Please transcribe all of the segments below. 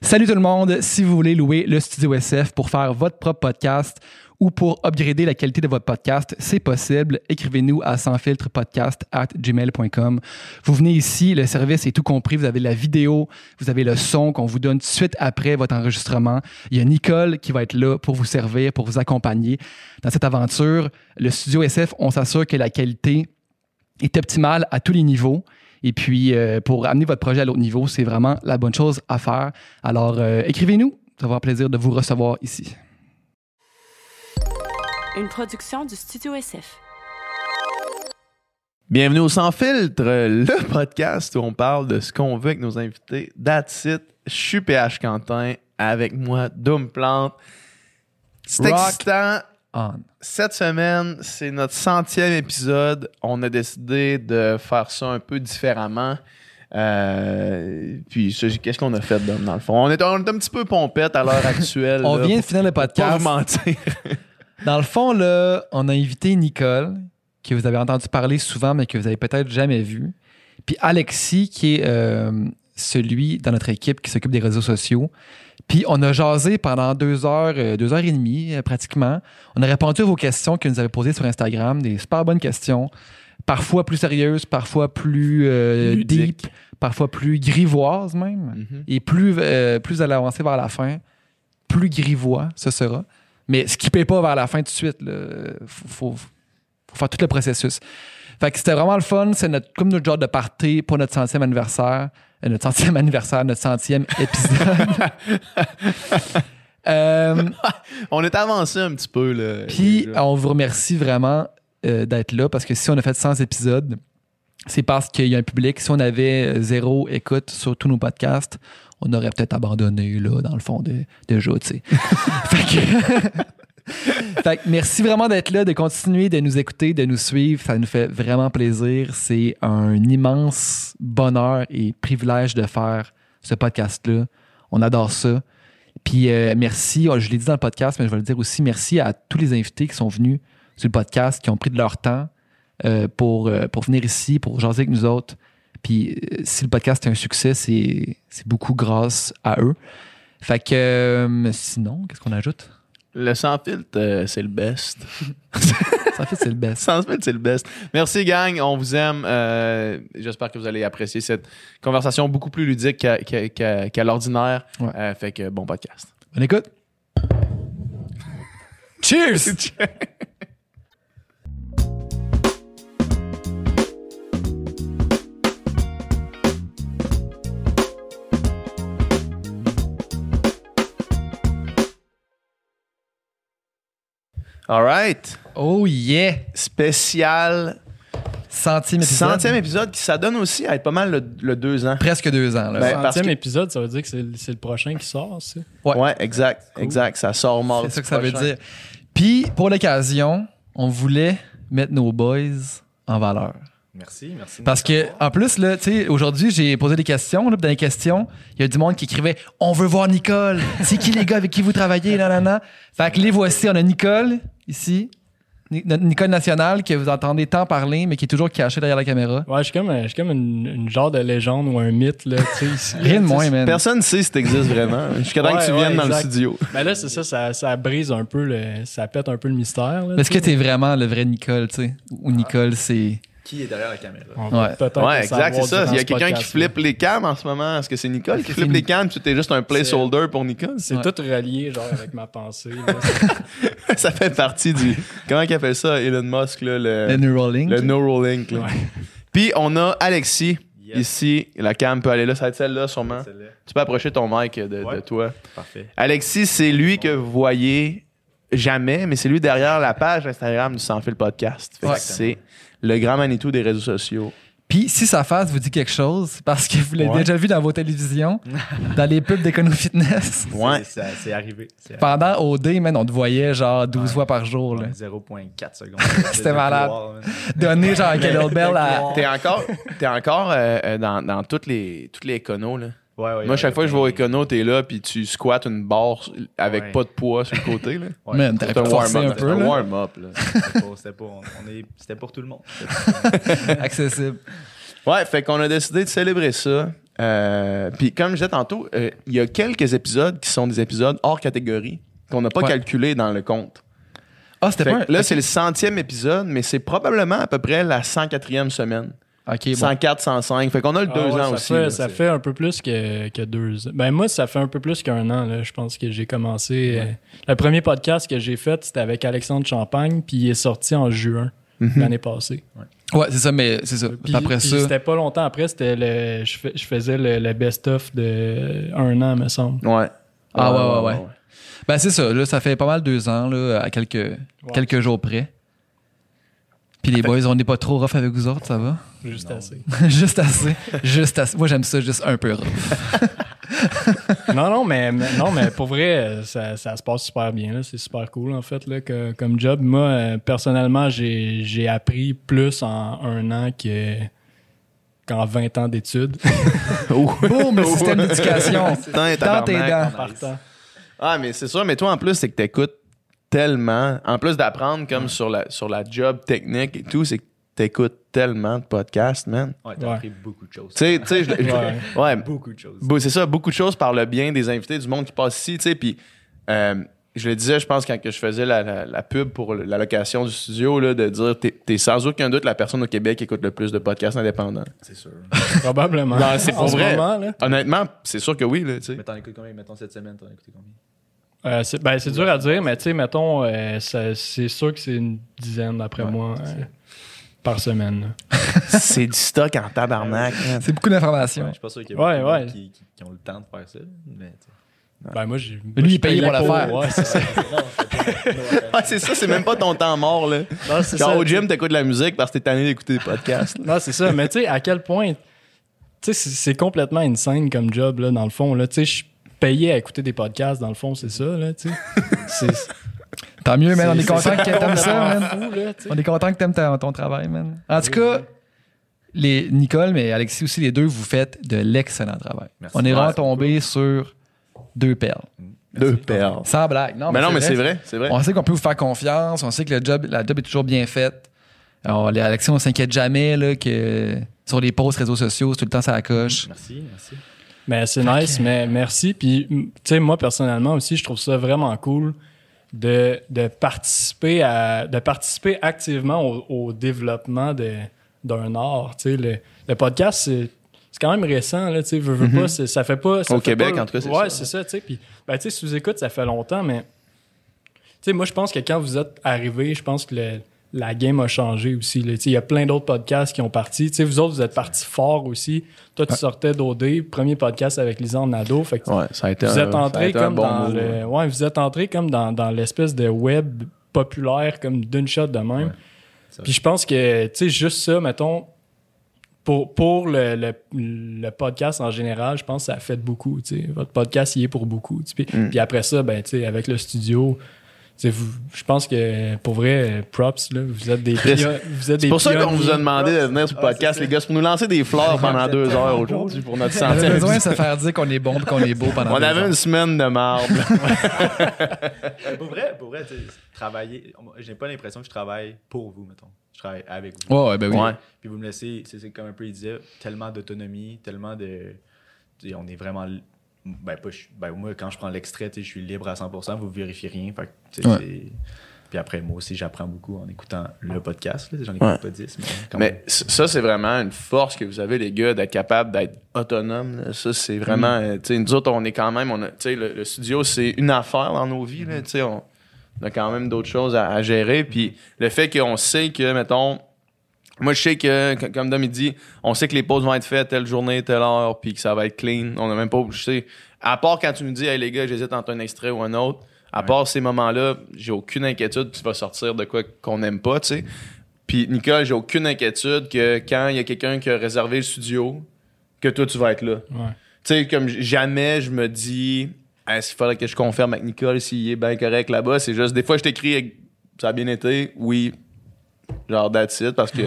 Salut tout le monde. Si vous voulez louer le Studio SF pour faire votre propre podcast ou pour upgrader la qualité de votre podcast, c'est possible. Écrivez-nous à sansfiltrepodcast at gmail.com. Vous venez ici, le service est tout compris. Vous avez la vidéo, vous avez le son qu'on vous donne suite après votre enregistrement. Il y a Nicole qui va être là pour vous servir, pour vous accompagner dans cette aventure. Le Studio SF, on s'assure que la qualité est optimale à tous les niveaux. Et puis, euh, pour amener votre projet à l'autre niveau, c'est vraiment la bonne chose à faire. Alors, euh, écrivez-nous. Ça va avoir plaisir de vous recevoir ici. Une production du Studio SF. Bienvenue au Sans Filtre, le podcast où on parle de ce qu'on veut avec nos invités. That's it. Je suis PH Quentin. Avec moi, Doom Plante. C'est excitant. On. Cette semaine, c'est notre centième épisode. On a décidé de faire ça un peu différemment. Euh, puis, qu'est-ce qu'on a fait, Dom, dans le fond? On est, on est un petit peu pompette à l'heure actuelle. On là, vient de finir le podcast. mentir. Dans le fond, là, on a invité Nicole, que vous avez entendu parler souvent, mais que vous avez peut-être jamais vu. Puis Alexis, qui est euh, celui dans notre équipe qui s'occupe des réseaux sociaux. Puis on a jasé pendant deux heures, euh, deux heures et demie euh, pratiquement. On a répondu à vos questions que nous avez posées sur Instagram, des super bonnes questions, parfois plus sérieuses, parfois plus euh, deep, parfois plus grivoises même, Mhm. et plus, plus à l'avancer vers la fin, plus grivois ce sera. Mais skippez pas vers la fin tout de suite. Faut, faut- faut faire tout le processus. Fait que c'était vraiment le fun. C'est notre, comme notre genre de party pour notre centième anniversaire. Notre centième anniversaire, notre centième épisode. Euh, On est avancé un petit peu. Là, Puis, on vous remercie vraiment euh, d'être là parce que si on a fait 100 épisodes, c'est parce qu'il y a un public. Si on avait euh, zéro écoute sur tous nos podcasts, on aurait peut-être abandonné, là, dans le fond, de, déjà, tu sais. fait, que, merci vraiment d'être là, de continuer de nous écouter, de nous suivre. Ça nous fait vraiment plaisir. C'est un immense bonheur et privilège de faire ce podcast-là. On adore ça. Puis euh, merci, je l'ai dit dans le podcast, mais je vais le dire aussi, merci à tous les invités qui sont venus sur le podcast, qui ont pris de leur temps euh, pour, euh, pour venir ici, pour jaser avec nous autres. Puis si le podcast est un succès, c'est beaucoup grâce à eux. Fait que sinon, qu'est-ce qu'on ajoute? Le sans filtre, euh, c'est le best. Fait c'est le best. Sans filtre, c'est le best. Merci, gang. On vous aime. Euh, J'espère que vous allez apprécier cette conversation beaucoup plus ludique qu'à l'ordinaire. Ouais. Euh, fait que bon podcast. Bonne écoute. Cheers! All right. Oh yeah! Spécial Centième épisode. centième épisode qui ça donne aussi à être pas mal le, le deux ans. Presque deux ans. Là. Ben, parce Centième que- épisode, ça veut dire que c'est le- c'est le prochain qui sort, ça. Ouais. Ouais, exact. Exact. Ça sort mardi c'est ça que ça veut dire. Puis, pour l'occasion, on voulait mettre nos boys en valeur. Merci, merci. Parce que, en plus, là, tu sais, aujourd'hui, j'ai posé des questions. Là, puis dans les questions, il y a du monde qui écrivait On veut voir Nicole. C'est qui les gars avec qui vous travaillez? Nan, nan, nan. Fait que les voici. On a Nicole, ici. Notre Nicole nationale, que vous entendez tant parler, mais qui est toujours cachée derrière la caméra. Ouais, je suis comme, un- je suis comme une, une genre de légende ou un mythe, là, tu sais, ici. Rien de moins, man. Personne ne sait si t'existes vraiment. Jusqu'à temps Ouais, que tu ouais, viennes dans le studio. Mais là, c'est ça, ça, ça brise un peu, le, ça pète un peu le mystère. Est-ce que t'es vraiment le vrai Nicole, tu sais? Ou Nicole, c'est. Qui est derrière la caméra? Ouais. Ouais, exact, c'est ça. Il y a quelqu'un qui flippe les cams en ce moment. Est-ce que c'est Nicole qui flippe les cams? Tu es juste un placeholder pour Nicole? C'est Ouais. tout relié, genre, avec ma pensée. là. ça fait partie du. Comment il appelle ça, Elon Musk, là, le, Le Neuralink. le Neuralink. là. Ouais. Puis on a Alexis Yes. ici. La cam peut aller là. Ça va être celle-là, sûrement. Celle-là. Tu peux approcher ton mic de, toi. Parfait. Alexis, c'est lui que vous voyez jamais, mais c'est lui derrière la page Instagram du Sans Fil Podcast. C'est le grand Manitou des réseaux sociaux. Puis si sa face vous dit quelque chose, parce que vous l'avez Ouais. déjà vu dans vos télévisions, dans les pubs d'Econo Fitness. Ouais. C'est- C'est c'est arrivé. C'est Pendant OD, man, on te voyait genre 12 Ouais. fois par jour. Là. arrivé. 0.4 secondes. C'était De malade. Donner genre un kettlebell à. T'es encore, t'es encore euh, euh, dans, dans toutes les, toutes les éconos, là. Ouais, ouais, Moi, ouais, chaque fois que je vais au écono, t'es là, puis tu squattes une barre avec Ouais. pas de poids sur le côté, là. ouais. Man, un warm-up. peu. un warm-up. C'était C'était c'était pour tout le monde. C'était- Accessible. Ouais, fait qu'on a décidé de célébrer ça Euh, Puis comme je disais tantôt, euh, il y a quelques épisodes qui sont des épisodes hors catégorie qu'on n'a pas Ouais. calculé dans le compte. Ah, c'était pas un. là, c'est le centième épisode, mais c'est probablement à peu près la 104e semaine. Ok, bon. 104, 105. Fait qu'on a le Ah deux ouais, ans ça aussi. Fait, là. ça fait un peu plus que, que deux ans. Ben moi, ça fait un peu plus qu'un an. Là. Je pense que j'ai commencé. euh, le premier podcast que j'ai fait, c'était avec Alexandre Champagne, puis il est sorti en juin Mhm. l'année passée. Ouais, c'est ça, mais c'est ça. Puis, après puis ça. c'était pas longtemps après, c'était le, je, fais- je faisais le, le best-of de un an, me semble. Ouais. Ah, ouais, ouais, ouais. Ben, c'est ça. Là, ça fait pas mal deux ans, là, à quelques, quelques jours près. Puis les boys, on n'est pas trop rough avec vous autres, ça va? Juste assez. juste assez. Juste assez. Moi, j'aime ça juste un peu rough. non, non, mais, mais- non, mais pour vrai, ça, ça se passe super bien. là. C'est super cool, en fait, là, que- comme job. Moi, euh, personnellement, j'ai j'ai appris plus en un an que qu'en 20 ans d'études. Boum, le système d'éducation. Dans tes dents. Ah, mais c'est sûr, mais toi, en plus, c'est que t'écoutes tellement. En plus d'apprendre comme sur, la, sur la job technique et tout, c'est que t'écoutes tellement de podcasts, man. Ouais, t'as Ouais. appris beaucoup de choses. Tu sais, Ouais. ouais, Beaucoup de choses. C'est ça, beaucoup de choses par le bien des invités, du monde qui passe ici, tu sais, puis euh, je le disais, je pense, quand que je faisais la, la- la pub pour la location du studio, là, de dire, t'es, t'es sans aucun doute la personne au Québec qui écoute le plus de podcasts indépendants. C'est sûr. Probablement. Non, c'est pour En ce vrai. moment, là. Honnêtement, c'est sûr que oui, là, tu sais. Mais t'en écoutes combien, mettons, cette semaine? T'en as écouté combien? Euh, c'est ben, c'est dur à dire, mais tu sais, mettons, euh, ça- c'est sûr que c'est une dizaine, d'après moi, euh, par semaine. c'est du stock en tabarnak. man. C'est beaucoup d'informations. Ouais, je suis pas sûr qu'il y a Ouais, qui, qui- qui ont le temps de faire ça. Mais, tu sais. Ben, moi, j'ai. Lui, il paye pour l'impôt, faire. Ouais, c'est ça. Ouais, c'est ça, c'est même pas ton temps mort, là. Non, c'est Quand ça. au gym, t'écoutes de la musique parce que t'es tanné d'écouter des podcasts. là. Non, c'est ça. Mais tu sais, à quel point. Tu sais, c'est- c'est complètement insane comme job, là, dans le fond. là. Tu sais, payé à écouter des podcasts, dans le fond, c'est ça, là, tu sais. Tant mieux, man. On est content que t'aimes ça, man. fou, là. On est content que t'aimes ta- ton travail, man. En tout cas, les, Nicole, mais Alexis aussi, les deux, vous faites de l'excellent travail. Merci. On est vraiment tombé sur deux perles. Deux perles. Sans blague. Non, mais non, mais c'est vrai, c'est vrai. On sait qu'on peut vous faire confiance. On sait que le job, la job est toujours bien faite. Alors, les Alexis, on s'inquiète jamais là, que sur les posts réseaux sociaux, c'est tout le temps ça la coche. Merci, merci. Mais c'est nice, mais merci. Puis, tu sais, moi, personnellement aussi, je trouve ça vraiment cool de, de participer à de participer activement au, au développement d'un art. Tu sais, le, le podcast, c'est, quand même récent, là, tu sais, veux, veux pas, c'est- ça fait pas... ça Au fait Québec, pas- en tout cas, c'est Ouais, ça. c'est ça, tu sais. Puis, ben, tu sais, sous écoute, ça fait longtemps, mais, tu sais, moi, je pense que quand vous êtes arrivé, je pense que le- la game a changé aussi. là. Tu sais, Il y a plein d'autres podcasts qui ont parti. Tu sais, vous autres, vous êtes partis fort aussi. Toi, tu sortais d'OD, premier podcast avec Lisande Nadeau. Fait que Ouais, ça a été vous un- êtes entré comme bon dans move, le, ouais, vous êtes entré comme dans, dans l'espèce de web populaire comme d'une shot de même. Puis je pense que tu sais juste ça mettons pour, pour le, le, le podcast en général, je pense que ça a fait beaucoup, tu sais. Votre podcast y est pour beaucoup. Puis, Mm. puis après ça ben tu sais avec le studio je pense que pour vrai, props, là, vous êtes des, Chris, pio- vous êtes des C'est pour ça qu'on vous a demandé de venir sur le Ah, podcast, les gars. C'est pour nous lancer des fleurs pendant deux heures aujourd'hui pour notre On avait centième besoin de se faire dire qu'on est bon et qu'on est beau pendant On deux avait une semaine de marbre. Euh, pour vrai, pour vrai, travailler. J'ai pas l'impression que je travaille pour vous, mettons. Je travaille avec vous. Ouais, ouais, ben oui. Ouais. Puis vous me laissez, c'est comme un peu il disait, tellement d'autonomie, tellement de. on est vraiment. Ben, pas, je- ben, moi, quand je prends l'extrait, je suis libre à 100%, vous vérifiez rien. Fait Ouais. Puis après, moi aussi, j'apprends beaucoup en écoutant le podcast. là. J'en écoute Ouais. pas 10, mais quand ça, c'est vraiment une force que vous avez, les gars, d'être capable d'être autonome. là. Ça, c'est vraiment. euh, tu sais, nous autres, on est quand même. On a, tu sais, le, le studio, c'est une affaire dans nos vies. là, tu sais, on, on a quand même d'autres choses à, à gérer. Puis le fait qu'on sait que, mettons. Moi, je sais que, comme Dom il dit, on sait que les pauses vont être faites telle journée, telle heure, puis que ça va être clean. On n'a même pas. Je sais. À part quand tu nous dis, hey les gars, j'hésite entre un extrait ou un autre. À part ces moments-là, j'ai aucune inquiétude que tu vas sortir de quoi qu'on n'aime pas, tu sais. Puis Nicole, j'ai aucune inquiétude que quand il y a quelqu'un qui a réservé le studio, que toi tu vas être là. Ouais. Tu sais, comme jamais je me dis, est-ce qu'il faudrait que je confirme avec Nicole s'il est bien correct là-bas? C'est juste, des fois, je t'écris, ça a bien été, oui, genre that's it, parce que,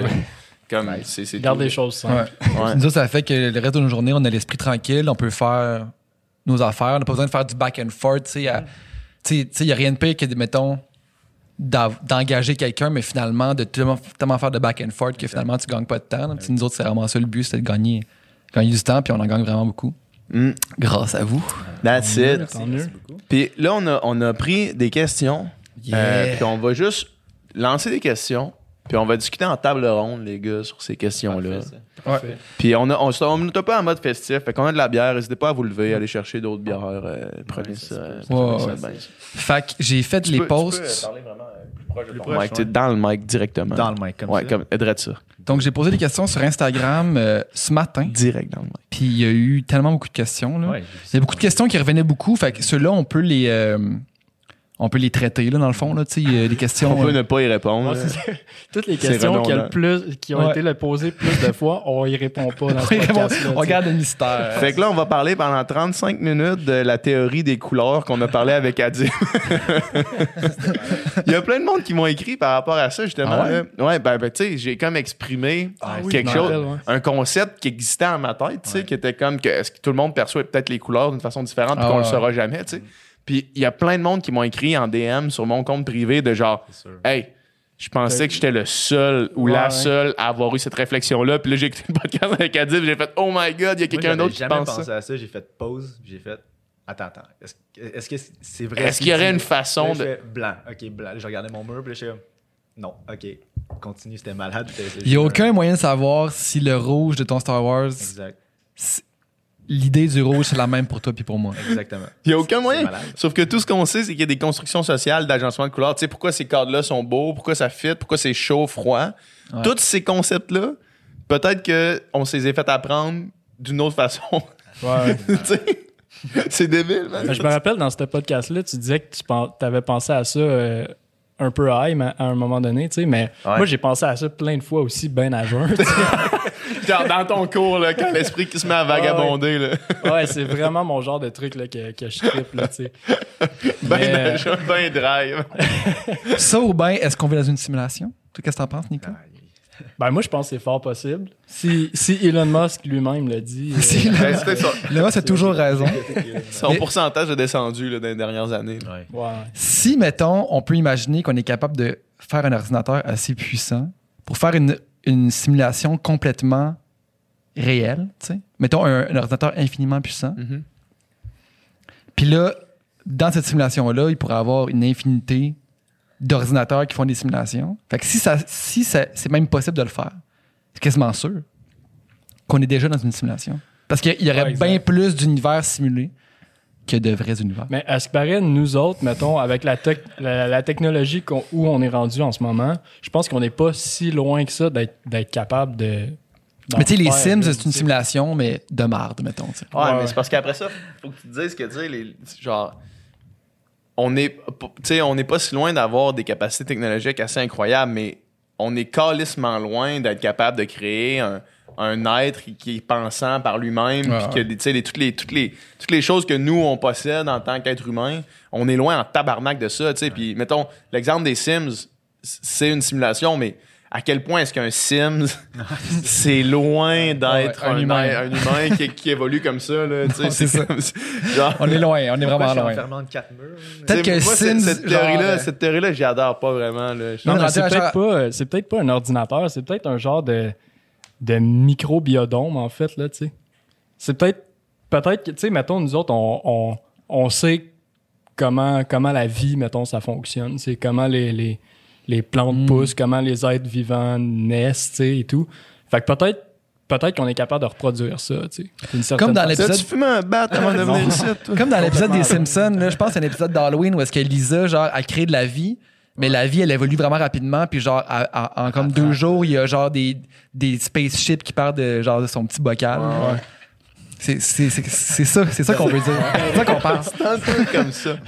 comme, c'est c'est Garde tout. les choses simples. Ouais. Nous ça fait que le reste de nos journées, on a l'esprit tranquille, on peut faire nos affaires, on n'a pas besoin de faire du back and forth. Tu sais, sais, il n'y a rien de pire que, mettons, d'engager quelqu'un, mais finalement, de tellement, tellement faire de back and forth que finalement, tu gagnes pas de temps. là. Nous autres, c'est vraiment ça le but, c'est de gagner, gagné du temps, puis on en gagne vraiment beaucoup. Mm. Grâce à vous. That's mieux, it. Puis là, on a, on a pris des questions. Yeah. Euh, puis on va juste lancer des questions. Puis on va discuter en table ronde, les gars, sur ces questions-là. Puis on a, on, un peu en mode festif. Fait qu'on a de la bière. N'hésitez pas à vous lever, aller chercher d'autres bières. euh, prenez Ouais, ça. euh, Ouais, ouais. Fait que j'ai fait Tu les peux- tu peux, posts. euh, parler vraiment, euh, plus proche de Plus proche, mic, ouais. dans le mic directement. Dans le mic, comme ouais, ça. comme aiderait ça. Donc, j'ai posé des questions sur Instagram euh, ce matin. Direct dans le mic. Puis il y a eu tellement beaucoup de questions. Là. Ouais, Il y a beaucoup de questions qui revenaient beaucoup. Fait que ceux-là, on peut les, euh, on peut les traiter, là, dans le fond. Là, tu sais, des questions. On peut euh, ne pas y répondre. Ouais, là. Toutes les questions qui, a le redondant. plus, qui ont Ouais. été le posées plus de fois, on y répond pas dans ce on, podcast on garde le mystère. Fait que là, on va parler pendant 35 minutes de la théorie des couleurs qu'on a parlé avec Adib. Il y a plein de monde qui m'ont écrit par rapport à ça, justement. Ah ouais? là. ouais, ben, ben, tu sais, j'ai comme exprimé Ah oui, quelque chose, rappelle, ouais. un concept qui existait dans ma tête, tu sais, qui était comme que, est-ce que tout le monde perçoit peut-être les couleurs d'une façon différente, puis Ah qu'on ouais. le saura jamais, tu sais. Puis il y a plein de monde qui m'ont écrit en DM sur mon compte privé de genre, hey, je pensais que j'étais le seul ou Ouais, la ouais. seule à avoir eu cette réflexion-là. Puis là, j'ai écouté le podcast avec Adib, j'ai fait, oh my god, il y a quelqu'un d'autre qui jamais pense pensé ça. à ça. J'ai fait pause, j'ai fait attends, attends. Est-ce est-ce que c'est vrai? Est-ce qu'il y aurait une façon Là, de. je fais blanc, ok, blanc. Là, je regardais mon mur, puis là, je suis non, ok, continue, c'était malade. Il n'y a aucun moyen de savoir si le rouge de ton Star Wars, Exact, l'idée du rouge, c'est la même pour toi puis pour moi. exactement. Il n'y a aucun moyen. malade. Sauf que tout ce qu'on sait, c'est qu'il y a des constructions sociales d'agencement de couleurs. Tu sais, pourquoi ces cadres-là sont beaux, pourquoi ça fit, pourquoi c'est chaud, froid? Ouais. Tous ces concepts-là, peut-être qu'on s'est fait apprendre d'une autre façon. Ouais. Tu sais, c'est débile, man. Ben, je me rappelle dans ce podcast-là, tu disais que tu avais pensé à ça euh, un peu high mais à un moment donné, tu sais, mais Ouais. moi j'ai pensé à ça plein de fois aussi, ben à jeun. Genre dans ton cours, là, quand l'esprit qui se met à vagabonder, là. ouais, c'est vraiment mon genre de truc là, que, que je trippe, là, tu sais. Ben, Mais, euh, déjà, ben drive. Ça ou bien, est-ce qu'on vit dans une simulation? Qu'est-ce que t'en penses, Nico? Ben moi je pense que c'est fort possible. Si, si Elon Musk lui-même l'a dit. euh, Si Ben. Le boss a toujours raison. Son Mais- pourcentage a descendu là, dans les dernières années. Ouais. Si, mettons, on peut imaginer qu'on est capable de faire un ordinateur assez puissant pour faire une, une simulation complètement réelle, tu sais. Mettons un, un ordinateur infiniment puissant. Mhm. Puis là, dans cette simulation-là, il pourrait avoir une infinité d'ordinateurs qui font des simulations. Fait que si, ça, si ça- c'est même possible de le faire, c'est quasiment sûr qu'on est déjà dans une simulation. Parce qu'il y aurait Ouais, bien plus d'univers simulés que de vrais univers. Mais à ce qui paraît, nous autres, mettons, avec la, la, la technologie qu'on- où on est rendu en ce moment, je pense qu'on n'est pas si loin que ça d'être d'être capable de. Mais tu sais, les Sims, c'est une simulation, mais de marde, mettons. tu sais. Ouais, Ouais, mais ouais. c'est parce qu'après ça, faut que tu te dises que, tu sais, les- genre, on est, on n'est pas si loin d'avoir des capacités technologiques assez incroyables, mais on est calissement loin d'être capable de créer un, un être qui- est pensant par lui-même, puis que, tu sais, les- toutes, les, toutes, les, toutes les choses que nous, on possède en tant qu'être humain, on est loin en tabarnak de ça. Puis, mettons, l'exemple des Sims, c'est une simulation, mais à quel point est-ce qu'un Sims, c'est loin d'être Ouais, un un, humain. un humain qui, qui évolue comme ça, là, tu sais. Non, c'est c'est ça. comme- genre, On est loin, on est vraiment loin. Peut-être que moi, Sims, cette théorie-là, euh, cette théorie-là, j'adore pas vraiment, là. Non, Non, c'est genre- peut-être pas, c'est peut-être pas un ordinateur, c'est peut-être un genre de, de microbiodome, en fait, là. C'est peut-être, peut-être que, tu sais, mettons, nous autres, on, on, on sait comment, comment la vie, mettons, ça fonctionne. C'est comment les, les, les plantes Mm. poussent, comment les êtres vivants naissent, tu sais, et tout. Fait que peut-être, peut-être qu'on est capable de reproduire ça, tu sais. Comme dans l'épisode- fumé un bat avant de venir ici, toi? Comme dans l'épisode des. Simpsons, là, je pense que c'est un épisode d'Halloween où est-ce que Lisa, genre, a créé de la vie, mais la vie, elle évolue vraiment rapidement, puis genre, à- à- en comme deux jours, il y a genre des, des spaceships qui partent de, genre, de son petit bocal. C'est- c'est- c'est ça, c'est ça qu'on veut dire. C'est ça qu'on pense. C'est un peu comme ça.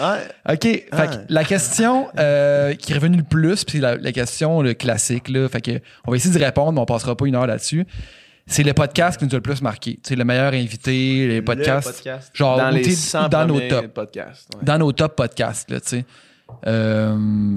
Ouais. OK. Fait Ah. que la question euh, qui est revenue le plus, puis la, la question le classique, là, fait que on va essayer d'y répondre, mais on passera pas une heure là-dessus. C'est le podcast qui nous a le plus marqué. C'est le meilleur invité, les podcasts. Le podcast. Genre, Dans les t'es 100 dans nos top. podcasts. ouais. Dans nos top podcasts, là, tu sais. Euh,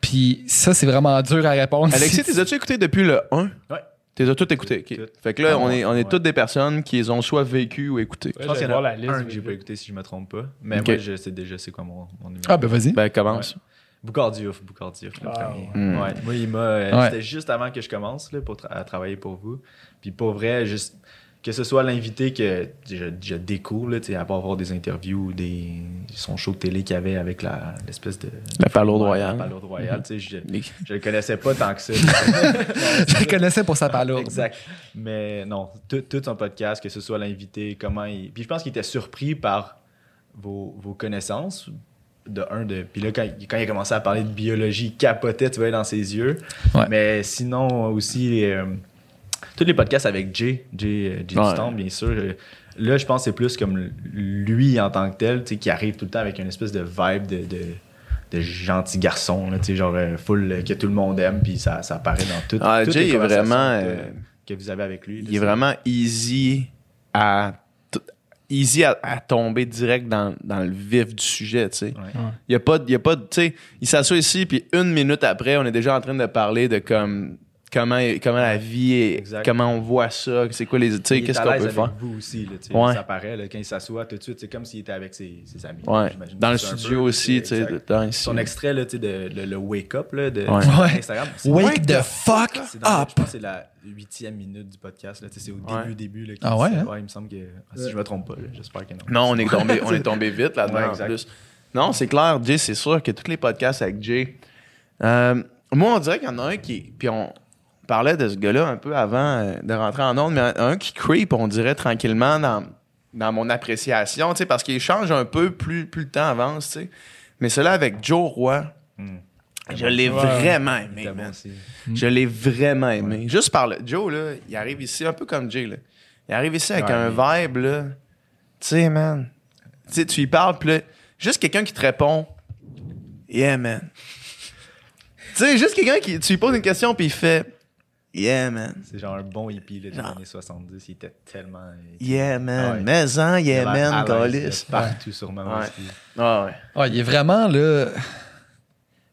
puis ça, c'est vraiment dur à répondre. Alexis, Si- t'es as-tu écouté depuis le 1? Ouais. T'es as toutes écouté. ok. Toutes. Fait que là, Ah, on est, on est ouais. toutes des personnes qui les ont soit vécues ou écoutées. Ouais, Je pense qu'il y en a la liste, un que j'ai pas écouté si je me trompe pas. Mais Ok. moi, je sais déjà c'est quoi mon, mon numéro. Ah, ben vas-y. Ben, commence. Boucard Diouf, Boucard Diouf, le Ah, premier. ouais. Ouais. Moi, il m'a. euh, Ouais. C'était juste avant que je commence là, pour tra- à travailler pour vous. Puis pour vrai, juste que ce soit l'invité que je, je découvre, là, tu sais, à part voir des interviews ou des, son show de télé qu'il y avait avec la- l'espèce de. La palourde royale. La palourde royale, tu sais, je, Les- je le connaissais pas tant que ça. Je le connaissais pour sa palourde. Exact. Mais non, tout, tout son podcast, que ce soit l'invité, comment il. Puis je pense qu'il était surpris par vos, vos connaissances. De un, de. Puis là, quand, il- quand il a commencé à parler de biologie, il capotait, tu vois, dans ses yeux. Ouais. Mais sinon, aussi, euh, tous les podcasts avec Jay, Jay, euh, Jay Ouais. Duston, bien sûr. euh, Là, je pense que c'est plus comme lui en tant que tel, tu sais, qui arrive tout le temps avec une espèce de vibe de. de de gentil garçon, là, tu sais, genre euh, full que tout le monde aime, puis ça, ça apparaît dans tout, Ah, toutes Jay les est vraiment, que, que vous avez avec lui. là, Il est vraiment easy à easy à, à tomber direct dans, dans le vif du sujet, tu sais. Ouais. Il y a pas de- il y a pas de- tu sais, il s'assoit ici puis une minute après, on est déjà en train de parler de comme comment comment la vie est, Exact. comment on voit ça, c'est quoi les qu'est-ce qu'on peut avec faire? vous aussi, là, tu sais, Ouais. ça paraît, là, quand il s'assoit tout de suite, c'est comme s'il était avec ses, ses amis. Ouais. Dans le studio peu, aussi, tu sais, exact. dans ici. Son extrait, là, tu sais, de, le, le Wake Up, là, de, Ouais. Instagram. Wake the fuck dans up! je pense que c'est la huitième minute du podcast, là, tu sais, c'est au début, Ouais. début, là, qu'il Ah dit ouais, hein? il me semble que, ah, si je me trompe pas, j'espère que non. Non, on est tombé, on est tombé vite là-dedans en plus. Non, c'est clair, Jay, c'est sûr que tous les podcasts avec Jay. euh, moi, on dirait qu'il y en a un qui. Puis on parlait de ce gars-là un peu avant euh, de rentrer en onde, mais un, un qui creep, on dirait tranquillement dans, dans mon appréciation, tu sais, parce qu'il change un peu plus, plus le temps avance, tu sais. Mais celui-là avec Joe Roy, Hmm. je l'ai Ouais. vraiment aimé, man. Je l'ai vraiment aimé. Juste par le. Joe, là, il arrive ici un peu comme Jay, là. Il arrive ici avec Ouais, un vibe, là. Tu sais, man. Tu sais, tu lui parles, puis là, juste quelqu'un qui te répond. Yeah, man. tu sais, juste quelqu'un qui. Tu lui poses une question, puis il fait. Yeah, man. C'est genre un bon hippie là, des Non. années 70. Il était tellement. Yeah, man. Ah ouais. Mais il yeah, man, là, Partout sur ma Ouais. aussi. Ah ouais. Ouais, il est vraiment là.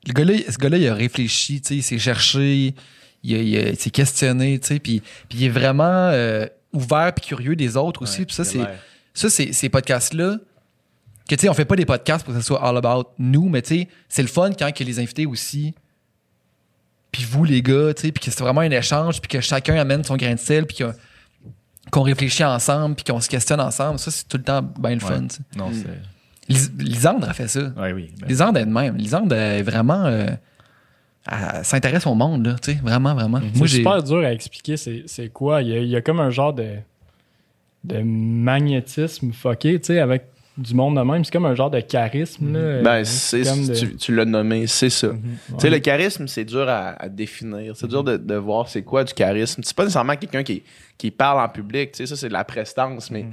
Le gars-là, ce gars-là, il a réfléchi, tu sais, il s'est cherché, il, s'est questionné, tu sais, puis, puis il est vraiment euh, ouvert puis curieux des autres aussi. Ouais, Puis ça, c'est ça, c'est ces podcasts-là que tu sais, on fait pas des podcasts pour que ce soit all about nous, mais tu sais, c'est le fun quand que les invités aussi. Puis vous, les gars, tu sais, puis que c'est vraiment un échange, puis que chacun amène son grain de sel, puis qu'on réfléchit ensemble, puis qu'on se questionne ensemble. Ça, c'est tout le temps bien le fun. Ouais. tu sais. Non, Mm. c'est. Lis- Lisandre a fait ça. Ouais, oui. ben, Lisande est de même. Lisande est vraiment. euh, elle s'intéresse au monde, là, tu sais, vraiment, vraiment. Moi, C'est j'ai. super dur à expliquer c'est c'est quoi. Il y, a, il y a comme un genre de, de magnétisme fucké, tu sais, avec du monde de même. C'est comme un genre de charisme. Là, Ben, comme de- tu, tu l'as nommé, c'est ça. Mhm, Tu sais, ouais. le charisme, c'est dur à, à définir. C'est dur de, de voir c'est quoi du charisme. C'est pas nécessairement quelqu'un qui, qui parle en public. Tu sais, ça, c'est de la prestance. Mais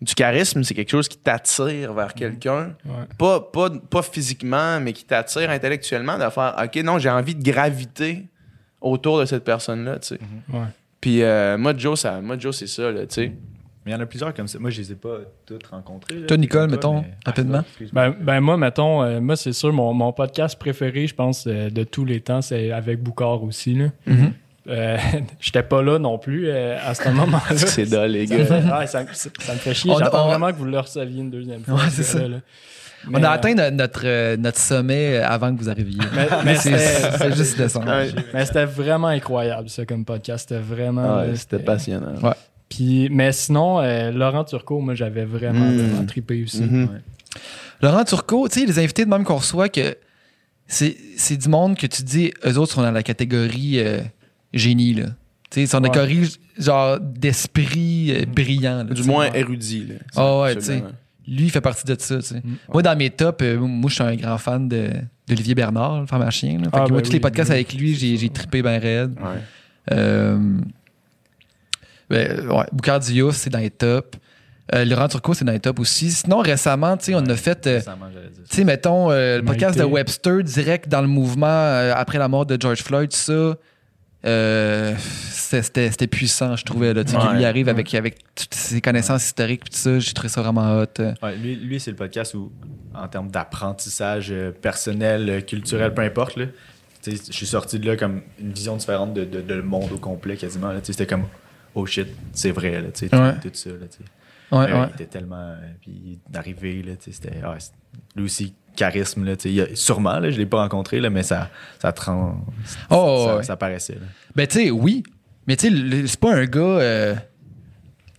du charisme, c'est quelque chose qui t'attire vers quelqu'un. Ouais. Pas, pas, pas physiquement, mais qui t'attire intellectuellement de faire OK, non, j'ai envie de graviter autour de cette personne-là. Tu sais. Ouais. Puis euh, moi, Joe, ça, moi, Joe, c'est ça. Là, tu sais. Mais il y en a plusieurs comme ça. Moi, je les ai pas toutes rencontrés. là, Toi, Nicole, mettons, mais- rapidement. Ah, excuse-moi. Ben, ben moi, mettons, euh, moi, c'est sûr, mon, mon podcast préféré, je pense, euh, de tous les temps, c'est avec Boucard aussi. Là. Euh, J'étais pas là non plus euh, à ce moment-là. c'est dole, les Ça me gars. fait, ouais, ça, ça me fait chier. On- J'attends on- vraiment que vous le receviez une deuxième fois. Ouais, ce c'est ça. On a euh, atteint no- notre, notre sommet avant que vous arriviez. Mais, c'est juste descendre. Mais c'était vraiment incroyable, ça, comme podcast. C'était vraiment. C'était passionnant. Ouais. Puis, mais sinon, euh, Laurent Turcot, moi, j'avais vraiment, Mm. vraiment trippé aussi. Mhm. Ouais. Laurent Turcot, tu sais, les invités de même qu'on reçoit, que c'est c'est du monde que tu dis, eux autres sont dans la catégorie euh, génie, là. Tu sais, ils sont dans la catégorie, genre, d'esprit euh, brillant. là, Du moins érudit. Là. Ah ouais, tu sais. Lui, il fait partie de ça, tu sais. Mm. Moi, dans mes tops, euh, moi, je suis un grand fan de- d'Olivier Bernard, le pharmacien. Là. Fait Ah, que moi, ben tous les podcasts oui. avec lui, j'ai j'ai trippé bien raide. Ouais. Euh, ben, ouais, Boucard Diouf, c'est dans les tops. Euh, Laurent Turcot, c'est dans les tops aussi. Sinon, récemment, tu sais, on a fait... euh, Récemment, j'allais dire. tu sais, mettons, euh, le podcast de. Webster, direct dans le mouvement euh, après la mort de George Floyd, tout ça, euh, c'était c'était puissant, je trouvais. Là, tu sais, Ouais. qu'il y arrive avec, avec toutes ses connaissances historiques, puis tout ça, j'ai trouvé ça vraiment hot. euh. Ouais, lui, lui c'est le podcast où, en termes d'apprentissage personnel, culturel, peu importe, là, tu sais, je suis sorti de là comme une vision différente de, de, de le monde au complet quasiment. là. Tu sais, C'était comme, oh shit, c'est vrai, là, tu sais, tout, Ouais. tout ça. Là, tu sais. Ouais, Euh, ouais. Il était tellement. euh, puis d'arriver, là, tu sais, c'était. ah, lui aussi, charisme. Là, tu sais. Il y a- sûrement, là, je l'ai pas rencontré, là, mais ça, ça, trans- Oh, ça, ouais. ça paraissait. là. Ben, tu sais, oui. Mais tu sais, le- c'est pas un gars. euh,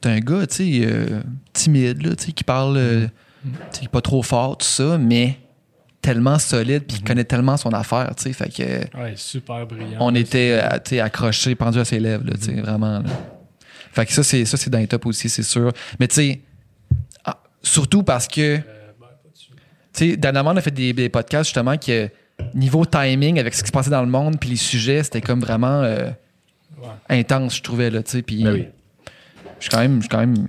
T'es un gars, tu sais, euh, timide, là, tu sais, qui parle. euh, tu sais, pas trop fort, tout ça, mais tellement solide, puis il connaît tellement son affaire, tu sais. Fait que. Ouais, super brillant. on était euh, tu sais, accrochés, pendus à ses lèvres, là, tu sais, vraiment. là. Fait que ça, c'est ça, c'est dans les top aussi, c'est sûr. Mais tu sais, ah, surtout parce que, tu sais, on a fait des, des podcasts justement que niveau timing avec ce qui se passait dans le monde, puis les sujets, c'était comme vraiment euh, Ouais. intense, je trouvais, là, tu sais. Puis, Ben oui. je suis quand même, je suis quand même.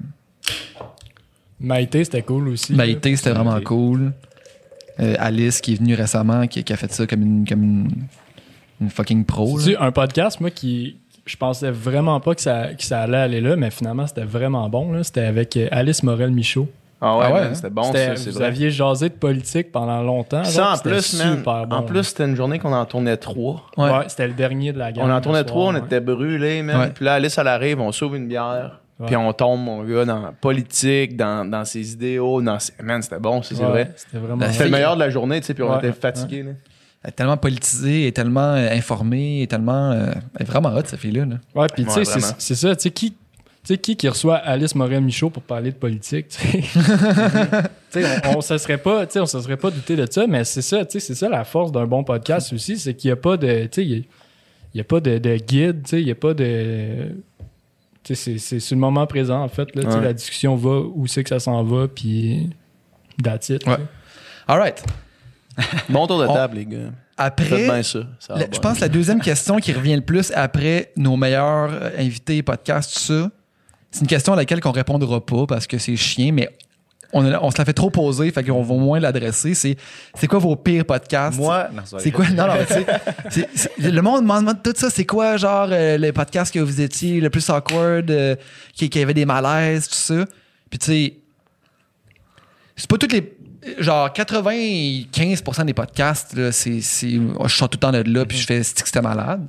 Maïté, c'était cool aussi. Maïté, c'était vraiment Maïté. cool. Euh, Alice, qui est venue récemment, qui, qui a fait ça comme une, comme une, une fucking pro. C'est un podcast, moi, qui. Je pensais vraiment pas que ça, que ça allait aller là, mais finalement, c'était vraiment bon. là. C'était avec euh, Alice Morel-Michaud. Ah ouais, Ah ouais, hein? c'était bon, C'était- ça, c'est vous vrai. aviez jasé de politique pendant longtemps. Ça, en c'était plus, man, super bon, en plus, c'était une journée qu'on en tournait trois. Ouais. Ouais, c'était le dernier de la gamme. On en tournait soir, trois, on ouais. était brûlés, man. Ouais. Puis là, Alice, elle arrive, on sauve une bière. Puis on tombe, mon gars, dans la politique, dans, dans ses idéaux. Dans ses... Man, c'était bon, ça, c'est Ouais, vrai. C'était vraiment C'était le meilleur de la journée, tu sais, puis on Ouais, était ouais. fatigués. Est tellement politisée, est tellement euh, informée, elle est tellement. euh, elle est vraiment hot, cette fille-là. là. Ouais, puis tu sais, c'est- ça, tu sais, qui, tu sais, qui qui reçoit Alice Morel-Michaud pour parler de politique, tu sais? On, on se serait pas, tu sais, on se serait pas douté de ça, mais c'est ça, tu sais, c'est ça la force d'un bon podcast aussi, c'est qu'il y a pas de, tu sais, il y a- pas de, de guide, tu sais, il y a pas de... Tu sais, c'est- sur le moment présent, en fait. Là, tu sais, Ouais. La discussion va où c'est que ça s'en va, puis that's it. Ouais. All right. Bon tour de On- table, les gars. Faites Après, bien ça. je pense que la deuxième question qui revient le plus après nos meilleurs euh, invités, podcasts, tout ça, c'est une question à laquelle on répondra pas parce que c'est chiant, mais on, a- on se la fait trop poser, fait qu'on va moins l'adresser. C'est c'est quoi vos pires podcasts? Moi, non, C'est quoi? Non, non, mais tu sais, c'est- c'est- le monde me demande tout ça. C'est quoi, genre, euh, les podcasts que vous étiez le plus awkward, euh, qui, qui avait des malaises, tout ça? Puis, tu sais, c'est pas toutes les. Genre, 95% des podcasts, là, c'est. c'est- Je sors tout le temps de là, puis je fais stick, c'était malade.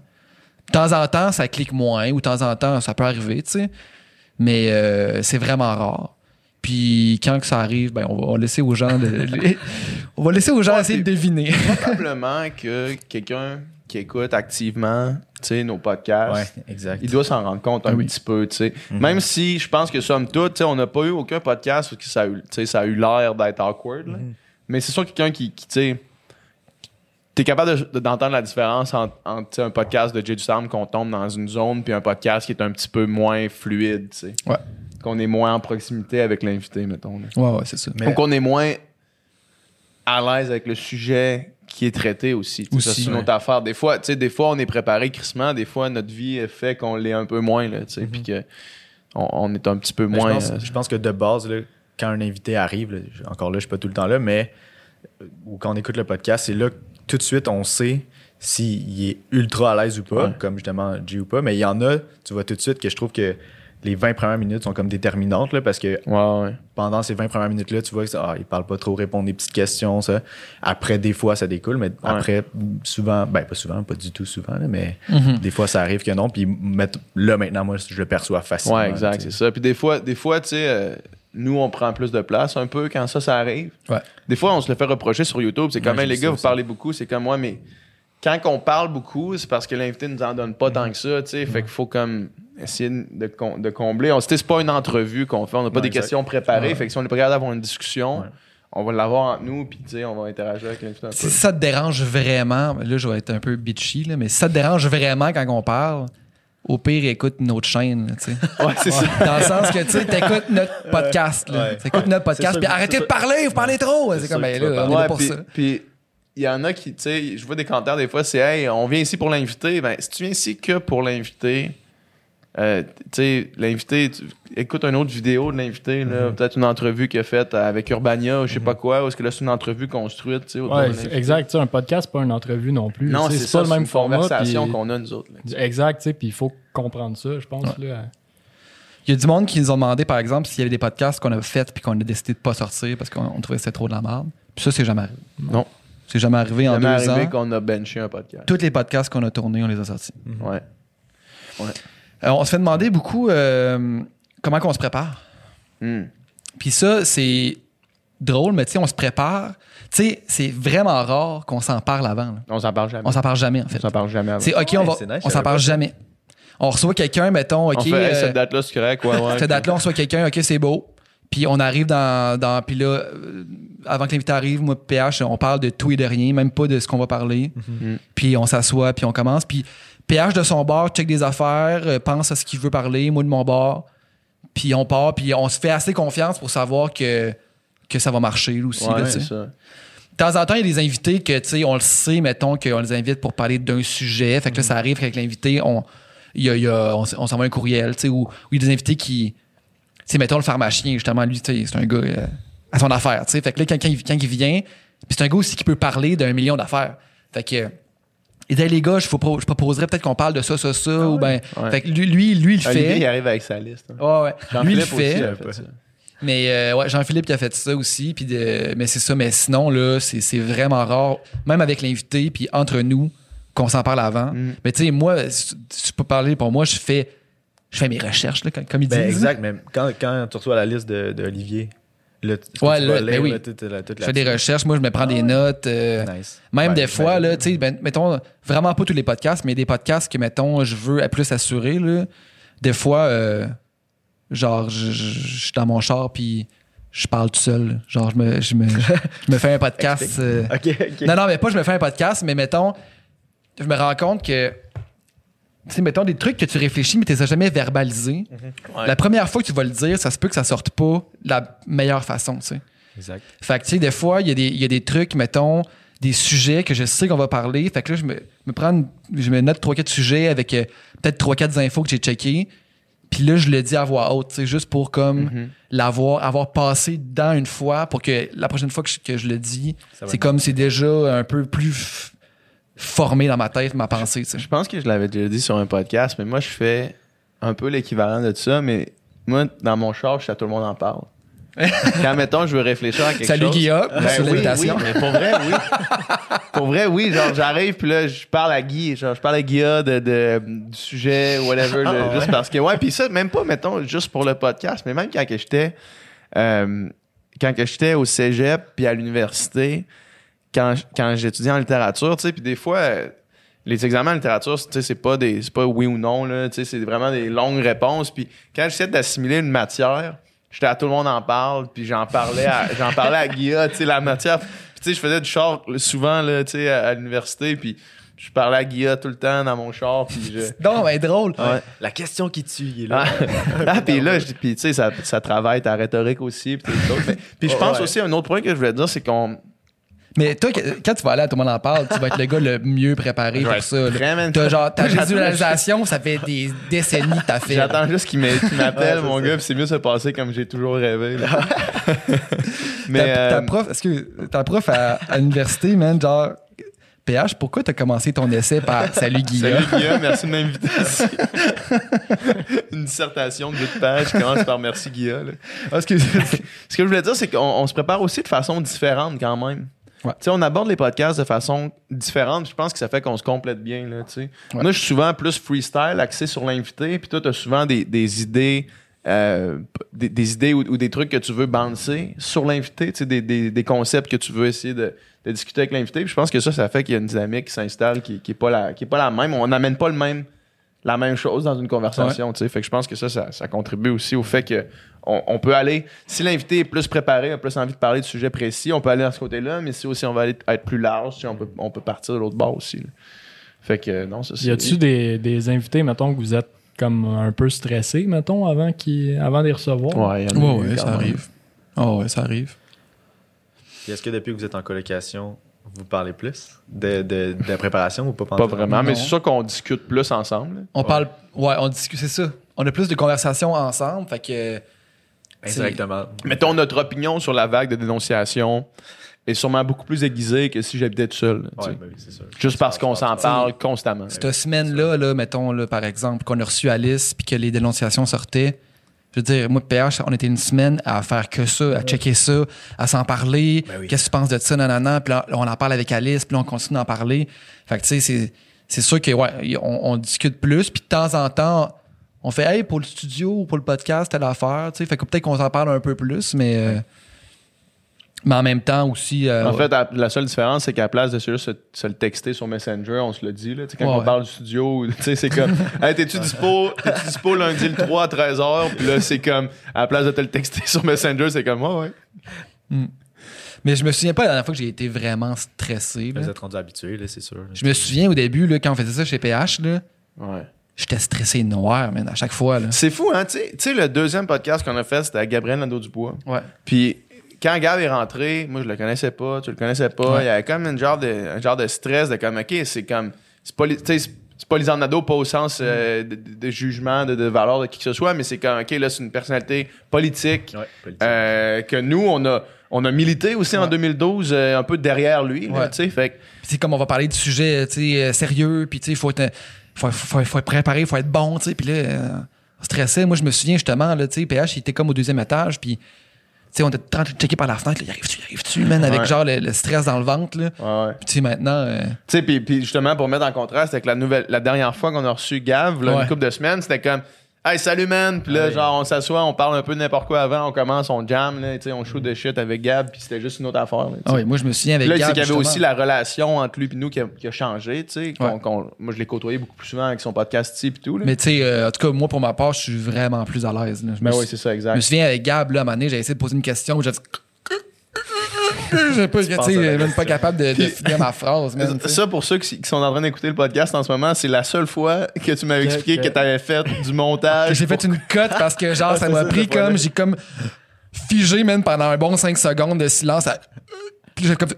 De temps en temps, ça clique moins, ou de temps en temps, ça peut arriver, tu sais. Mais euh, c'est vraiment rare. Puis quand que ça arrive, ben, on va laisser aux gens de, on va laisser aux gens Ouais, essayer de deviner. Probablement que quelqu'un qui écoute activement nos podcasts, Ouais, exact. il doit s'en rendre compte un Ah oui. petit peu. sais. Même si je pense que somme toute, on n'a pas eu aucun podcast où ça a eu, ça a eu l'air d'être awkward. là. Mais c'est sûr quelqu'un qui, qui tu t'es capable de- de- d'entendre la différence entre, un podcast de Jay du Sam qu'on tombe dans une zone puis un podcast qui est un petit peu moins fluide. Ouais. Qu'on est moins en proximité avec l'invité, mettons. là. Ouais, ouais, c'est ça. Mais- Donc, on est moins à l'aise avec le sujet qui est traité aussi. Aussi, ça, c'est une ouais. autre affaire. Des fois, tu sais, des fois, on est préparé crissement. Des fois, notre vie fait qu'on l'est un peu moins, là, tu sais, puis que on, on est un petit peu Mais moins... je, pense, euh, je pense que de base, là, quand un invité arrive, là, encore là, je suis pas tout le temps là, mais euh, ou quand on écoute le podcast, c'est là que tout de suite on sait s'il est ultra à l'aise ou pas, Ouais. comme justement G ou pas. Mais il y en a, tu vois tout de suite que je trouve que les 20 premières minutes sont comme déterminantes là, parce que Ouais, ouais. pendant ces 20 premières minutes-là, tu vois que ah, il parle pas trop, répond des petites questions, ça. Après, des fois, ça découle, mais après, souvent, ben pas souvent, pas du tout souvent, là, mais Mhm. des fois, ça arrive que non. Puis là, maintenant, moi, je le perçois facilement. Ouais, exact, c'est ça. Puis des fois, des fois tu sais, euh, nous, on prend plus de place un peu quand ça, ça arrive. Ouais. Des fois, on se le fait reprocher sur YouTube. C'est comme, Ouais, les gars, vous parlez beaucoup. C'est comme moi, mais quand on parle beaucoup, c'est parce que l'invité nous en donne pas tant que ça, tu sais. Fait qu'il faut comme essayer de, com- de combler. On, c'est pas une entrevue qu'on fait. On n'a pas Ouais, des exact. questions préparées. Ouais. Fait que si on est pas capable d'avoir une discussion, Ouais. on va l'avoir entre nous, puis tu sais, on va interagir avec l'invité un peu. Si ça te dérange vraiment, là, je vais être un peu bitchy, là, mais si ça te dérange vraiment quand on parle, au pire, écoute une autre chaîne, là, tu sais. Ouais, c'est ça. Dans le sens que, tu sais, t'écoutes notre podcast, là. Ouais. T'écoutes notre podcast, puis arrêtez de parler, vous parlez trop. C'est comme, ben là, on est là pour puis- ça. Puis il y en a qui, tu sais, je vois des commentaires des fois, c'est Hey, on vient ici pour l'invité. Ben, si tu viens ici que pour l'invité, euh, tu sais, l'invité, tu- écoute une autre vidéo de l'invité, là, Mhm. peut-être une entrevue qu'il a faite avec Urbania ou je sais pas quoi, ou est-ce que là, c'est une entrevue construite, tu sais, Ouais, exact. Tu sais, un podcast, c'est pas une entrevue non plus. Non, c'est ça, pas le même une format. conversation qu'on a, nous autres. là. Exact, tu sais, puis il faut comprendre ça, je pense. Là. Il y a du monde qui nous ont demandé, par exemple, s'il y avait des podcasts qu'on a fait puis qu'on a décidé de pas sortir parce qu'on on trouvait que c'était trop de la merde. Puis ça, c'est jamais arrivé. Non. C'est jamais arrivé en Jamais deux arrivé ans. qu'on a benché un podcast. Tous les podcasts qu'on a tournés, on les a sortis. Ouais. Euh, on se fait demander beaucoup euh, comment qu'on se prépare. Hmm. Puis ça, c'est drôle, mais tu sais, on se prépare. Tu sais, c'est vraiment rare qu'on s'en parle avant. là. On s'en parle jamais. On s'en parle jamais, en On fait. s'en parle jamais avant. C'est OK, Ouais, on va. nice, on s'en parle jamais. On reçoit quelqu'un, mettons, OK. on fait, hey, euh, cette date-là, c'est correct, ouais, ouais. cette date-là, on reçoit quelqu'un, OK, c'est beau. Puis on arrive dans. dans puis là, euh, avant que l'invité arrive, moi, PH, on parle de tout et de rien, même pas de ce qu'on va parler. Mhm. Puis on s'assoit, puis on commence. Puis PH de son bord, check des affaires, euh, pense à ce qu'il veut parler, moi de mon bord. Puis on part, puis on se fait assez confiance pour savoir que, que ça va marcher aussi. Ouais, là, ça. De temps en temps, il y a des invités que, tu sais, on le sait, mettons, qu'on les invite pour parler d'un sujet. Fait que là, ça arrive qu'avec l'invité, on, y a- il y a- on, on s'envoie un courriel, tu sais, ou il y a des invités qui, sais, mettons le pharmacien, justement, lui, tu sais, c'est un gars euh, à son affaire, tu sais. Fait que là, quand, quand il, quand il vient, c'est un gars aussi qui peut parler d'un million d'affaires. Fait que, il dit, les gars, je, pro- je proposerais peut-être qu'on parle de ça, ça, ça, ou ben. Ouais. Fait que lui, lui, lui, il le Olivier, il fait. arrive avec sa liste. hein. Ouais, ouais. Lui, il le Jean-Philippe aussi, fait. il fait. Mais euh, ouais, Jean-Philippe qui a fait ça aussi. Puis de- mais c'est ça. Mais sinon, là, c'est c'est vraiment rare, même avec l'invité, puis entre nous, qu'on s'en parle avant. Mm. Mais tu sais, moi, si tu peux parler pour moi, je fais, je fais mes recherches, là, comme, ils Ben, disent. exact, mais quand, quand tu reçois la liste de, de que Ouais, là, ben oui. Je fais des recherches, moi, je me prends des notes. euh, Nice. Même des fois, j'imagine. là, tu sais, ben, mettons, vraiment pas tous les podcasts, mais des podcasts que, mettons, je veux plus assurer, là. Des fois, euh, genre, je, suis dans mon char, puis je parle tout seul. Genre, je me, je me, je me fais un podcast. euh, Ok, ok. Non, non, mais pas je me fais un podcast, mais mettons, je me rends compte que, sais, mettons des trucs que tu réfléchis, mais tu les as jamais verbalisés. Ouais. La première fois que tu vas le dire, ça se peut que ça sorte pas de la meilleure façon, tu sais. Exact. Fait que, tu sais, des fois, il y, a des- il y a des trucs, mettons, des sujets que je sais qu'on va parler. Fait que là, je me, me prends, une- je me note 3-4 sujets avec euh, peut-être 3-4 infos que j'ai checkées. Puis là, je le dis à voix haute, tu sais, juste pour comme Mhm. l'avoir, avoir passé dedans une fois pour que la prochaine fois que je, que je le dis, c'est comme c'est déjà un peu plus formé dans ma tête, ma pensée, sais. Je pense que je l'avais déjà dit sur un podcast, mais moi, je fais un peu l'équivalent de ça, mais moi, dans mon char, je suis à tout le monde en parle. Quand, mettons, je veux réfléchir à quelque Salut chose. Guillaume, Ben merci de oui, l'invitation. oui, mais pour vrai, oui. pour vrai, oui. Genre, j'arrive, puis là, je parle à Guy. Genre, je parle à Guilla de, de- du sujet, whatever. Ah, ouais. Juste parce que, ouais, puis ça, même pas, mettons, juste pour le podcast, mais même quand que j'étais, euh, quand que j'étais au cégep, puis à l'université, quand, quand j'étudiais en littérature, tu sais, puis des fois, euh, les examens en littérature, tu sais, c'est pas des, c'est pas oui ou non, là, tu sais, c'est vraiment des longues réponses. Puis quand j'essayais d'assimiler une matière, j'étais à tout le monde en parle, puis j'en parlais à, j'en parlais à Guilla, tu sais, la matière. Puis tu sais, je faisais du char souvent, là, tu sais, à, à l'université, puis je parlais à Guilla tout le temps dans mon char, puis je... Non, mais drôle. Ouais. La question qui tue, il est là. Ah, ah, puis là, je- puis tu sais, ça, ça travaille ta rhétorique aussi, puis Puis je pense ouais. aussi, un autre point que je voulais dire, c'est qu'on... Mais toi, quand tu vas aller à Tout le monde en parle, tu vas être le gars le mieux préparé pour ça. vraiment- T'as genre ta visualisation, ça fait des décennies que t'as fait. J'attends juste qu'il m'a- qu'il m'appelle, mon gars, puis c'est mieux se passer comme j'ai toujours rêvé. Mais ta, euh, prof, ta à, l'université, man, genre PH, pourquoi t'as commencé ton essai par Salut Guillaume? Salut Guillaume, merci de m'inviter. Une dissertation de 8 pages qui commence par merci Guillaume. Que Ce que je voulais dire, c'est qu'on on se prépare aussi de façon différente quand même. Ouais. Tu sais, on aborde les podcasts de façon différente. Je pense que ça fait qu'on se complète bien. Là, tu sais. Ouais. Moi, je suis souvent plus freestyle, axé sur l'invité. Puis toi, tu as souvent des, des idées. euh, des, des idées ou, ou des trucs que tu veux bouncer sur l'invité, tu sais, des, des, des concepts que tu veux essayer de, de discuter avec l'invité. Puis je pense que ça, ça fait qu'il y a une dynamique qui s'installe qui, qui est pas la qui est pas la même. On n'amène pas le même la même chose dans une conversation. tu sais. Fait que je pense que ça, ça, ça contribue aussi au fait que on, on peut aller. Si l'invité est plus préparé, a plus envie de parler de sujets précis, on peut aller dans ce côté-là. Mais si aussi on va aller être plus large, tu sais, on peut, on peut partir de l'autre bord aussi. là. Fait que non, ça c'est. Y a-tu des, des invités, mettons, que vous êtes comme un peu stressés, mettons, avant, qu'ils- avant de les recevoir? Ouais, y en a Ouais, eu ouais, ça arrive. Oh, ouais, ça arrive. Est-ce que depuis que vous êtes en colocation, vous parlez plus de, de, de la préparation ou pas Pas vraiment, mais c'est sûr qu'on discute plus ensemble. On parle. Ouais, on discute, c'est ça. On a plus de conversations ensemble, fait que. Indirectement. Mettons notre opinion sur la vague de dénonciation est sûrement beaucoup plus aiguisée que si j'habitais tout seul. Ouais, ben oui, c'est sûr. Juste parce qu'on s'en parle constamment. Cette semaine-là, là, mettons, là, par exemple, qu'on a reçu Alice puis que les dénonciations sortaient, je veux dire, moi, PH, on était une semaine à faire que ça, à checker ça, à s'en parler. Ben oui. Qu'est-ce que tu penses de ça, nanana? Puis là, on en parle avec Alice, puis là, on continue d'en parler. Fait que, tu sais, c'est, c'est sûr que, ouais, on discute plus, puis de temps en temps, on fait, hey, pour le studio ou pour le podcast, telle affaire, tu sais. Fait que peut-être qu'on s'en parle un peu plus, mais. euh, Mais en même temps aussi. euh, En fait, à- la seule différence, c'est qu'à la place de se, se, se le texter sur Messenger, on se le dit. Là. Tu sais, Quand Ouais, on ouais. parle du studio, tu sais, c'est comme Hey, t'es-tu dispo, t'es-tu dispo lundi le 3 à 13h? Puis là, c'est comme à la place de te le texter sur Messenger, c'est comme Ouais, ouais. mais je me souviens pas la dernière fois que j'ai été vraiment stressé. là. Vous êtes rendu habitué, là, c'est sûr. Je me souviens au début, là, quand on faisait ça chez PH, là, ouais. j'étais stressé noir, man, à chaque fois. Là. C'est fou, hein? Tu sais- tu sais, le deuxième podcast qu'on a fait, c'était avec Gabriel Nadeau-Dubois. Ouais. Puis quand Gab est rentré, moi je le connaissais pas, tu le connaissais pas, Ouais. il y avait comme une genre de, un genre de stress de comme, ok, c'est comme, c'est pas, c'est- pas Lisanne Nadeau, pas au sens euh, de, de- de jugement, de, de valeur de qui que ce soit, mais c'est comme, ok, là c'est une personnalité politique Ouais, politique. euh, que nous, on a, on a milité aussi en Ouais. 2012, euh, un peu derrière lui, Ouais. tu sais, fait c'est comme on va parler de sujets tu sais, sérieux, puis tu sais, il faut être, faut, faut, faut être préparé, il faut être bon, tu sais, puis là, on stressait. Moi, je me souviens justement, là, tu sais, PH, il était comme au deuxième étage, puis sais, on était en train de checker par la fenêtre, là, il arrive-tu, il arrive-tu, man, avec Ouais. genre le, le stress dans le ventre, là? ouais, ouais. Puis tu sais, maintenant, euh, Tu sais, puis, puis justement, pour mettre en contraste avec la nouvelle, la dernière fois qu'on a reçu Gav, là, une couple de semaines, c'était comme, hey, salut man, puis là, oui. genre, on s'assoit, on parle un peu de n'importe quoi avant, on commence, on jam, là, tu sais, on shoot de shit avec Gab, puis c'était juste une autre affaire. là, ah oui, moi, je me souviens avec Là, c'est Gab, qu'il y avait aussi la relation entre lui et nous qui a, qui a changé, tu sais. Ouais. moi, je l'ai côtoyé beaucoup plus souvent avec son podcast type et tout. Là. Mais tu sais, euh, en tout cas, moi, pour ma part, je suis vraiment plus à l'aise. là. Je Ben oui, suis- c'est ça, Je exact. me souviens avec Gab, là, à un moment donné, j'ai essayé de poser une question, j'ai dit. J'ai pas, même pas capable de, finir ma phrase, man. Ça, pour ceux qui, qui sont en train d'écouter le podcast en ce moment, c'est la seule fois que tu m'avais expliqué que, tu avais fait du montage. J'ai fait une cote parce que genre ça m'a pris comme j'ai comme figé même pendant un bon 5 secondes de silence à- puis j'ai comme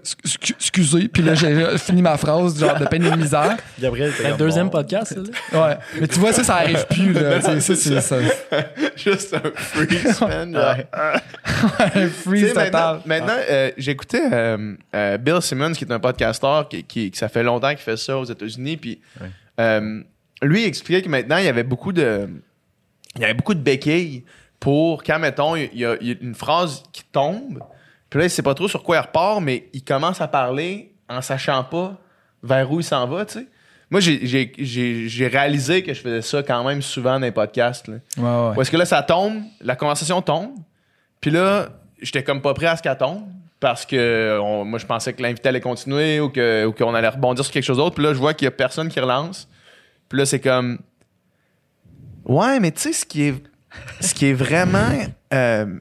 excusez puis là j'ai fini ma phrase genre de peine et de misère Gabriel, t'es Le comme, deuxième bon. podcast, ça, là? ouais mais tu vois ça ça arrive plus là sais, ça c'est ça Juste un freeze, man. un freeze maintenant, total maintenant, euh, j'écoutais euh, euh, Bill Simmons, qui est un podcasteur qui, qui, qui- ça fait longtemps qu'il fait ça aux États-Unis. Puis Ouais. euh, lui, il expliquait que maintenant, il y avait beaucoup de, il y avait beaucoup de béquilles pour quand, mettons, il y a, il y a une phrase qui tombe. Puis là, il sait pas trop sur quoi il repart, mais il commence à parler en sachant pas vers où il s'en va, tu sais. Moi, j'ai- j'ai- j'ai j'ai réalisé que je faisais ça quand même souvent dans les podcasts. Là. ouais Où est-ce que là, ça tombe, la conversation tombe, puis là, j'étais comme pas prêt à ce qu'elle tombe, parce que on- moi, je pensais que l'invité allait continuer ou que- ou qu'on allait rebondir sur quelque chose d'autre, puis là, je vois qu'il y a personne qui relance, puis là, c'est comme... Ouais, mais tu sais, ce qui est, ce qui est vraiment euh,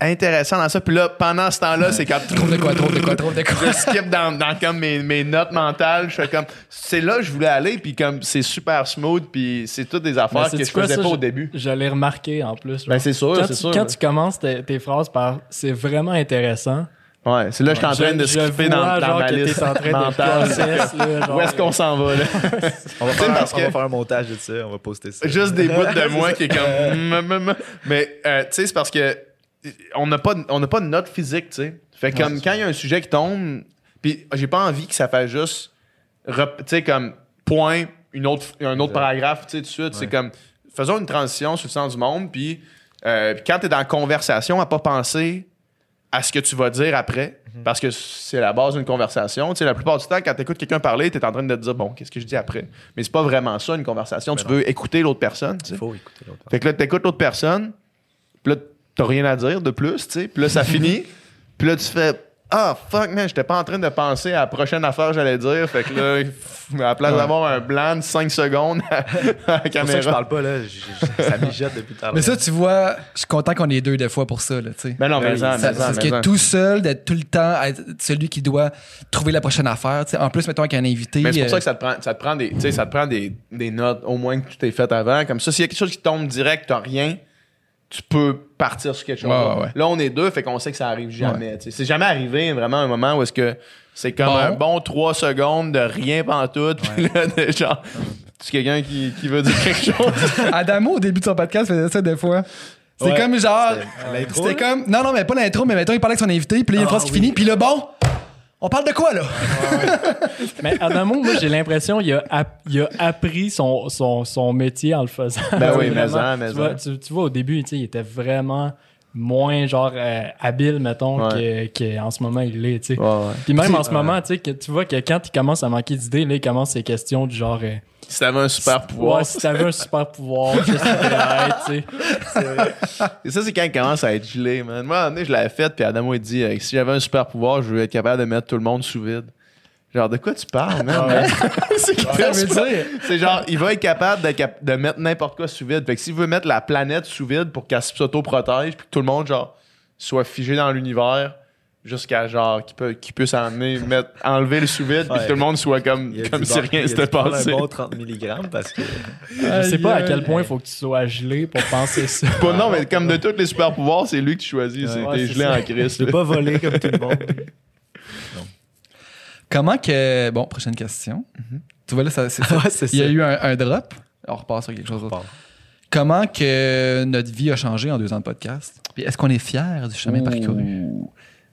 intéressant dans ça, puis là, pendant ce temps-là, c'est quand... trop de quoi trop de quoi trop de quoi je skip dans, dans comme mes, mes notes mentales. Je fais comme, c'est là que je voulais aller, puis comme c'est super smooth, puis c'est toutes des affaires que je quoi, faisais ça, pas je- au début. Je l'ai remarqué en plus. Ben c'est sûr, quand c'est tu, sûr. quand tu commences tes, tes phrases par c'est vraiment intéressant. Ouais, c'est là que je suis en train je, de je skipper dans, dans ma liste en train de mentale. process, là, genre, Où est-ce qu'on s'en va, là? On va, faire, parce on va faire un montage de ça, on va poster ça. Juste des bouts de moi qui est comme... mm, mm, mm. Mais, euh, tu sais, c'est parce que on n'a pas, on n'a pas de note physique, tu sais. Fait que comme quand il y a un sujet qui tombe, puis j'ai pas envie que ça fasse juste, tu sais, comme point, une autre, un autre paragraphe, tu sais, tout de suite. C'est Ouais. comme, faisons une transition sur le sens du monde, puis euh, quand t'es dans la conversation, à pas penser à ce que tu vas dire après, parce que c'est la base d'une conversation. Tu sais, la plupart du temps, quand tu écoutes quelqu'un parler, tu es en train de te dire, bon, qu'est-ce que je dis après? Mais c'est pas vraiment ça, une conversation. Ben tu non. veux écouter l'autre personne, tu sais. Il faut écouter l'autre. Fait que là, t'écoutes l'autre personne, puis là, t'as rien à dire de plus, tu sais. Puis là, ça finit. Puis là, tu fais Ah, fuck, man, j'étais pas en train de penser à la prochaine affaire que j'allais dire. Fait que là, à la place d'avoir un blanc de 5 secondes à, à la pour ça que je parle pas, là. Je- je- ça mijote depuis tout à l'heure. mais ça tu vois je suis content qu'on ait deux des fois pour ça là tu sais Ben non, mais Ben Ça- mais en, parce mais que tout seul, d'être tout le temps être celui qui doit trouver la prochaine affaire. tu sais. En plus, mettons avec un invité. Mais c'est pour euh, ça que ça te prend, ça te prend des, tu sais, ça te prend des, des notes au moins que tu t'es fait avant. Comme ça, s'il y a quelque chose qui tombe direct, t'as rien, tu peux partir sur quelque chose. Ouais, ouais, ouais. Là, on est deux, fait qu'on sait que ça arrive jamais. C'est jamais arrivé vraiment un moment où est-ce que c'est comme Bon. un bon trois secondes de rien pantoute, puis là, de genre, c'est quelqu'un qui, qui veut dire quelque chose? Adamo, au début de son podcast, faisait ça des fois. C'était Ouais. comme genre. C'était comme. Non, non, mais pas l'intro, mais mettons, il parlait avec son invité, puis là, il y a une Ah, phrase qui finit, puis là, bon, on parle de quoi, là? Mais Adamo, moi, j'ai l'impression qu'il a, app- il a appris son, son, son métier en le faisant. Ben oui, mais vraiment- en, mais tu, vois, en. tu, tu vois, au début, tu sais, il était vraiment moins, genre, euh, habile, mettons, Ouais. que- qu'en ce moment, il l'est, tu sais. Ouais, ouais. Puis même en ce moment, tu sais, que tu vois que quand il commence à manquer d'idées, là, il commence ses questions du genre, euh, Si t'avais un super pouvoir. Ouais, si t'avais un super pouvoir, que tu sais. Et ça, c'est quand il commence à être gelé, man. Moi, à un moment donné, je l'avais fait, puis Adamo, il dit euh, si j'avais un super pouvoir, je veux être capable de mettre tout le monde sous vide. Genre, de quoi tu parles, man? c'est dire- C'est genre, il va être capable de, cap- de mettre n'importe quoi sous vide. Fait que s'il veut mettre la planète sous vide pour qu'elle s'auto-protège, puis que tout le monde, genre, soit figé dans l'univers, jusqu'à genre, qu'il peut, qu'il puisse emmener, mettre, enlever le sous-vide, puis que tout le monde soit comme, comme si prendre- rien s'était passé. un bon 30 mg parce que. Je sais pas à quel point il faut que tu sois gelé pour penser ça. Pas, non, mais comme de tous les super pouvoirs, c'est lui que tu choisis. c'est Ouais, t'es c'est gelé ça. en crise. Je l'ai pas volé comme tout le monde. Comment que. Bon, prochaine question. Tu vois, là, ça, c'est ça. Ouais, c'est Il y a ça. eu un, un drop. On repart sur quelque chose d'autre. Comment que notre vie a changé en deux ans de podcast? Puis est-ce qu'on est fier du chemin parcouru?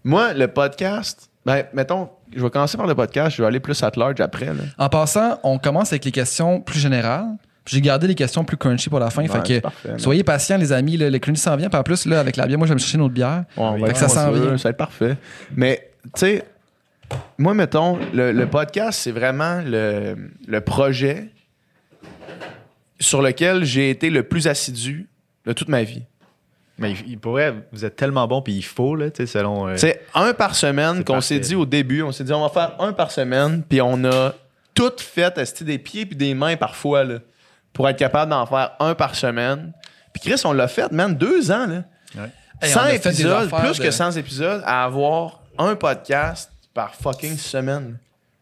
Moi, le podcast, ben, mettons, je vais commencer par le podcast, je vais aller plus at large après. Là. En passant, on commence avec les questions plus générales. J'ai gardé les questions plus crunchy pour la fin. Ouais, fait que parfait, soyez patients, les amis. là, le crunchy s'en vient. Puis en plus, là, avec la bière, moi, je vais me chercher une autre bière. Ouais, Fait que ça s'en vient. Ça va être parfait. Mais, tu sais, moi, mettons, le, le podcast, c'est vraiment le, le projet sur lequel j'ai été le plus assidu de toute ma vie. Mais il, il pourrait, vous êtes tellement bon, puis il faut, là, tu sais, selon. euh, C'est un par semaine qu'on s'est dit au début. On s'est dit, on va faire un par semaine, puis on a tout fait, esti, des pieds puis des mains parfois, là, pour être capable d'en faire un par semaine. Puis Chris, on l'a fait, man, deux ans, là. Hey, 100 on a fait des épisodes, plus de- que 100 épisodes, à avoir un podcast par fucking semaine.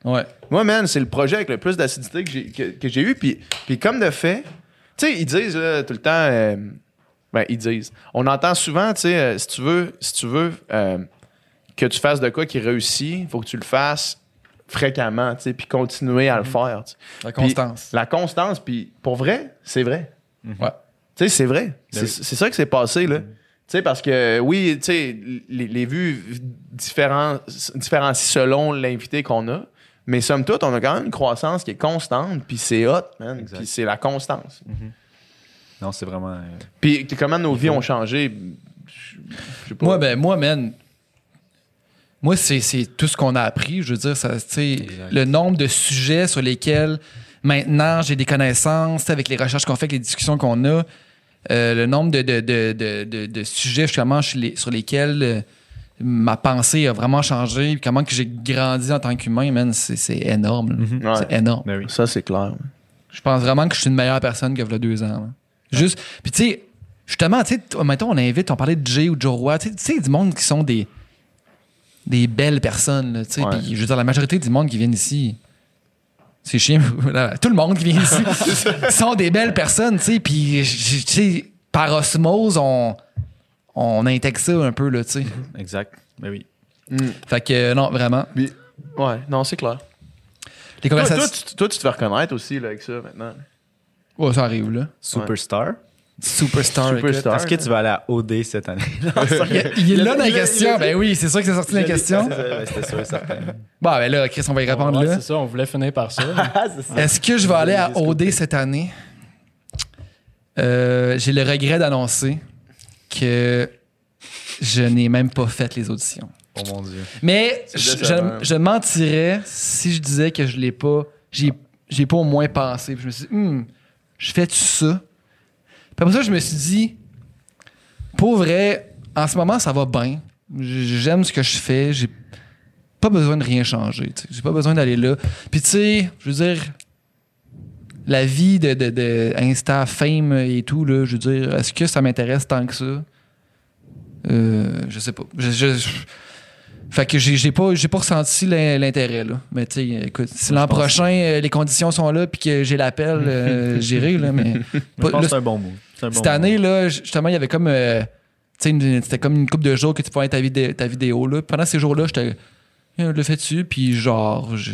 Ouais. Moi, man, c'est le projet avec le plus d'acidité que j'ai, que, que j'ai eu. Puis, puis comme de fait, tu sais, ils disent là, tout le temps, euh, ben, ils disent, on entend souvent, tu sais, euh, si tu veux, si tu veux euh, que tu fasses de quoi qui réussit, il faut que tu le fasses fréquemment, tu sais, puis continuer à le faire. tu sais. La Puis constance. la constance, puis pour vrai, c'est vrai. Ouais. Tu sais, c'est vrai. C'est oui. c'est ça que c'est passé, là. Tu sais, parce que, oui, tu sais, les, les vues différen- différencient selon l'invité qu'on a. Mais somme toute, on a quand même une croissance qui est constante, puis c'est hot, man. Exact. Puis c'est la constance. Non, c'est vraiment. euh, Puis comment nos vies ont changé, je je sais pas. Moi, ben, moi, man. Moi, c'est c'est tout ce qu'on a appris. Je veux dire, ça, le nombre de sujets sur lesquels maintenant j'ai des connaissances, avec les recherches qu'on fait, avec les discussions qu'on a, euh, le nombre de, de, de, de, de- de sujets justement sur lesquels euh, ma pensée a vraiment changé, puis comment que j'ai grandi en tant qu'humain, man, c'est c'est énorme. Ouais. C'est énorme. Ben oui. Ça, c'est clair. Je pense vraiment que je suis une meilleure personne qu'il y a deux ans. là. Juste. Puis tu sais, justement, tu sais, mettons, on invite, on parlait de Jay ou de Joe Roy, tu sais- tu sais, du monde qui sont des des belles personnes, tu sais. Ouais. Puis je veux dire, la majorité du monde qui viennent ici, c'est chiant. Tout le monde qui vient ici sont des belles personnes, tu sais. Puis, tu sais, par osmose, on, on intègre ça un peu, là, tu sais. Exact. Ben oui. Fait que, euh, non, vraiment. Puis, ouais, non, c'est clair. Les Toi, tu, toi, tu te fais reconnaître aussi là, avec ça maintenant. Ouais, ça arrive, là. Superstar? Superstar. Superstar. Est-ce que tu vas aller à OD cette année? Il, est- il est là dans la question. Ben oui, c'est sûr que c'est sorti dans la question. Ben, C'était sûr et certain. Bon, ben là, Chris, on va y répondre Ouais, là. c'est ça, on voulait finir par ça. Est-ce que je vais aller à OD cette année? Euh, J'ai le regret d'annoncer que je n'ai même pas fait les auditions. Oh mon Dieu. Mais je, décevant. je- je mentirais si je disais que je l'ai pas. J'ai j'ai pas au moins pensé. Puis je me suis dit, Hmm, je fais-tu ça? Puis ça, je me suis dit, pour vrai, en ce moment, ça va bien. J'aime ce que je fais. J'ai pas besoin de rien changer. J'ai pas besoin d'aller là. Puis tu sais, je veux dire, la vie de, de, Insta, Fame et tout, là, je veux dire, est-ce que ça m'intéresse tant que ça? Euh, je sais pas. Je- fait que j'ai pas, j'ai pas ressenti l'in- l'intérêt, là. Mais tu sais, écoute, si l'an prochain, euh, les conditions sont là puis que j'ai l'appel, euh, j'irai, là. Mais Je c'est un bon mot. Bon cette mot. année, là, justement, il y avait comme. euh, tu sais, une- c'était comme une couple de jours que tu pouvais ta, ta vidéo, là. Pendant ces jours-là, j'étais. euh, le fais-tu? Puis genre, je-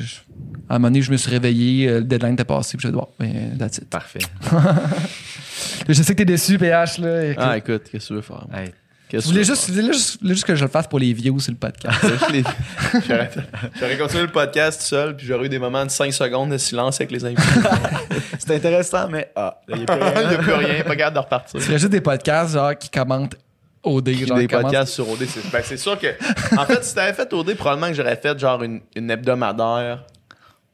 à un moment donné, je me suis réveillé, euh, le deadline était passé, puis j'ai dit, bon, ben, that's it. Parfait. Je sais que t'es déçu, PH, là. Écoute. Ah, écoute, qu'est-ce que tu veux faire? Hey, je voulais juste, voulais juste, voulais juste que je le fasse pour les views sur le podcast. J'aurais continué le podcast tout seul, puis j'aurais eu des moments de 5 secondes de silence avec les invités. C'est intéressant, mais ah, il y a plus rien. Il n'y a plus rien, pas capable de repartir. Tu ferais juste des podcasts, genre, qui commentent OD. Genre, des commentent- podcasts sur OD. C'est ben, c'est sûr que. En fait, si t'avais fait OD, probablement que j'aurais fait genre une, une hebdomadaire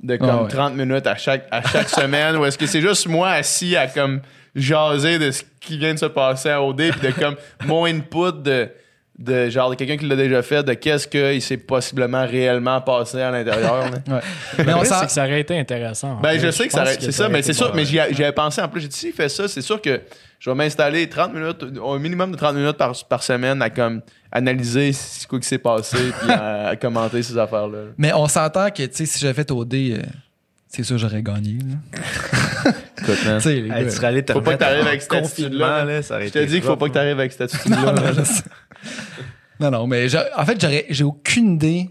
de comme Ah ouais. 30 minutes à chaque, à chaque semaine ou est-ce que c'est juste moi assis à comme jaser de ce qui vient de se passer à OD puis de comme mon input de, de genre de quelqu'un qui l'a déjà fait de qu'est-ce qu'il s'est possiblement réellement passé à l'intérieur. Ouais. Mais on Le pire, s'en- c'est que ça aurait été intéressant. en Ben, je sais que ça aurait- c'est ça, mais c'est sûr, mais j'y a- j'y avais pensé en plus. J'ai dit, s'il fait ça, c'est sûr que je vais m'installer 30 minutes, un minimum de 30 minutes par, par semaine à comme analyser ce quoi qui s'est passé puis à, à commenter ces affaires-là. Mais on s'entend que, tu sais, si j'avais fait OD, euh, c'est sûr j'aurais gagné. là. Écoute, man. Tu sais, les Hey, gars. tu serais allé te Faut pas que remettre t'arrives avec cette attitude-là. là, Je te dis qu'il faut pas que t'arrives avec cette attitude-là. Non, non, mais en fait, j'aurais, j'ai aucune idée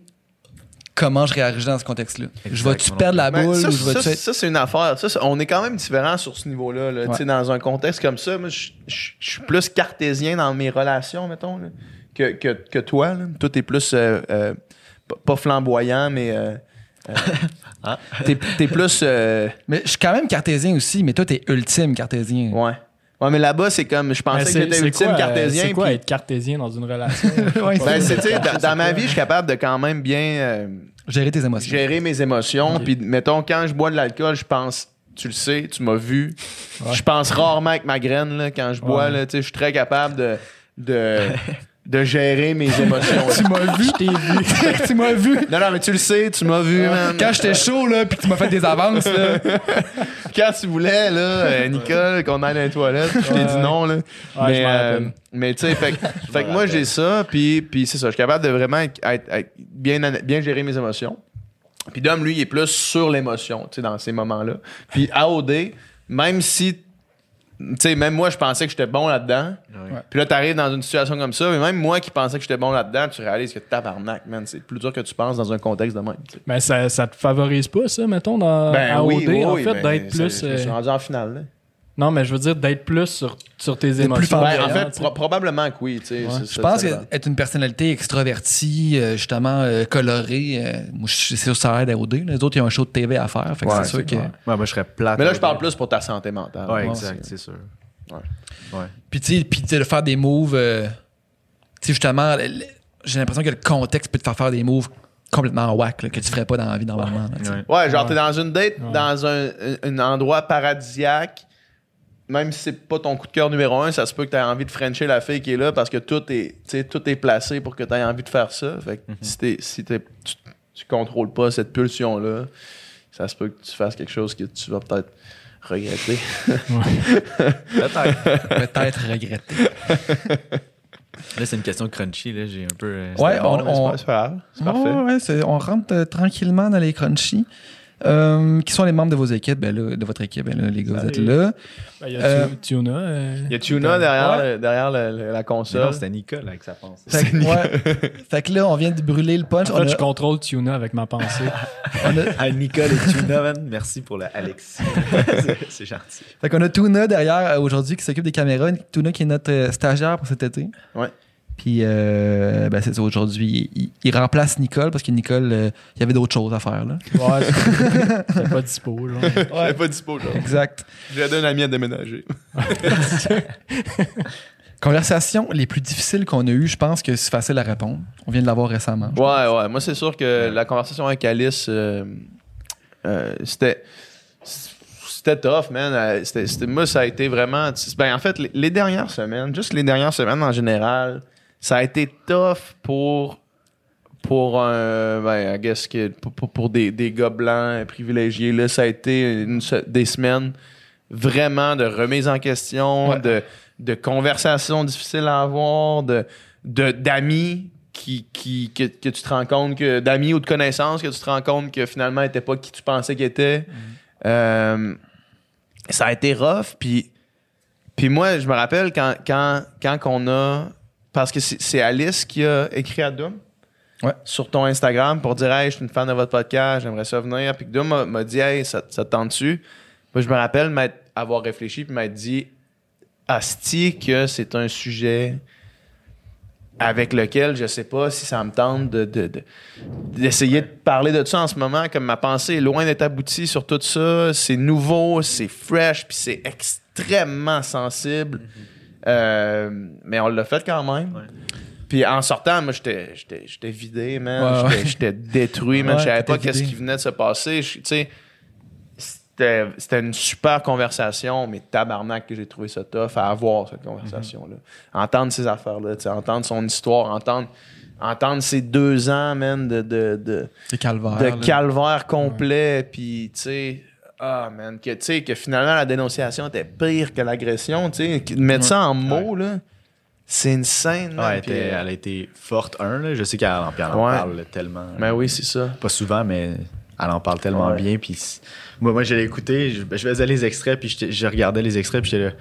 comment je réagirais dans ce contexte-là. Je vais-tu perdre la Ben, boule ça, ou je vais-tu ça, être... ça, c'est une affaire. Ça, on est quand même différents sur ce niveau-là. là. Tu Ouais. sais, Dans un contexte comme ça, moi, je je- je suis plus cartésien dans mes relations, mettons, là, que, que, que toi. Là. Toi, t'es plus, euh, euh, pas- pas flamboyant, mais euh, euh, Ah. t'es, t'es plus... euh, Mais je suis quand même cartésien aussi, mais toi, t'es ultime cartésien. ouais. Ouais, mais là-bas, c'est comme... Je Ben, pensais que c'est- j'étais ultime quoi, euh, cartésien. C'est quoi puis- être cartésien dans une relation? Ouais, Ben, c'est, dans, dans ma vie, je suis capable de quand même bien... euh, Gérer tes émotions. gérer mes émotions. Puis, mettons, quand je bois de l'alcool, je pense, tu le sais, tu m'as vu. Ouais. Je pense rarement avec ma graine là, quand je bois. Ouais. là, tu sais, Je suis très capable de, de, de gérer mes émotions. Tu m'as vu. Je t'ai vu. tu m'as vu. non, non, mais tu le sais, tu m'as vu, man. Quand j'étais chaud, là, puis tu m'as fait des avances, là. Quand tu voulais, là, euh, Nicole, qu'on aille dans les toilettes, je t'ai dit non. Là. Ouais, mais, euh, mais tu sais, fait, que- fait que moi, j'ai ça, puis, puis c'est ça. Je suis capable de vraiment être, bien, bien gérer mes émotions. Puis Dom, lui, il est plus sur l'émotion, tu sais, dans ces moments-là. Puis AOD, même si, tu sais, même moi, je pensais que j'étais bon là-dedans. Ouais. Puis là, t'arrives dans une situation comme ça, mais même moi qui pensais que j'étais bon là-dedans, tu réalises que tabarnak, man, c'est plus dur que tu penses dans un contexte de même. Mais ça, ça te favorise pas, ça, mettons, dans Ben oui, en oui, fait, ben, d'être plus. Je suis euh, rendu en finale, là. Non, mais je veux dire, d'être plus sur, sur tes plus émotions. fort. Ben, en fait, pro- probablement que oui. Ouais. Je ça- pense qu'être une personnalité extravertie, euh, justement euh, colorée, euh, moi, je- c'est sûr que ça aide à OD. Les autres, ils ont un show de TV à faire. Fait que Ouais, c'est sûr que. Ouais, moi, je serais plate. Mais là, je parle plus pour ta santé mentale. Ouais, Ouais, exact, c'est sûr. Ouais. Ouais. Puis, tu sais, puis, tu sais, de faire des moves. euh, tu sais, justement, j'ai l'impression que le contexte peut te faire faire des moves complètement whack là, que tu ferais pas dans la vie normalement. là. Ouais. Ouais, genre, Ouais. t'es dans une date, Ouais. dans un endroit paradisiaque. Même si c'est pas ton coup de cœur numéro un, ça se peut que tu aies envie de frencher la fille qui est là parce que tout est, tu sais, tout est placé pour que tu aies envie de faire ça. Fait que si, t'es- si t'es- tu, tu contrôles pas cette pulsion-là, ça se peut que tu fasses quelque chose que tu vas peut-être regretter. Peut-être. Peut-être regretter. Là, c'est une question crunchy. Là, j'ai un peu. euh, Ouais, on- bon, c'est on- pas- c'est pas grave. C'est Ouais, parfait. ouais, c'est- on rentre euh, tranquillement dans les crunchies. Euh, qui sont les membres de vos équipes? Ben là, de votre équipe, ben là, les gars, vous êtes Salut. là. Ben, il y a Euh, Tu- Tuna. euh, Il y a Tuna derrière, Ouais. le- derrière le- le- la console. C'était Nicole avec sa pensée. Fait que, ouais. Fait que là, on vient de brûler le punch. En On fait, a- je contrôle Tuna avec ma pensée. on a- Ah, Nicole et Tuna, man, merci pour le Alexis. C'est- gentil. Fait qu'on a Tuna derrière euh, aujourd'hui qui s'occupe des caméras. Tuna qui est notre euh, stagiaire pour cet été. Ouais. Puis, euh, ben c'est ça, aujourd'hui, il, il remplace Nicole parce que Nicole, euh, il y avait d'autres choses à faire. Là. Ouais, c'est- pas dispo, genre. Ouais, pas dispo, là. Exact. J'ai aidé un ami à déménager. Conversations les plus difficiles qu'on a eues, je pense que c'est facile à répondre. On vient de l'avoir récemment. Ouais, ouais. Moi, c'est sûr que la conversation avec Alice, euh, euh, c'était. C'était tough, man. C'était- c'était- moi, ça a été vraiment. Ben, en fait, les, les dernières semaines, juste les dernières semaines en général, ça a été tough pour. Pour un. Ben, I guess que. Pour, pour- des, des gars blancs privilégiés, là, ça a été une des semaines vraiment de remise en question, Ouais. de, de conversations difficiles à avoir, de d'amis qui, qui, que, que tu te rends compte que d'amis ou de connaissances que tu te rends compte que finalement n'étaient pas qui tu pensais qu'ils étaient. Euh, ça a été rough. Puis, puis moi, je me rappelle quand, quand, quand on a. Parce que c'est Alice qui a écrit à Doom Ouais. sur ton Instagram pour dire Hey, je suis une fan de votre podcast, j'aimerais ça venir. Puis Doom m'a- m'a dit Hey, ça, ça te tente-tu? Moi, je me rappelle avoir réfléchi puis m'être dit Asti, que c'est un sujet avec lequel je sais pas si ça me tente de, de- de- d'essayer de parler de ça en ce moment, comme ma pensée est loin d'être aboutie sur tout ça. C'est nouveau, c'est fresh, puis c'est extrêmement sensible. Euh, mais on l'a fait quand même. Ouais. Puis en sortant, moi, j'étais, j'étais, j'étais vidé, man. Ouais, J'étais, ouais. j'étais détruit, man. Ouais, je savais pas qu'est-ce qui venait de se passer. Tu sais, c'était, c'était une super conversation, mais tabarnak que j'ai trouvé ça tough à avoir, cette conversation-là. Entendre ces affaires-là, tu sais, entendre son histoire, entendre, entendre ces deux ans, man, de, de, de, calvaire. de là. calvaire complet, puis tu sais, ah man, que tu sais que finalement la dénonciation était pire que l'agression, mettre ça en mots là, c'est une scène. Ouais, elle, était- elle a été forte, un. là. Je sais qu'elle en, puis elle en Ouais. parle tellement. Mais oui, c'est ça. Pas souvent, mais elle en parle tellement Ouais. bien. Puis moi, moi, je l'ai écouté, je, ben, je faisais les extraits, puis je regardais les extraits, puis j'étais là.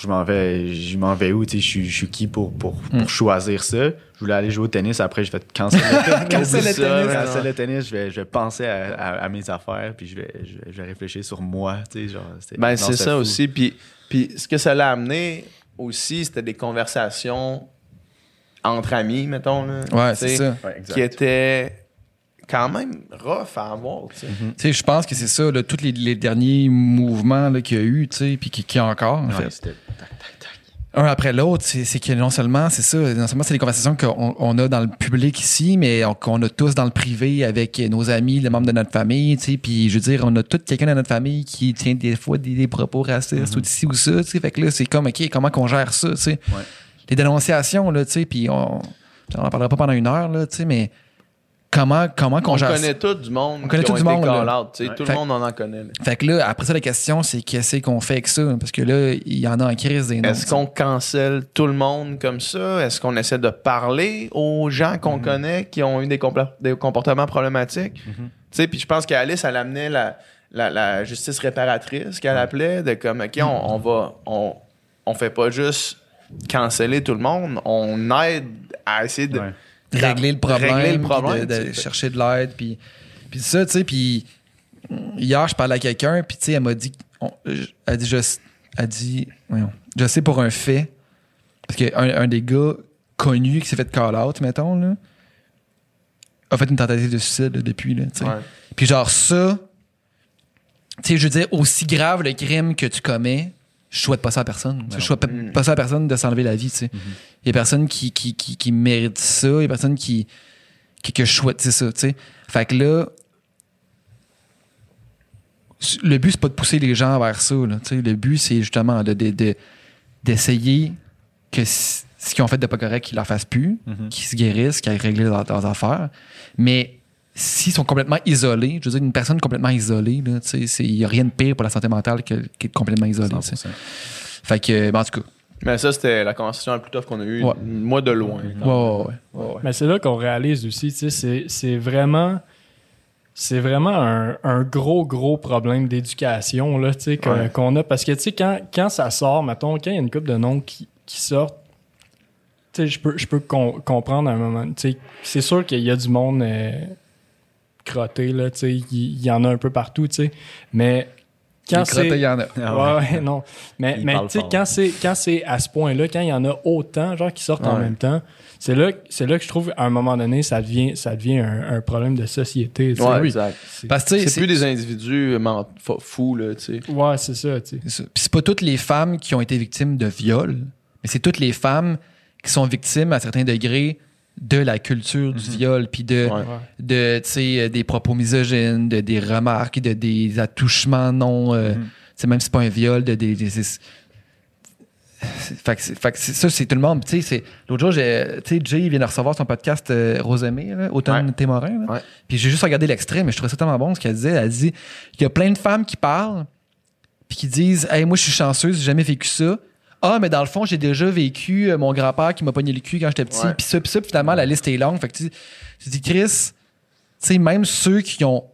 Je m'en vais, je m'en vais où, tu sais, je suis- je suis qui pour, pour, pour Hmm. choisir ça? Je voulais aller jouer au tennis, après je vais cancel le tennis. Cancel le tennis. cancel le tennis, je vais, je vais penser à, à- à mes affaires, puis je vais, je vais, je vais réfléchir sur moi, tu sais, genre. c'était- Ben c'est ça fou. aussi. Puis, puis ce que ça l'a amené aussi, c'était des conversations entre amis, mettons là. Ouais, c'est ça. Ouais. Qui étaient quand même rough à avoir, tu sais. Je pense que c'est ça, là, tous les, les derniers mouvements qu'il y a eu, tu sais, puis qui, qui y a encore, en Ouais, fait. Un après l'autre, c'est que non seulement c'est ça, non seulement c'est des conversations qu'on on a dans le public ici, mais on- qu'on a tous dans le privé avec nos amis, les membres de notre famille, tu sais, puis je veux dire, on a tout quelqu'un dans notre famille qui tient des fois des, des propos racistes ou d'ici ou ça, tu sais, fait que là c'est comme ok, comment qu'on gère ça, tu sais, Ouais. les dénonciations là, tu sais, puis on, on en parlera pas pendant une heure là, tu sais, mais comment comment qu'on On gère connaît tout du monde. On connaît tout du monde, out, Ouais. Tout Fait- le monde on en connaît. là. Fait que là, après ça, la question, c'est qu'est-ce qu'on fait avec ça? Parce que là, il y en a en crise des noms. Est-ce qu'on cancelle tout le monde comme ça? Est-ce qu'on essaie de parler aux gens Mhm. qu'on connaît qui ont eu des, compla- des comportements problématiques? Mhm. Tu sais, puis je pense qu'Alice, elle amenait la, la, la justice réparatrice qu'elle appelait, de comme, OK, on, on va, on, on fait pas juste canceller tout le monde, on aide à essayer de... Ouais. Régler le problème, Régler le puis problème, de, chercher de l'aide, puis, puis ça, tu sais, puis hier, je parlais à quelqu'un, puis tu sais, elle m'a dit, on- elle dit, je, elle dit, voyons, je sais pour un fait, parce qu'un un des gars connus qui s'est fait call out, mettons, là, a fait une tentative de suicide là, depuis, là, tu sais. Ouais. Puis genre ça, tu sais, je veux dire, aussi grave le crime que tu commets, je souhaite pas ça à personne. Sais, Je souhaite pas- ça à personne de s'enlever la vie, tu sais. Il y a personne qui, qui, qui, qui mérite ça, il y a personne qui, qui que je souhaite, c'est ça, tu sais. Fait que là, le but, c'est pas de pousser les gens vers ça, là, tu sais. Le but, c'est justement de, de- de- d'essayer que ce qu'ils ont fait de pas correct, qu'ils leur fassent plus, Mhm. qu'ils se guérissent, qu'ils aillent régler leurs, leurs affaires. Mais s'ils sont complètement isolés, je veux dire, une personne complètement isolée, là, tu sais, c'est- il n'y a rien de pire pour la santé mentale qu'être complètement isolé. tu sais. 100%. Fait que, ben, en tout cas, Mais ça, c'était la conversation la plus tough qu'on a eue, Ouais. moi de loin. ouais, ouais, ouais, ouais, ouais. Mais c'est là qu'on réalise aussi, tu sais, c'est- c'est vraiment. C'est vraiment un, un gros, gros problème d'éducation, là, tu sais, qu'on Ouais. qu'on a. Parce que, tu sais, quand, quand ça sort, mettons, quand il y a une couple de noms qui, qui sortent, tu sais, je peux, je peux com- comprendre à un moment. Tu sais, c'est sûr qu'il y a du monde euh, crotté, là, tu sais, il y, en a un peu partout, tu sais. Mais quand c'est. il y en a. Ah Ouais, ouais, non. Mais, mais tu sais, quand c'est, quand c'est à ce point-là, quand il y en a autant, genre, qui sortent en même temps, c'est là, c'est là que je trouve, à un moment donné, ça devient, ça devient un, un problème de société. tu sais. Ouais, oui. exact. C'est- Parce que, tu sais, C'est plus des individus fous, là, tu sais. Ouais, c'est ça, tu sais. Puis c'est pas toutes les femmes qui ont été victimes de viol, mais c'est toutes les femmes qui sont victimes à certains degrés de la culture du viol, puis de, Ouais. De tu sais, euh, des propos misogynes, de des remarques, de des attouchements non, euh, sais, même si c'est pas un viol, de des, fait que, fait que ça c'est tout le monde. Tu sais, c'est- l'autre jour, j'ai, tu sais, Jay vient de recevoir son podcast euh, Rosemée, là, Automne Ouais. Témorin. là. Ouais. Puis j'ai juste regardé l'extrait, mais je trouvais ça tellement bon ce qu'elle disait. Elle dit il y a plein de femmes qui parlent, puis qui disent Hey, moi, je suis chanceuse, j'ai jamais vécu ça. Ah, mais dans le fond, j'ai déjà vécu euh, mon grand-père qui m'a pogné le cul quand j'étais petit. Puis ça, puis ça, finalement, la liste est longue. Fait que tu tu dis, Chris, tu sais, même ceux qui ont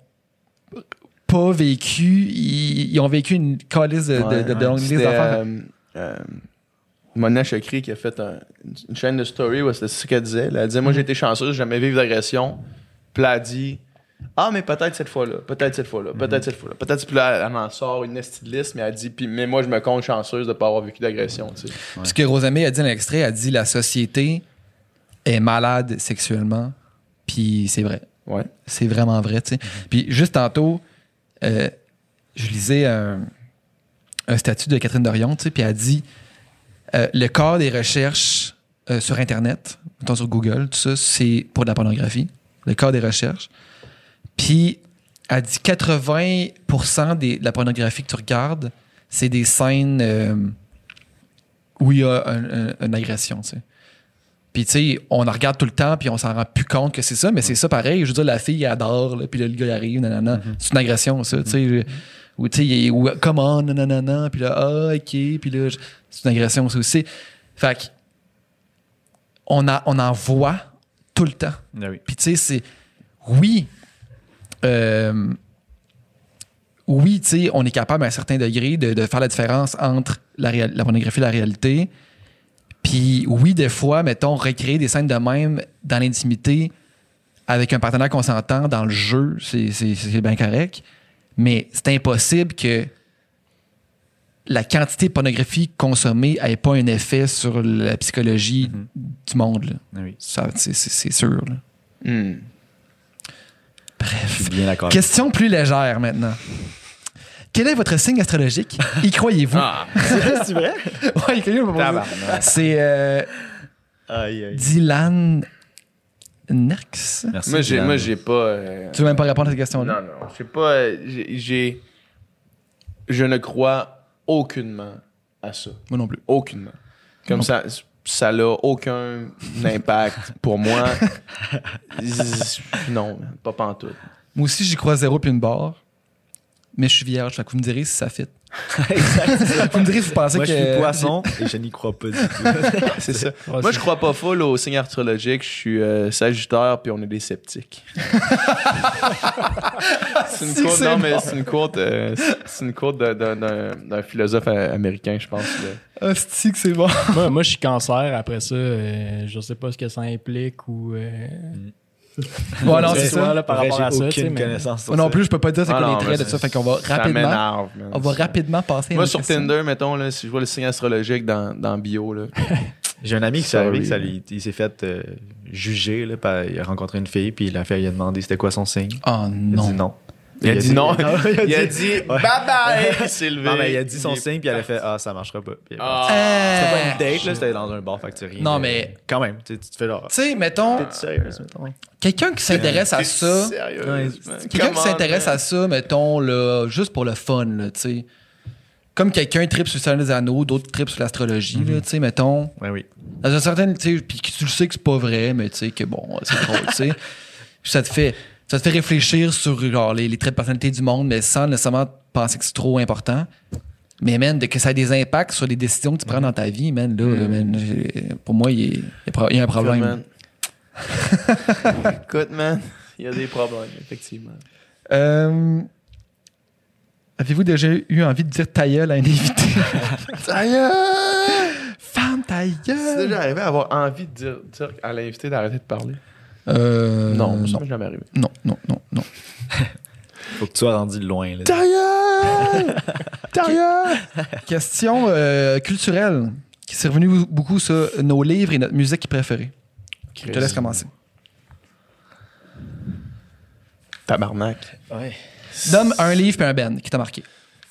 pas vécu, ils, ils ont vécu une calice de, Ouais, de, de ouais. longue liste C'était, d'affaires. euh, euh, Mona Chokri qui a fait un- une chaîne de story où c'était ce qu'elle disait. Elle disait Moi, Mhm. j'ai été chanceuse, j'ai jamais vécu d'agression. Puis là, elle a dit Ah, mais peut-être cette fois-là, peut-être cette fois-là, peut-être Mhm. cette fois-là. Peut-être, puis là, elle en sort une liste, mais elle dit puis, Mais moi, je me compte chanceuse de pas avoir vécu d'agression. tu sais. Ce que Rosamé a dit dans l'extrait, elle a dit la société est malade sexuellement. Puis c'est vrai. Ouais. C'est vraiment vrai, tu sais. Puis juste tantôt, euh, je lisais un, un statut de Catherine Dorion, tu sais, puis elle dit euh, le corps des recherches euh, sur Internet, mettons sur Google, tout ça, c'est pour de la pornographie, le corps des recherches. Puis, elle dit 80% des- de la pornographie que tu regardes, c'est des scènes euh, où il y a un- un- une agression, tu sais. Puis, tu sais, on en regarde tout le temps, puis on s'en rend plus compte que c'est ça, mais c'est ça pareil. Je veux dire, la fille, elle adore, là, puis là, le gars, il arrive, nanana. C'est une agression, ça, tu sais. Ou, tu sais, ou comment, nanana, puis là, ah, ok, puis là, c'est une agression, ça aussi. Fait que, on, a, on en voit tout le temps. Ah oui. Puis tu sais, c'est. Oui. Euh, oui, tu sais, on est capable à un certain degré de, de faire la différence entre la, pornographie et la réalité. Puis oui, des fois, mettons, recréer des scènes de même dans l'intimité avec un partenaire consentant dans le jeu, c'est bien correct. Mais c'est impossible que la quantité de pornographie consommée n'ait pas un effet sur la psychologie du monde. là. Ah oui. C'est sûr. là. Hmm. Bien d'accord. Question plus légère maintenant. Quel est votre signe astrologique? Y croyez-vous? Ah, c'est vrai? Ouais, y croyez-vous. C'est euh. Dylan Nerx. Merci. Moi, j'ai, Dylan. moi, j'ai pas. euh, Tu veux même pas répondre à cette question-là? Non, non. J'ai pas. euh, J'ai, j'ai- Je ne crois aucunement à ça. Moi non plus. Aucunement. Comme ça, ça n'a aucun impact pour moi. Non, pas pantoute. Moi aussi, j'y crois zéro puis une barre. Mais je suis vierge, fait que vous me direz si ça fit. Exact. Vous me direz si vous pensez Moi, que. je suis poisson et je n'y crois pas du tout. C'est ça. Moi, je crois pas full au signe astrologique. Je suis euh, sagittaire, puis on est des sceptiques. c'est Si une quote, c'est non, mais c'est une quote, euh, c'est une quote d'un- d'un- d'un d'un philosophe américain, je pense. là. Hostie que c'est bon. moi, moi, je suis cancer. Après ça, euh, je sais pas ce que ça implique ou. euh, Ouais, non, C'est ça. là, par Vrai, rapport à j'ai ça. tu sais, aucune mais- connaissance sur Moi non plus, je peux pas dire c'est Ah quoi traits de ça. Fait qu'on va rapidement. On va rapidement passer Moi, sur. Tinder, mettons, là, si je vois le signe astrologique dans, dans bio, là, J'ai un ami qui s'est arrivé que ça lui- il s'est fait euh, juger. Là, par- il a rencontré une fille, puis la fille lui a demandé c'était quoi son signe. Oh Il a non. dit non. Il a dit non. il il a dit bye bye, il s'est levé. Non, mais il a dit son signe, puis elle a fait. Ah, ça marchera pas. Ah. Euh, C'était pas une date, là, c'était dans un bar factory. Non, mais- Quand même, tu te fais genre. Tu sais, mettons, T'es sérieuse, mettons? quelqu'un qui s'intéresse à ça. Quelqu'un qui s'intéresse à ça, mettons, là, juste pour le fun, là, tu sais. Comme quelqu'un tripe sur le Seigneur des Anneaux, d'autres tripent sur l'astrologie, là, tu sais, mettons. Ouais, oui. Dans une certaine, tu sais, puis que tu le sais que c'est pas vrai, mais tu sais, que bon, c'est drôle, tu sais. Puis ça te fait, ça te fait réfléchir sur genre, les, les traits de personnalité du monde, mais sans nécessairement penser que c'est trop important. Mais man, de que ça ait des impacts sur les décisions que tu prends dans ta vie, man, là, là, man, pour moi, il y, a- y a a un problème. Man. Écoute, man, il y a des problèmes, effectivement. Euh, Avez-vous déjà eu envie de dire ta gueule à un invité? ta gueule! Femme, ta C'est gueule! déjà arrivé à avoir envie de dire, dire à l'invité d'arrêter de parler? Euh, non, ça non, m'est jamais arrivé. non, non, non, non. Faut que tu sois rendu loin. Là. Ta gueule! Ta gueule! Question euh, culturelle qui s'est revenue beaucoup sur nos livres et notre musique préférée. Je te laisse commencer. Tabarnak. Ouais. Donne un livre et un band qui t'a marqué.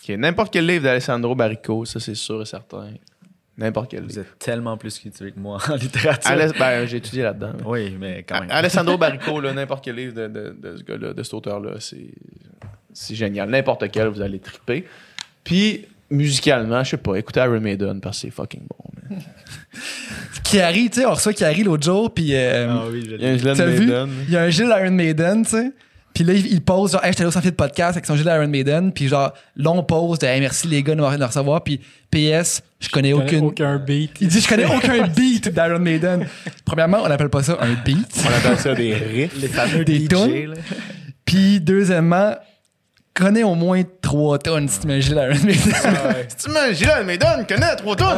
Ok, N'importe quel livre d'Alessandro Barrico, ça c'est sûr et certain. N'importe quel Vous livre. êtes tellement plus cultivé que moi en littérature. Aless- ben, j'ai étudié là-dedans. mais- Oui, mais quand même. Alessandro Barrico, là, n'importe quel livre de, de- de ce gars-là, de cet auteur-là, c'est, c'est génial. N'importe quel, vous allez triper. Puis, musicalement, je sais pas, écoutez Iron Maiden parce que c'est fucking bon. man. Kiari, tu sais, on reçoit Kiari l'autre jour, puis euh, Ah oui, je Il y a un l'ai. vu? Il y a un gilet d'Iron Maiden, tu sais. Puis là, il, pose, genre, hey, j'étais allé au sans fil de podcast avec son gilet d'Iron Maiden. Puis genre, long pause de, hey, merci les gars de me recevoir. Puis PS, je connais Je connais aucune. aucun beat. Il dit, je connais aucun beat d'Iron Maiden. Premièrement, on n'appelle pas ça un beat. On appelle ça des riffs. Les fameux Des DJ, tunes? là. Puis deuxièmement, connais au moins trois tonnes si tu mets un gilet d'Iron Maiden. Si tu mets un gilet de Maiden, connais trois tonnes.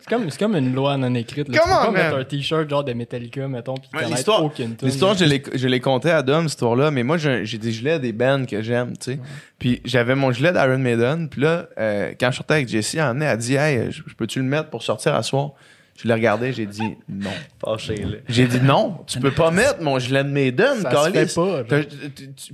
C'est comme, c'est comme une loi non écrite. Là. Come tu peux on, pas mettre un t-shirt genre de Metallica, mettons, puis Ouais, connaître l'histoire- aucune tune. L'histoire, je l'ai, je l'ai conté à Dom, cette histoire-là, mais moi, j'ai, j'ai des gilets des bands que j'aime, tu sais. Puis j'avais mon gilet d'Iron Maiden, puis là, euh, quand je sortais avec Jessie, elle, elle dit Hey, je, je peux-tu le mettre pour sortir à soir Je l'ai regardé, j'ai dit non. J'ai dit non, tu peux pas mettre mon gilet de Maiden, Ça se fait pas,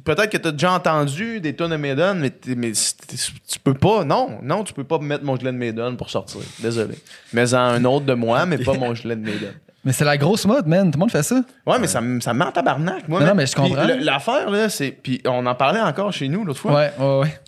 Peut-être que tu as déjà entendu des tonnes de Maiden, mais, tu peux pas. Non, non, tu peux pas mettre mon gilet de Maiden pour sortir. Désolé. Mais en un autre de moi, mais pas mon gilet de Maiden. Mais c'est la grosse mode, man. Tout le monde fait ça. Ouais, mais ça, me- ça me met en tabarnak. Moi, Non, mais je comprends. L'affaire, là, c'est. Puis on en parlait encore chez nous l'autre fois. Ouais, ouais, ouais.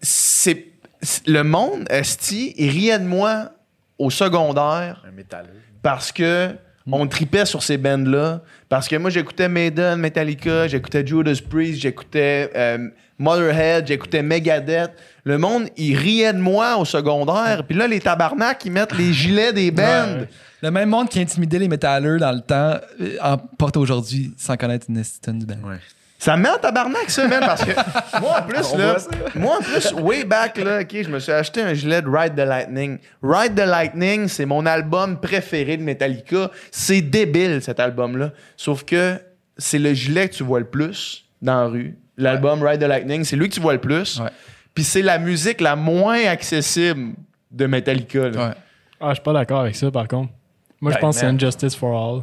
C'est. c'est- Le monde, Esti, il riait de moi au secondaire Un métalleux. parce que on tripait sur ces bands-là. Parce que moi, j'écoutais Maiden, Metallica, j'écoutais Judas Priest, j'écoutais euh, Motherhead, j'écoutais Megadeth. Le monde, il riait de moi au secondaire. Puis là, les tabarnak, ils mettent les gilets des bands. Ouais. Le même monde qui intimidait les métalleux dans le temps euh, en porte aujourd'hui sans connaître une du band. Ouais. Ça me met en tabarnak, ça, man, parce que moi, en plus, là, moi, en plus, way back, là, OK, je me suis acheté un gilet de Ride the Lightning. Ride the Lightning, c'est mon album préféré de Metallica. C'est débile, cet album-là. Sauf que c'est le gilet que tu vois le plus dans la rue. L'album Ride the Lightning, c'est lui que tu vois le plus. Ouais. Puis c'est la musique la moins accessible de Metallica. là. Ouais. Ah, je suis pas d'accord avec ça, par contre. Moi, je Ben, pense que c'est. Injustice for All.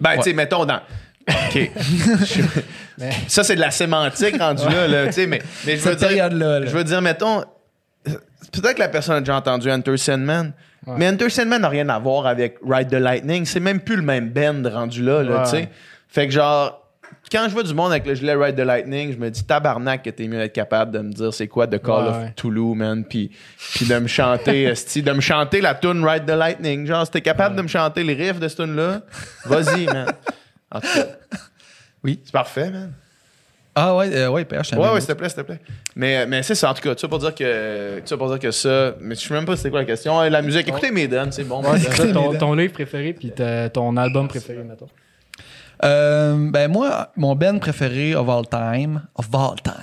Ben, tu sais, mettons dans. OK. Ça, c'est de la sémantique rendu là, là, tu sais, mais, mais je veux dire. là. Je veux dire, mettons, peut-être que la personne a déjà entendu Enter Sandman, Ouais. mais Enter Sandman n'a rien à voir avec Ride the Lightning. C'est même plus le même band rendu là, là Ouais. tu sais. Fait que genre, quand je vois du monde avec le gilet Ride the Lightning, je me dis tabarnak que t'es mieux d'être capable de me dire c'est quoi The Call Ouais, of ouais. Toulouse, man, puis puis de me chanter, de me chanter la tune Ride the Lightning. Genre, si t'es capable de me chanter les riffs de cette tune là vas-y, man. En tout cas. Oui. C'est parfait, man. Ah ouais, euh, ouais, PH, Ouais, ouais, s'il te plaît, s'il te plaît. Mais, mais c'est ça, en tout cas, tu vas pas dire que, tu vas pas dire que ça, mais je sais même pas c'était quoi la question. Ouais, La musique, écoutez Maiden, c'est bon. Ouais, Maiden. c'est ça, ton, ton livre préféré puis ton album préféré, mettons. Euh, ben moi, mon band préféré of all time, of all time,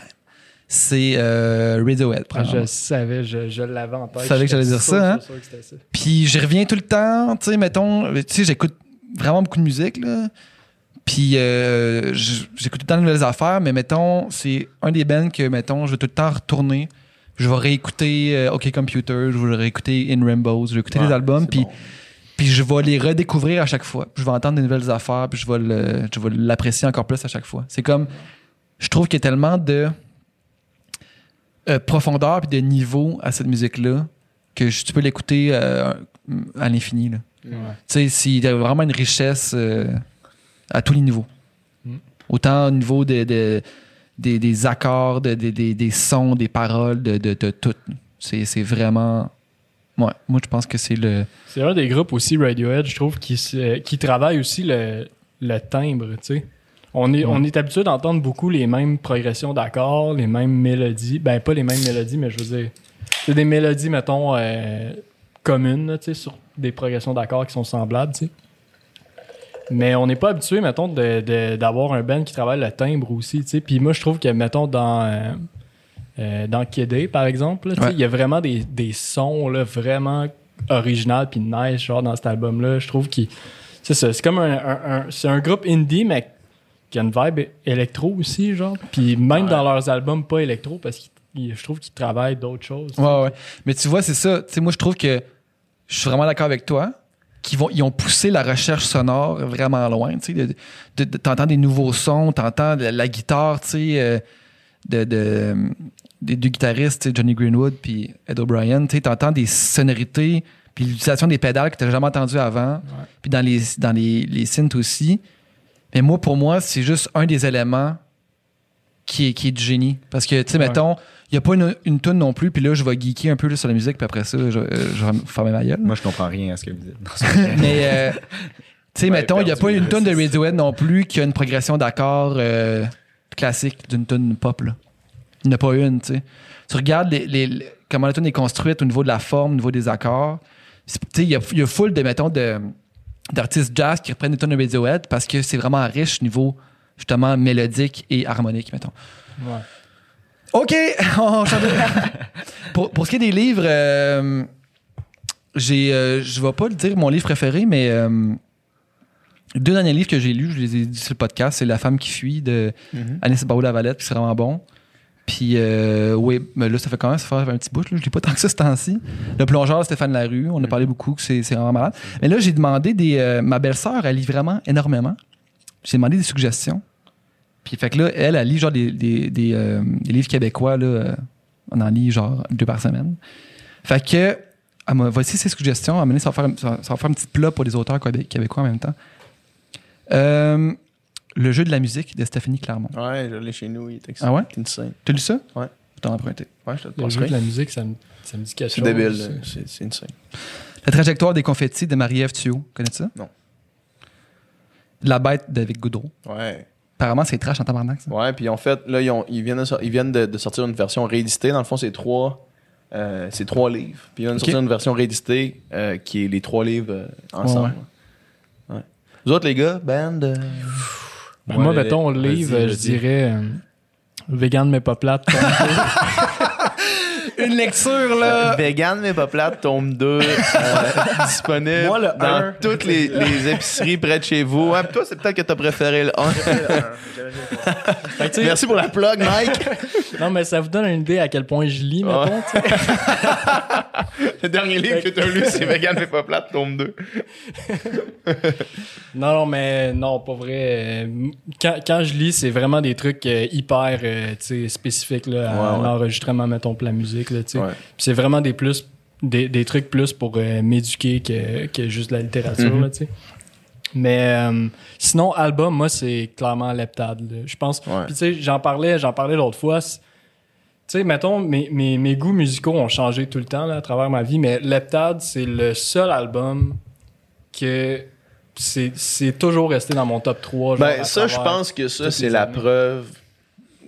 c'est euh, Radiohead. Ah, je savais, je, je l'avais en tête. Tu savais que j'allais dire ça, hein? sûr, sûr que c'était ça. Puis j'y reviens tout le temps, tu sais, mettons, tu sais, j'écoute vraiment beaucoup de musique, là. Puis euh, j'écoute tout le temps de nouvelles affaires, mais mettons, c'est un des bands que, mettons, je vais tout le temps retourner. Je vais réécouter euh, OK Computer, je vais réécouter In Rainbows, je vais écouter Ouais, les albums, puis bon. puis je vais les redécouvrir à chaque fois. Je vais entendre des nouvelles affaires, puis je vais le- je vais l'apprécier encore plus à chaque fois. C'est comme, je trouve qu'il y a tellement de euh, profondeur puis de niveau à cette musique-là que je- tu peux l'écouter euh, à l'infini. là. Ouais. Tu sais, il y a vraiment une richesse euh, à tous les niveaux. Mm. Autant au niveau de, de- des, des accords, de- de- des- des sons, des paroles, de, tout. C'est vraiment... Ouais, moi, je pense que c'est le... C'est un des groupes aussi, Radiohead, je trouve, qui, qui travaille aussi le, le timbre, tu sais. On est, on est habitué d'entendre beaucoup les mêmes progressions d'accords, les mêmes mélodies. Ben, pas les mêmes mélodies, mais je veux dire, c'est des mélodies, mettons, euh, communes, là, tu sais, sur des progressions d'accords qui sont semblables, tu sais. Mais on n'est pas habitué, mettons, d'avoir un band qui travaille le timbre aussi, tu sais. Puis moi, je trouve que, mettons, dans... euh, euh, dans Kid A, par exemple, là, Ouais. il y a vraiment des, des sons là, vraiment originaux puis nice genre dans cet album-là. Je trouve qu'il c'est ça, c'est comme un, un- un- c'est un groupe indie mais qui a une vibe électro aussi genre. Puis même dans leurs albums pas électro parce que je trouve qu'ils travaillent d'autres choses. Ouais, ouais. Mais tu vois, c'est ça. Tu sais, moi, je trouve que je suis vraiment d'accord avec toi. Qu'ils vont, ils ont poussé la recherche sonore vraiment loin. Tu de- de- de- t'entends des nouveaux sons, t'entends la, la guitare, tu sais, euh, de, de- des deux guitaristes, tu Johnny Greenwood puis Ed O'Brien. Tu sais, t'entends des sonorités puis l'utilisation des pédales que t'as jamais entendu avant. Puis dans les, dans les, les synths aussi. Mais moi, pour moi, c'est juste un des éléments qui est, qui est du génie. Parce que, tu sais, Ouais. mettons, il n'y a pas une, une tune non plus, puis là, je vais geeker un peu là, sur la musique, puis après ça, je, euh, je vais me fermer ma gueule. Moi, je comprends rien à ce que vous dites. Mais, euh, tu sais, Ouais, mettons, il n'y a pas une là, tune de Radiohead non plus qui a une progression d'accords euh, classique d'une tune pop, là. Il n'y en a pas une, tu sais. Tu regardes les, les- les- comment la tune est construite au niveau de la forme, au niveau des accords. C'est- Tu sais, il y a, y a full de, mettons, de, d'artistes jazz qui reprennent des tunes de Radiohead parce que c'est vraiment riche niveau, justement, mélodique et harmonique, mettons. Ouais. OK, on change de- pour, pour ce qui est des livres, euh, j'ai, euh, je vais pas le dire mon livre préféré, mais euh, deux derniers livres que j'ai lus, je les ai dit sur le podcast, c'est La femme qui fuit de Mhm. Barou Lavalette, puis c'est vraiment bon. Puis, euh, oui, mais là, ça fait quand même ça fait un petit bout. Là. Je l'ai pas tant que ça ce temps-ci. Le plongeur, Stéphane Larue, on a parlé beaucoup que c'est c'est vraiment malade. Mais là, j'ai demandé des. ma belle-sœur, elle lit vraiment énormément. J'ai demandé des suggestions. Puis, fait que là, elle, elle lit genre des, des, des, euh, des livres québécois. Là, euh, on en lit genre deux par semaine. Fait que, elle m'a- voici ses suggestions. Donné, ça va, faire, un- ça va- ça va faire un petit plat pour les auteurs québé- québécois en même temps. Euh, le jeu de la musique de Stéphanie Clermont. Ouais, je l'ai chez nous, il est Ah ouais? C'est insane. T'as lu ça? Ouais. Je t'en ai emprunté. Ouais, je te le Le jeu de la musique, ça me, ça me dit quelque C'est chose. débile, là. c'est c'est insane. La trajectoire des confettis de Marie-Ève Thuot. Connais-tu ça? Non. La bête d'Avec Goudreau. Ouais. Apparemment, c'est trash en tabarnak, ça. Ouais, puis en fait, là, ils, ont- ils viennent, de, ils viennent de, de sortir une version rééditée. Dans le fond, c'est trois, euh, c'est trois livres. Puis ils viennent de sortir une version rééditée euh, qui est les trois livres euh, ensemble. Ouais. Vous autres, les gars, band. euh, Ben, Ouais, moi, mettons, le livre, je dirais euh, Vegan mais pas plate. Une lecture, là! Vegan mais pas plate, tome 2, euh, disponible Moi, le dans un. toutes les, les épiceries près de chez vous. Toi, c'est peut-être que t'as préféré le 1. Fait que, tu sais, Merci pour la plug, Mike. Non, mais ça vous donne une idée à quel point je lis, mettons. Ouais. tu sais. le dernier livre que t'as lu, c'est Vegan mais pas plate, tome 2. Non, non, mais non, pas vrai. Euh, Quand, quand je lis, c'est vraiment des trucs euh, hyper euh, tu sais, spécifiques là, à Ouais, ouais. l'enregistrement, mettons, pour la musique. Là, tu sais. Ouais. Puis c'est vraiment des, plus, des, des trucs plus pour euh, m'éduquer que, que juste la littérature. Mhm. là, tu sais. Mais euh, sinon, album, moi, c'est clairement Leptad. là. Je pense. Ouais. Puis tu sais, j'en parlais, j'en parlais l'autre fois. Tu sais, mettons, mes, mes, mes goûts musicaux ont changé tout le temps là, à travers ma vie, mais Leptad, c'est le seul album que c'est toujours resté dans mon top 3. genre, Ben, ça, je pense que ça, c'est la années. preuve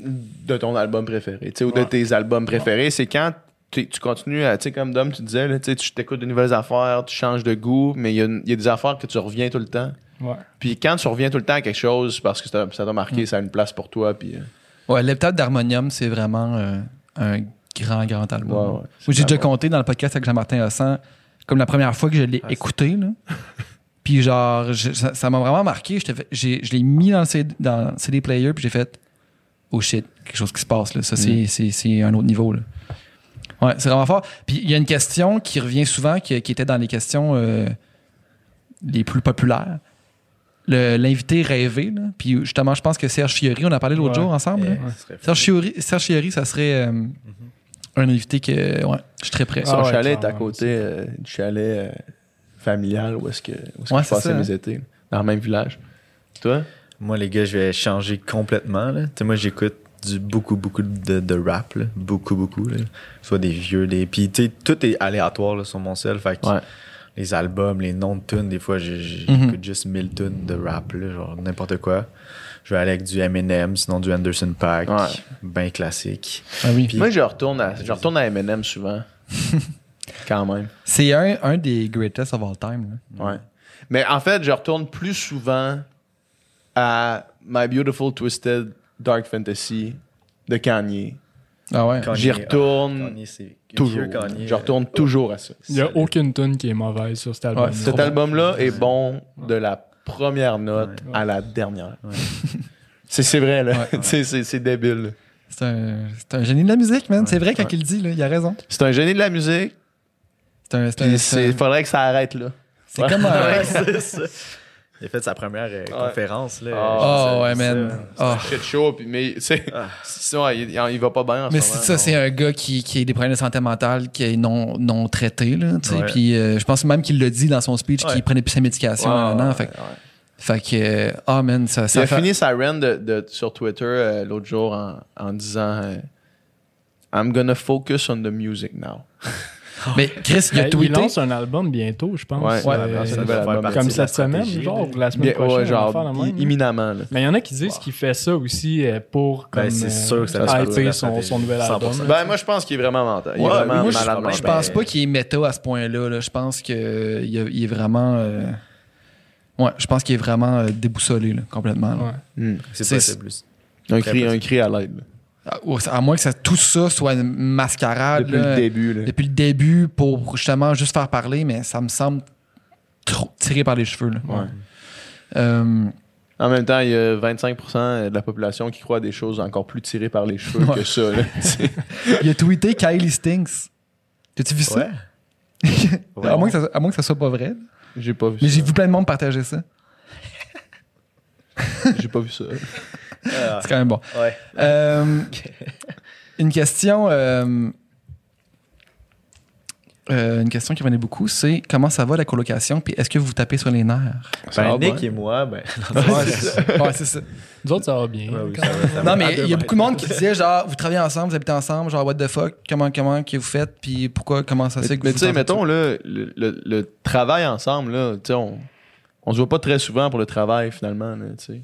de ton album préféré, tu sais, ou de tes albums préférés. C'est quand tu continues à, tu sais, comme Dom, tu disais, là, tu t'écoutes de nouvelles affaires, tu changes de goût, mais il y, a y des affaires que tu reviens tout le temps. Ouais. Puis quand tu reviens tout le temps à quelque chose, parce que ça t'a Mm. marqué, ça a une place pour toi, puis... euh, Ouais, Leptade d'Harmonium, c'est vraiment euh, un grand, grand album. Ouais, j'ai déjà compté dans le podcast avec Jean-Martin Hossan, comme la première fois que je l'ai Ah, écouté. Là. puis genre, je- ça m'a vraiment marqué. Fait- Je l'ai mis dans le CD, dans le CD player, puis j'ai fait « Oh shit, quelque chose qui se passe. Là. Ça, c'est- Mm. c'est c'est un autre niveau. Là. Ouais, c'est vraiment fort. Puis il y a une question qui revient souvent, qui, qui était dans les questions euh, les plus populaires. Le- L'invité rêvé. Là. Puis justement, je pense que Serge Fiori, on en a parlé l'autre Ouais. jour ensemble. Eh. Serge Fiori, Serge Fiori, ça serait euh, un invité que ouais, je suis très prêt. Son Ah ouais, chalet est à côté euh, du chalet euh, familial où est-ce que, où est-ce que Ouais, je passais ça, mes étés, dans le même village. Toi? Moi, les gars, je vais changer complètement. Là. Tu sais, moi, j'écoute du beaucoup, beaucoup de, de rap. là. Beaucoup, beaucoup. Là. Soit des vieux, des. Puis, tu sais, tout est aléatoire là, sur mon sel. Fait que Ouais. les albums, les noms de tunes, des fois, Mhm. j'écoute juste 1000 tunes de rap, là, genre n'importe quoi. Je vais aller avec du Eminem, sinon du Anderson Paak. Ouais. Ben classique. Ah oui. Puis- Moi, je retourne à, je retourne à Eminem souvent. Quand même. C'est un, un des greatest of all time. là. Ouais. Mais en fait, je retourne plus souvent à My Beautiful Twisted Dark Fantasy de Kanye. Ah ouais. Kanye, J'y ah, retourne Kanye, c'est- toujours. Kanye, je retourne toujours à ça. Il n'y a aucune tune qui est mauvaise sur cet album. Ouais, Cet album-là est bon de la première note Ouais. à la dernière. Ouais. C'est c'est vrai, là. C'est c'est débile. C'est un, c'est un génie de la musique, man. c'est vrai quand ouais. il le dit, là, il a raison. C'est un génie de la musique, C'est un- c'est un- puis c'est il faudrait que ça arrête là. c'est comme un. Il a fait sa première euh, conférence. Là, Ah, Oh, ouais, man. ça- show, puis mais c'est Ah. ouais, il, il va pas bien en Mais ce c'est ça, non. c'est un gars qui, qui a des problèmes de santé mentale qui est non, non traité. Là, tu. Ouais. Puis euh, je pense même qu'il l'a dit dans son speech Ouais. qu'il prenait plus sa médication. Nan, ouais, fait, ouais. fait que, ah man, ça, Il a fait- fini sa run de, de- sur Twitter euh, l'autre jour en, en disant euh, I'm gonna focus on the music now. Mais Chris, il a Ben, il tweeté. lance un album bientôt, je pense. Ouais, Euh, ça album. comme cette semaine, genre, ou la semaine Bien, prochaine. ouais, on va genre faire la même, imminemment. là. Mais il y en a qui disent qu'il fait ça aussi euh, pour comme, Ben, c'est euh, sûr que ça hyper son, nouvel 100%. album. là. Ben, moi, je pense qu'il est vraiment mental. Il est vraiment moi, je, malade je pense pas qu'il est méta à ce point-là. là. Je pense qu'il il est vraiment. euh, Ouais, je pense qu'il est vraiment euh, déboussolé là, complètement. là. Ouais. Hmm. C'est possible. plus. Un, cri, un cri à l'aide. À, moins que ça- tout ça soit une mascarade. Depuis là, le début. Là. depuis le début pour justement juste faire parler, mais ça me semble trop tiré par les cheveux. là. Ouais. Euh, En même temps, il y a 25% de la population qui croit à des choses encore plus tirées par les cheveux Ouais. que ça. Il a tweeté Kylie Stinks. T'as-tu vu ça? Ouais. À, moins que ça à moins que ça soit pas vrai. J'ai pas vu Mais ça. j'ai vu plein de monde partager ça. J'ai pas vu ça. Ah, C'est quand même bon. ouais. Euh, une question. euh, euh, une question qui revenait beaucoup, c'est comment ça va la colocation, puis est-ce que vous vous tapez sur les nerfs? Ben, Nick bien. et moi, ben. Ouais, c'est ça. Ouais, c'est ça. Nous autres, ça va bien. Ouais, oui, quand ça même. va, ça va. Non, mais il y a beaucoup de monde qui disait genre, vous travaillez ensemble, vous habitez ensemble, genre, what the fuck, comment, comment que vous faites, puis pourquoi, comment ça se fait Mais, que mais tu sais, mettons, là, le, le- le travail ensemble, là, tu sais, on, on se voit pas très souvent pour le travail, finalement, tu sais.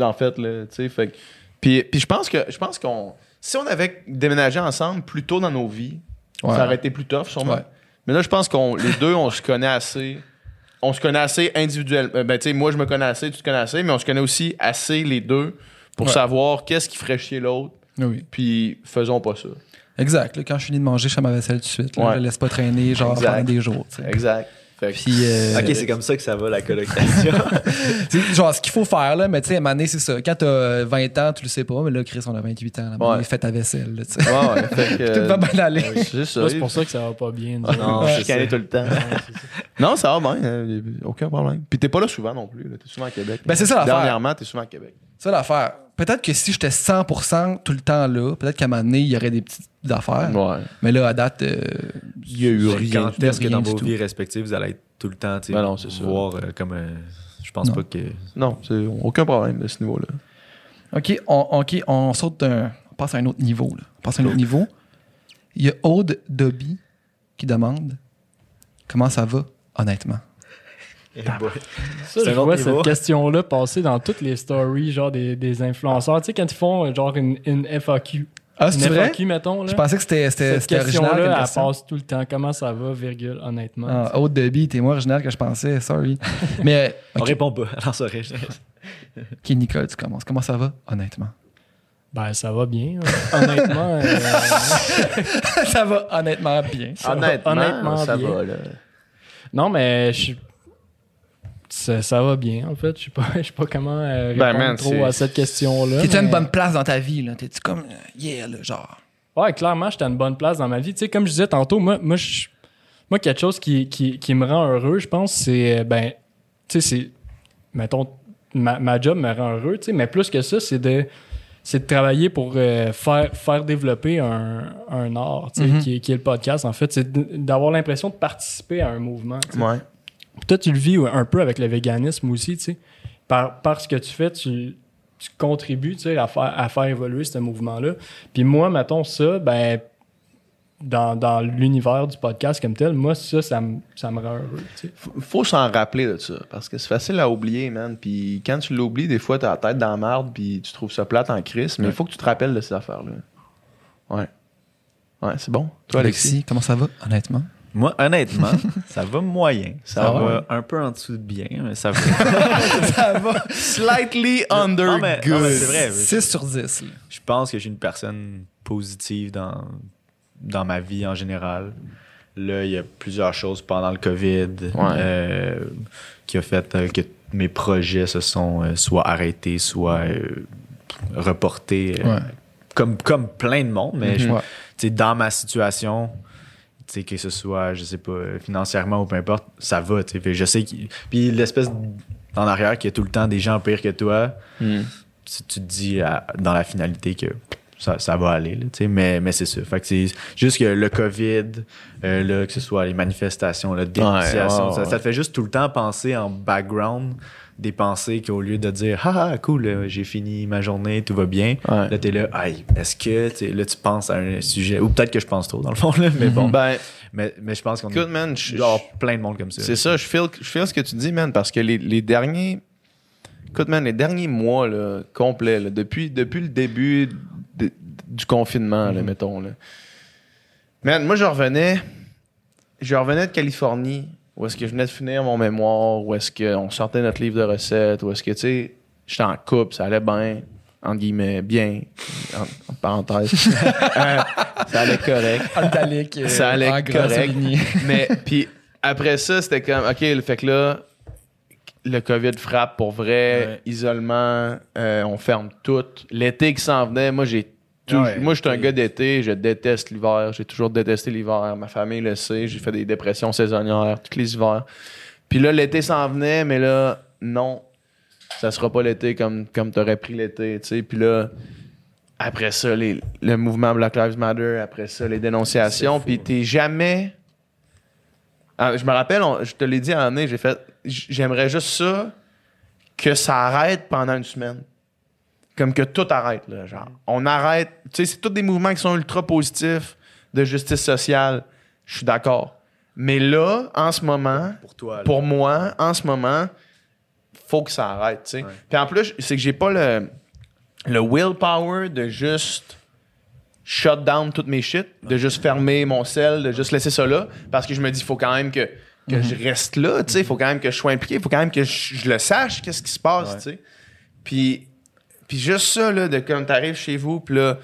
En fait, là, tu sais, fait que- Puis, puis je pense que, je pense qu'on... Si on avait déménagé ensemble plus tôt dans nos vies, Ouais. ça aurait été plus tough, sûrement. Ouais. Mais là, je pense qu'on les deux, on se connaît assez... On se connaît assez individuellement. Euh, Ben, tu sais, moi, je me connais assez, tu te connais assez, mais on se connaît aussi assez, les deux, pour Ouais. savoir qu'est-ce qui ferait chier l'autre, Oui. puis faisons pas ça. Exact. là, quand je finis de manger, je fais ma vaisselle tout de suite. Là, Ouais. Je la laisse pas traîner, genre, Exact. pendant des jours. Exact. Fait que- Puis, euh, Ok, c'est comme ça que ça va la colocation. genre, ce qu'il faut faire, là, mais tu sais, à un moment donné, c'est ça. Quand t'as euh, 20 ans, tu le sais pas, mais là, Chris, on a 28 ans. Là, Ouais. fais ta vaisselle, là. Ouais, ouais, fait que, Tout va bien aller. euh, C'est C'est pour ça que ça va pas bien. Ah non, Ouais. je suis tout le temps. non, ça va bien. euh, aucun problème. Puis t'es pas là souvent non plus. T'es souvent à Québec. Ben, c'est ça l'affaire. Dernièrement, t'es souvent à Québec. Ça, l'affaire. Peut-être que si j'étais 100% tout le temps là, peut-être qu'à un moment donné, il y aurait des petites affaires. Ouais. Mais là, à date, euh, Il y a eu Quand est-ce que rien dans vos vies respectives, vous allez être tout le temps, tu sais, Ben non, voir euh, comme. euh, je pense Non. pas que. Non, c'est aucun problème de ce niveau-là. OK, on, OK, on saute d'un. On passe à un autre niveau. Là. On passe à un autre niveau. Il y a Aude Dobby qui demande comment ça va, honnêtement? Ça, C'est je vois niveau. cette question-là passer dans toutes les stories, genre des, des influenceurs. Tu sais, quand ils font euh, genre une, une FAQ. Ah, Une c'est vrai? FAQ, mettons. Là. Je pensais que c'était, c'était, Cette c'était original. question-là, elle question. passe tout le temps. Comment ça va, virgule, honnêtement? Ah, Aude Dobby, t'es moins original que je pensais, sorry. Mais, On OK, répond pas. Alors, ça reste. OK, Nicole, tu commences. Comment ça va, honnêtement? Ben, ça va bien. hein. Honnêtement, euh, ça va honnêtement bien. Ça va honnêtement, honnêtement ça bien. va. Là. non, mais je suis- ça, ça va bien, en fait. Je sais pas, je sais pas comment euh, Ben, répondre man, trop à cette question-là. T'es-tu à une mais- bonne place dans ta vie, là? T'es-tu comme, euh, yeah, là, genre? Ouais, clairement, j'étais à une bonne place dans ma vie. Tu sais, comme je disais tantôt, moi, moi, je- moi quelque chose qui, qui, qui me rend heureux, je pense, c'est, euh, ben, tu sais, c'est, mettons, ma, ma job me rend heureux, tu sais, mais plus que ça, c'est de, c'est de travailler pour euh, faire, faire développer un, un art, tu sais, Mhm. qui, est- qui est le podcast, en fait. C'est d'avoir l'impression de participer à un mouvement. tu sais. Ouais. Toi, tu le vis un peu avec le véganisme aussi, tu sais. Par, par ce que tu fais, tu, tu contribues, tu sais, à faire, à faire évoluer ce mouvement-là. Puis moi, mettons ça, ben, dans, dans l'univers du podcast comme tel, moi, ça, ça me, ça me rend heureux, tu sais. Faut- s'en rappeler de ça. Parce que c'est facile à oublier, man. Puis quand tu l'oublies, des fois, t'as la tête dans la marde, puis tu trouves ça plate en crise. Mais il faut que tu te rappelles de ces affaires-là. Ouais. Ouais, c'est bon. Toi, Alexis. Alexis, comment ça va, honnêtement? Moi, honnêtement, ça va moyen. Ça, Ça va, va. un peu en dessous de bien, mais ça va. ça va. Slightly under Non, mais- non, good. mais vrai. 6 sur 10. là. Je pense que je suis une personne positive dans, dans ma vie en général. Là, il y a plusieurs choses pendant le COVID euh, qui a fait euh, que mes projets se sont euh, soit arrêtés, soit reportés. Ouais. comme, comme plein de monde, mais je- Ouais. tu sais, dans ma situation, que ce soit, je sais pas, financièrement ou peu importe, ça va. Fait Je sais Puis l'espèce en arrière qu'il y a tout le temps des gens pires que toi, Hmm. tu, tu te dis à- dans la finalité que ça, ça va aller. là, mais mais c'est ça. Fait que c'est juste que le COVID, euh, là, que ce soit les manifestations, la dénonciation, ouais, ça, ouais. ça te fait juste tout le temps penser en background des pensées qu'au lieu de dire ah, ah cool euh, j'ai fini ma journée tout va bien Ouais. là t'es là aïe est-ce que tu sais, là tu penses à un sujet ou peut-être que je pense trop dans le fond là, mais bon Ben, mais, mais je pense qu'on écoute, man, je- avoir plein de monde comme ça C'est ça, je feel, je feel ce que tu dis, man, parce que les, les derniers. Écoute, man, les derniers mois, là, complets, là, depuis, depuis le début de- du confinement, là, mettons, là. Man, moi, je revenais. Je revenais de Californie, où est-ce que je venais de finir mon mémoire, où est-ce qu'on sortait notre livre de recettes, où est-ce que, tu sais, j'étais en couple, ça allait bien, entre guillemets, bien, en, en parenthèse. Euh, ça allait correct. Italique, euh, Ça allait correct. Mais puis après ça, c'était comme OK, le fait que là, le COVID frappe pour vrai, Ouais. isolement, euh, on ferme tout. L'été qui s'en venait, moi j'ai tout- Ouais, moi je suis un gars d'été, je déteste l'hiver, j'ai toujours détesté l'hiver, ma famille le sait, j'ai fait des dépressions saisonnières tous les hivers. Puis là l'été s'en venait, mais là non, ça sera pas l'été comme comme t'aurais pris l'été, tu sais. Puis là après ça les- le mouvement Black Lives Matter, après ça les dénonciations, puis t'es jamais ah, je me rappelle, on- je te l'ai dit à l'année, j'ai fait j'aimerais juste ça que ça arrête pendant une semaine. Comme que tout arrête, là. Genre, on arrête. Tu sais, c'est tous des mouvements qui sont ultra positifs de justice sociale. Je suis d'accord. Mais là, en ce moment, Pour toi. là. pour moi, en ce moment, faut que ça arrête, tu sais. Ouais. Puis en plus, c'est que j'ai pas le, le willpower de juste shut down toutes mes shit, de juste fermer mon sel, de juste laisser ça là, parce que je me dis, il faut quand même que, que je reste là, tu sais, faut quand même que je sois impliqué, il faut quand même que je, je le sache, qu'est-ce qui se passe, Ouais. tu sais. Puis, puis juste ça, là, de comme t'arrives chez vous, puis là,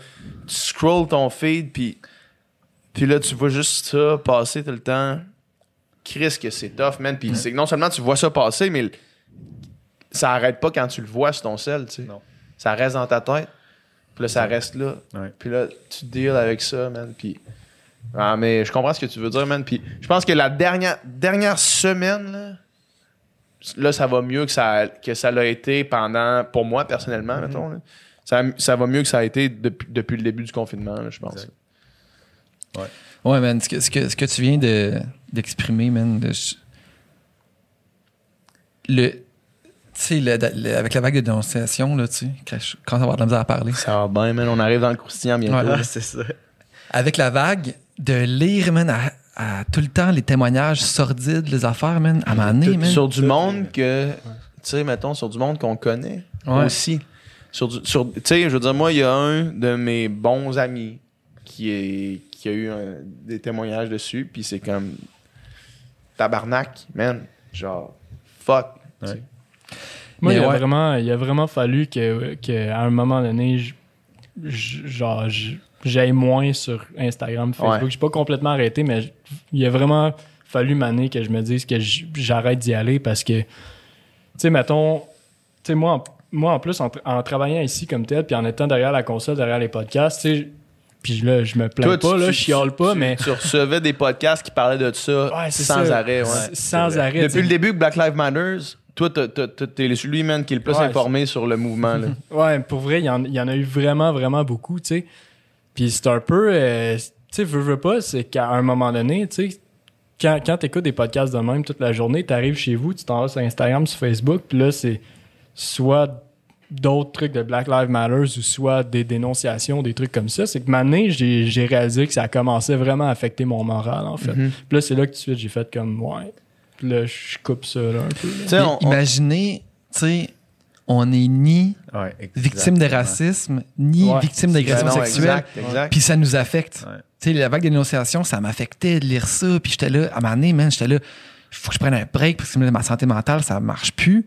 tu scrolls ton feed, puis, puis là, tu vois juste ça passer tout le temps. Chris, que c'est tough, man. Puis c'est que non seulement tu vois ça passer, mais ça arrête pas quand tu le vois sur ton sel, tu sais. Non. Ça reste dans ta tête. Puis là, ça reste là. Ouais. Puis là, tu deals avec ça, man. Puis. Ah, mais je comprends ce que tu veux dire, man. Puis je pense que la dernière, dernière semaine, là, là, ça va mieux que ça, que ça l'a été pendant, pour moi, personnellement, mettons. là. Ça, ça va mieux que ça a été depuis, depuis le début du confinement, là, je pense. Exact. Ouais, man, ce que, ce que, ce que tu viens de, d'exprimer, man, de- le, tu sais, le- le- avec la vague de dénonciation, là, tu sais, quand on va avoir de la misère à parler, Ça va bien, man. On arrive dans le croustillant bientôt. Ouais. Ah, c'est ça. avec la vague, de lire, man, à, à tout le temps les témoignages sordides, les affaires, man, à m'amener, man. sur du monde que, tu sais, mettons, sur du monde qu'on connaît Ouais. aussi. Sur du- sur- tu sais, je veux dire, moi, il y a un de mes bons amis qui, est, qui a eu un- des témoignages dessus, puis c'est comme tabarnak, man. Genre, fuck. Ouais. Moi, il, a vraiment, il a vraiment fallu que, que à un moment donné, je- je- genre, je- j'aille moins sur Instagram, Facebook. Ouais. J'ai pas complètement arrêté, mais il a vraiment fallu m'année que je me dise que j'arrête d'y aller parce que, tu sais, mettons, tu sais, moi, en- moi, en plus, en, tra- en travaillant ici comme tel, puis en étant derrière la console, derrière les podcasts, tu sais, puis là, je me plains Toi, tu- pas, là, je chiale pas, tu- mais Tu recevais des podcasts qui parlaient de ça Ouais, sans ça. arrêt, ouais. Sans arrêt. Depuis le début que Black Lives Matters, toi, t'es celui, man, qui est le plus Ouais, informé sur le mouvement, là. Ouais, pour vrai, il y, y en a eu vraiment, vraiment beaucoup, tu sais. Puis c'est un peu, euh, tu sais, veux, veux pas, c'est qu'à un moment donné, tu sais, quand, quand t'écoutes des podcasts de même toute la journée, t'arrives chez vous, tu t'en vas sur Instagram, sur Facebook, puis là, c'est soit d'autres trucs de Black Lives Matter ou soit des dénonciations, des trucs comme ça. C'est que maintenant, j'ai j'ai réalisé que ça commençait vraiment à affecter mon moral, en fait. Mhm. Puis là, c'est là que tout de suite, j'ai fait comme, ouais. Puis là, je coupe ça, là, un peu. là. Tu on- Imaginez, tu sais, on n'est ni Ouais, victime de racisme, ni Ouais. victime d'agression sexuelle. Puis ça nous affecte. Ouais. Tu sais, la vague de dénonciation, ça m'affectait de lire ça. Puis j'étais là, à un moment donné, man, j'étais là, il faut que je prenne un break parce que ma santé mentale, ça marche plus.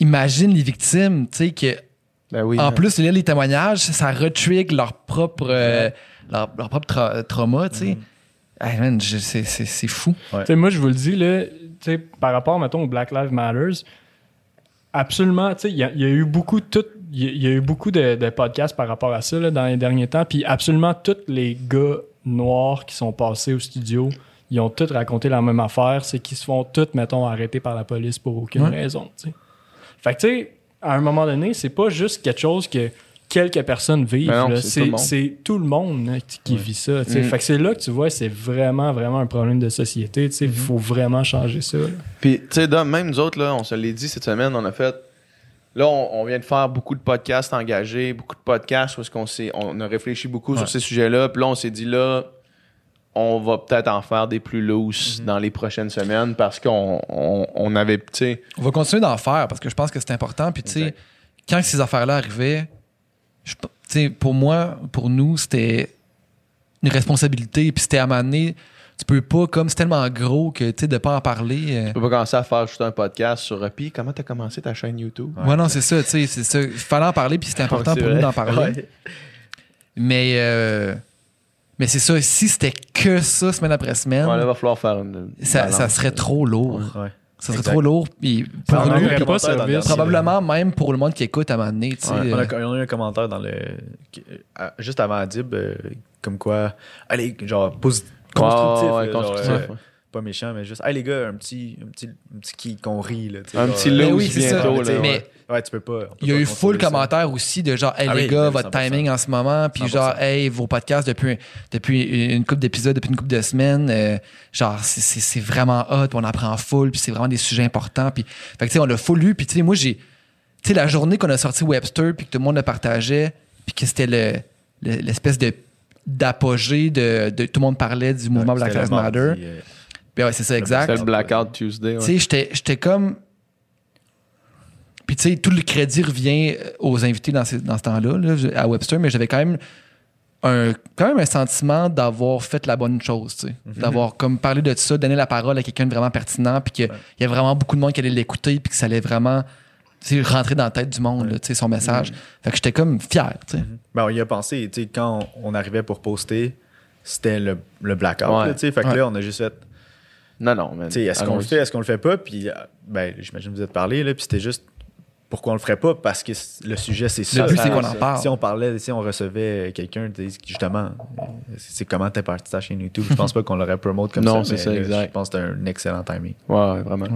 Imagine les victimes, tu sais, que Ben oui, en man. plus de lire les témoignages, ça retrigue leur propre, euh, leur, leur propre tra- trauma, tu sais. Hey, man, je- c'est- c'est c'est fou. Tu sais, moi, je vous le dis, là, tu sais, par rapport, mettons, au Black Lives Matters, absolument, tu sais, il y, a- il y a eu beaucoup de tout- il y a- il y a eu beaucoup de, de podcasts par rapport à ça là, dans les derniers temps, puis absolument tous les gars noirs qui sont passés au studio, ils ont tous raconté la même affaire, c'est qu'ils se font tous, mettons, arrêter par la police pour aucune Ouais. raison, tu sais. Fait que, tu sais, à un moment donné, c'est pas juste quelque chose que quelques personnes vivent, Ben c'est tout le monde. c'est tout le monde là, qui, vit ça. Mm. Fait que c'est là que tu vois, c'est vraiment, vraiment un problème de société. Il faut vraiment changer ça, là. Puis, tu sais, même nous autres, là, on se l'est dit cette semaine, on a fait. Là, on, on vient de faire beaucoup de podcasts engagés, beaucoup de podcasts où est-ce qu'on s'est, on a réfléchi beaucoup Ouais. sur ces sujets-là. Puis là, on s'est dit, là, on va peut-être en faire des plus loose dans les prochaines semaines parce qu'on on, on avait, tu sais, On va continuer d'en faire parce que je pense que c'est important. Puis, tu sais, quand ces affaires-là arrivaient, je- tu sais, pour moi, pour nous, c'était une responsabilité. Puis, c'était à m'amener. Tu peux pas, comme c'est tellement gros que, tu sais, de pas en parler. euh, tu peux pas commencer à faire juste un podcast sur. euh, Puis, comment t'as commencé ta chaîne YouTube? Ouais, non, c'est ça, tu sais, c'est ça. Il fallait en parler, puis c'était important pour nous d'en parler. Ouais. Mais, euh, mais c'est ça, si c'était que ça semaine après semaine, Ouais, là, va falloir faire une. ça, ça serait trop lourd. Ouais. Ça serait Exact. trop lourd. Puis pour Ça nous, puis pas service. probablement même pour le monde qui écoute à un moment donné. Ouais, On a, euh, on a eu un commentaire dans le. euh, juste avant Adib, euh, comme quoi. Allez, genre, positif. Constructif. Ouais, ouais, là, genre, constructif, euh, ouais. Pas méchant, mais juste. Hey les gars, un petit, un petit, un petit qui qu'on rit. Là, Un genre, petit euh, Mais loose oui, c'est ça. bientôt. là, Mais- ouais. Ouais, tu peux pas. Il y a eu full ça. commentaires aussi de genre, hey Ah les oui, gars, votre 100%. timing en ce moment, puis 100%. genre, hey, vos podcasts depuis, depuis une couple d'épisodes, depuis une couple de semaines, euh, genre, c'est- vraiment hot, puis on apprend full, puis c'est vraiment des sujets importants. Puis, fait que, tu sais, on l'a full lu, puis tu sais, moi, j'ai, tu sais, la journée qu'on a sorti Webster, puis que tout le monde le partageait, puis que c'était le- le- l'espèce de d'apogée de, de tout le monde parlait du mouvement Ouais, Black Lives Matter. euh, Puis ouais, c'est ça, exact. C'était le Blackout Tuesday. ouais. Tu sais, j'étais- j'étais comme. Puis, tu sais, tout le crédit revient aux invités dans, ces- dans ce temps-là, là, à Webster, mais j'avais quand même un, quand même un sentiment d'avoir fait la bonne chose, tu sais. D'avoir comme parlé de ça, donné la parole à quelqu'un de vraiment pertinent, puis qu'il y a vraiment beaucoup de monde qui allait l'écouter, puis que ça allait vraiment rentrer dans la tête du monde, là, tu sais, son message. Fait que j'étais comme fier, tu sais. Ben, on y a pensé, tu sais, quand on arrivait pour poster, c'était le, le blackout, Ouais. là, tu sais. Fait que Ouais. là, on a juste fait, Non, non, mais. tu sais, est-ce qu'on le fait, est-ce qu'on le fait pas? Puis, ben, j'imagine que vous êtes parlé, là, puis c'était juste, pourquoi on le ferait pas? Parce que le sujet, c'est ça. Le but, ça, c'est qu'on ça. en parle. Si on parlait, si on recevait quelqu'un, justement, c'est comment t'es parti ta chaîne YouTube? Je pense pas qu'on l'aurait promote comme Non, ça. c'est mais ça, là, exact. Je pense que c'était un excellent timing. Ouais, ouais, vraiment.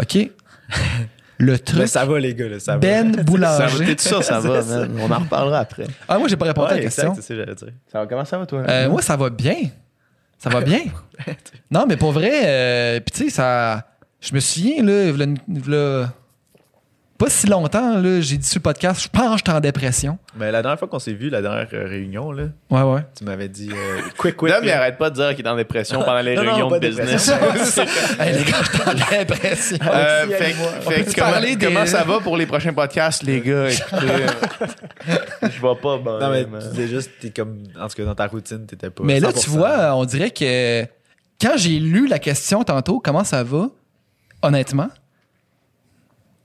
OK? Le truc. Mais ça va, les gars, là, ça va. Ben Ça va, Boulanger. t'es sûr, ça va, man. On en reparlera après. Ah, moi, j'ai pas répondu à la question. c'est ça que dire. Ça va, comment ça va, toi? Euh, moi, ça va bien. Ça va bien? non, mais pour vrai, euh, puis tu sais, ça. Je me souviens, là, v'là pas si longtemps, là, j'ai dit sur le podcast, je pense que j'étais en dépression. Mais la dernière fois qu'on s'est vu, la dernière euh, réunion, là, Ouais, ouais. tu m'avais dit euh, quick, quick. Là. arrête pas de dire qu'il est en dépression pendant les Non, non, réunions pas de business. hey, les gars, j'étais en dépression. Euh, fait, fait comment, parler des- comment ça va pour les prochains podcasts, les gars? Écoutez, euh, je vais pas bien. Non, mais tu disais juste, t'es comme, en tout cas, dans ta routine, t'étais pas. Mais là, 100%. tu vois, on dirait que quand j'ai lu la question tantôt, comment ça va, honnêtement,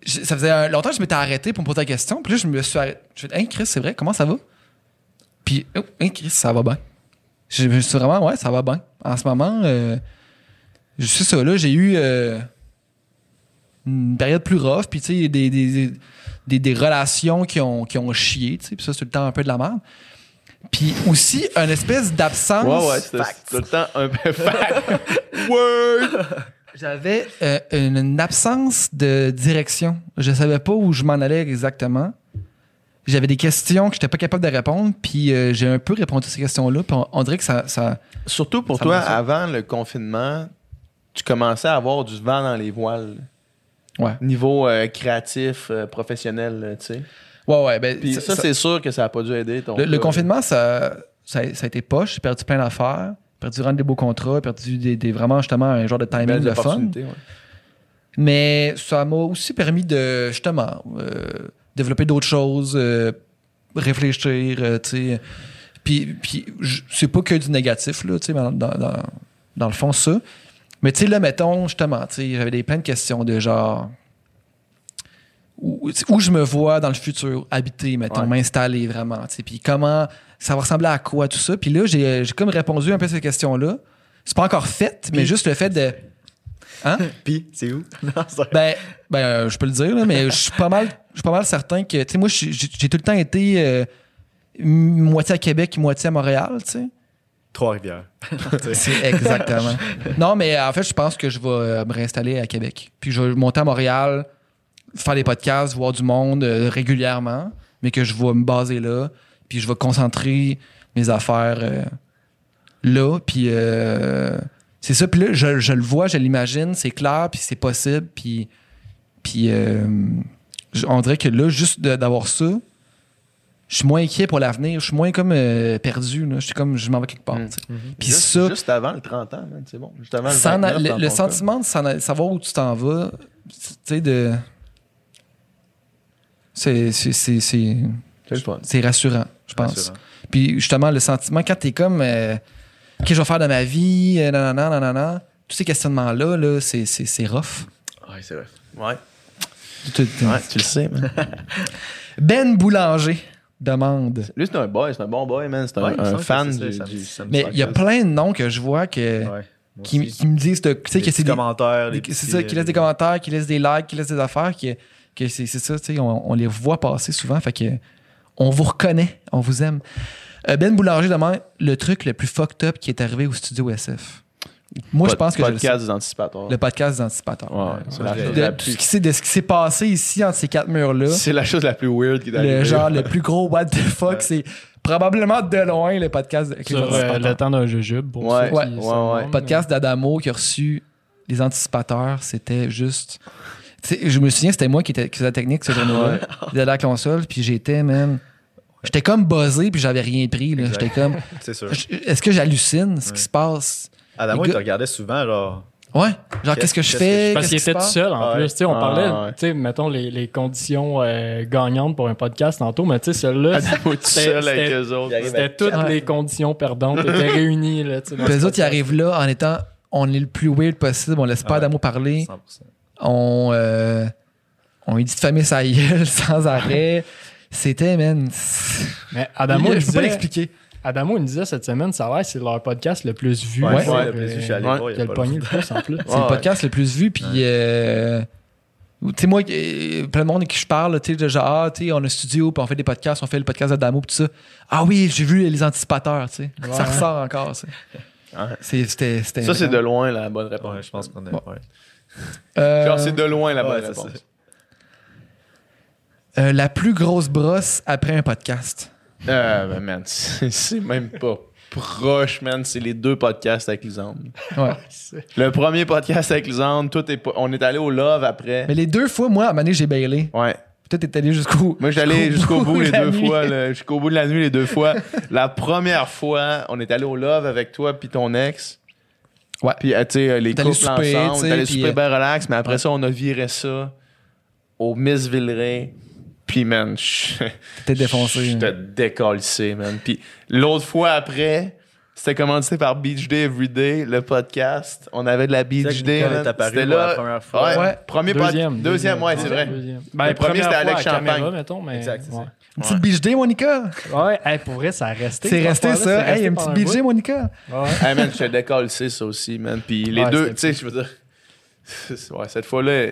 ça faisait un- longtemps que je m'étais arrêté pour me poser la question. Puis là, je me suis arrêté. Je me suis dit, hey, Chris, c'est vrai, comment ça va? Puis, oh, hey, Chris, ça va bien. Je me suis vraiment, ouais, ça va bien. En ce moment, euh, je sais ça, là, j'ai eu euh, une période plus rough, puis tu sais, des, des, des, des relations qui ont, qui ont chié, tu sais, puis ça, c'est tout le temps un peu de la merde. Puis aussi, une espèce d'absence. Ouais, ouais, tout le temps un peu fact. Word! J'avais euh, une, une absence de direction. Je savais pas où je m'en allais exactement. J'avais des questions que j'étais pas capable de répondre, puis euh, j'ai un peu répondu à ces questions-là, puis on, on dirait que ça, ça- Surtout pour Ça toi, avant le confinement, tu commençais à avoir du vent dans les voiles. Ouais. Niveau euh, créatif, professionnel, tu sais. Ouais, ouais. Ben, Puis ça- c'est sûr que ça a pas dû aider ton le, confinement, ça, ça, ça a été poche. J'ai perdu plein d'affaires, perdu rendre des beaux contrats, perdu des, des- vraiment justement un genre de timing de fun. ouais. Mais ça m'a aussi permis de, justement, euh, développer d'autres choses, euh, réfléchir, euh, tu sais. Puis, puis c'est pas que du négatif, là, tu sais, dans, dans, dans- le fond, ça. Mais tu sais, là, mettons, justement, tu sais, j'avais des, plein de questions de genre... Où, où je me vois dans le futur habiter, mettons, Ouais. m'installer vraiment, tu sais. Puis comment... Ça va ressembler à quoi, tout ça? Puis là, j'ai j'ai comme répondu un peu à ces questions-là. C'est pas encore fait, mais juste le fait de... Hein? Puis, c'est où? non, Ben, ben euh, je peux le dire, là, mais je suis pas mal, je suis pas mal certain que, tu sais, moi, j'ai tout le temps été euh, moitié à Québec, moitié à Montréal, tu sais. Trois-Rivières. C'est exactement. non, mais euh, en fait, je pense que je vais euh, me réinstaller à Québec. Puis je vais monter à Montréal, faire des podcasts, voir du monde euh, régulièrement, mais que je vais me baser là. Puis je vais concentrer mes affaires euh, là. Puis euh, c'est ça. Puis là, je, je le vois, je l'imagine, c'est clair, puis c'est possible. Puis, puis euh, je- on dirait que là, juste d'avoir ça, je suis moins inquiet pour l'avenir. Je suis moins comme euh, perdu. là. Je suis comme, je m'en vais quelque part. Mm. sais. Puis juste, ça, Juste avant le 30 ans, c'est bon. Juste avant le s'en 29 a- le, le sentiment de savoir où tu t'en vas, tu sais, de. C'est, c'est, rassurant, je pense. Rassurant. Puis justement, le sentiment, quand t'es comme. euh, Qu'est-ce que je vais faire de ma vie, euh, nanana, nanana, tous ces questionnements-là, là, c'est, c'est, c'est rough. Ouais, c'est vrai. Ouais. Tu- tu- Ouais, tu le sais, man. Ben Boulanger demande. Lui, c'est un boy, c'est un bon boy, man. C'est un, Ouais, un fan du. du- Mais il y a plein de noms que je vois que. Ouais. Qui, me disent, de- tu sais, Les que c'est des. commentaires. C'est ça, qui euh, laissent des commentaires, qui laissent des likes, qui laissent des affaires, que, que c'est c'est ça, tu sais, on, on les voit passer souvent. Fait que on vous reconnaît, on vous aime. Euh, ben Boulanger demande le truc le plus fucked up qui est arrivé au studio SF. Moi, je pense que je le podcast des anticipateurs. le podcast des anticipateurs. Ouais, c'est la, Ouais, chose De, la tout plus- ce qui s'est- de ce qui s'est passé ici entre ces quatre murs-là, c'est la chose la plus weird qui est le arrivée. genre le plus gros what the fuck, c'est probablement de loin le podcast avec les Sur euh, anticipateurs. le temps d'un jujube. Pour Ouais, ouais, ouais, ouais. demandent. podcast d'Adamo qui a reçu les anticipateurs, c'était juste. Je me souviens, c'était moi qui, faisais la technique ce jour-là, de la console, puis j'étais, man. J'étais comme buzzé, puis j'avais rien pris. J'étais comme. C'est sûr. Est-ce que j'hallucine ce Ouais. qui se passe? Adamo, Les il te regardait souvent, genre. Ouais. Genre, Qu'est-ce- que je fais? que Parce qu'il qui se était tout seul en Ouais. plus. Tu sais, on Ah, parlait, ouais. tu sais, mettons les, les conditions euh, gagnantes pour un podcast tantôt, mais tu sais, celle-là, Adamo tout C'était- seul avec c'était- eux autres. Il arrive c'était avec toutes les conditions perdantes étaient réunies. Là, les autres, ils arrivent là en étant. On est le plus weird possible, on laisse pas. Adamo parler. 100%. On, euh, on lui dit de fermer sa gueule sans arrêt. C'était, man. Mais Adamo, il je peux pas l'expliquer. Adamo, il me disait cette semaine, ça a l'air, c'est leur podcast le plus vu. Ouais, le plus vu, je suis allé Ouais. voir, il y qui a a le pogné le plus en plus. C'est le Ouais. podcast le plus vu. Puis, euh, tu sais, moi, euh, plein de monde avec qui je parle, tu sais, de genre, ah, tu sais, on a un studio, puis on fait des podcasts, on fait le podcast d'Adamo, puis tout ça. Ah oui, j'ai vu les anticipateurs, tu sais. Ouais. Ça ressort encore, ça. Ouais. C'était. Ça, c'est de loin la bonne réponse. Ouais, je pense qu'on est. Bon. Ouais. Euh, Genre, c'est de loin la Ouais, bonne c'est réponse. euh, la plus grosse brosse après un podcast. Euh, ben, man, c'est même pas proche, man. C'est les deux podcasts avec Lisande. Ouais. Le premier podcast avec Lisande, tout est pas- on est allé au Love après. Mais les deux fois, moi, à un moment j'ai bailé. Ouais. Peut-être t'es allé jusqu'au. Moi, j'allais jusqu'au bout les de la deux nuit. fois, là, jusqu'au bout de la nuit les deux fois. La première fois, on est allé au Love avec toi puis ton ex. Ouais. Puis, euh, tu sais, les T'es allé couples souper, ensemble, puis, super euh, bien relax, mais après ouais. ça, on a viré ça au Miss Villeray. Puis, man, je- T'es défoncé. J'étais décalissé, man. Puis l'autre fois après, c'était commandité par Beach Day Everyday, le podcast. On avait de la C'est Beach là Day. C'était là. la première fois. Ouais, Ouais. Premier pod- Deuxième. Deuxième, ouais, c'est vrai. Deuxième. Ben, Le premier, première c'était Alex caméra, Champagne. mettons, mais, Exact, c'est ouais. Une petite beach day, Monica? Ouais, hey, pour vrai, ça a resté. C'est resté ça. c'est Hey, resté une pendant petite un beach day. Monica? Ouais. Hey, man, j'étais décalissé, ça aussi, man. Puis les Ouais, deux, tu sais, je veux dire. Ouais, cette fois-là,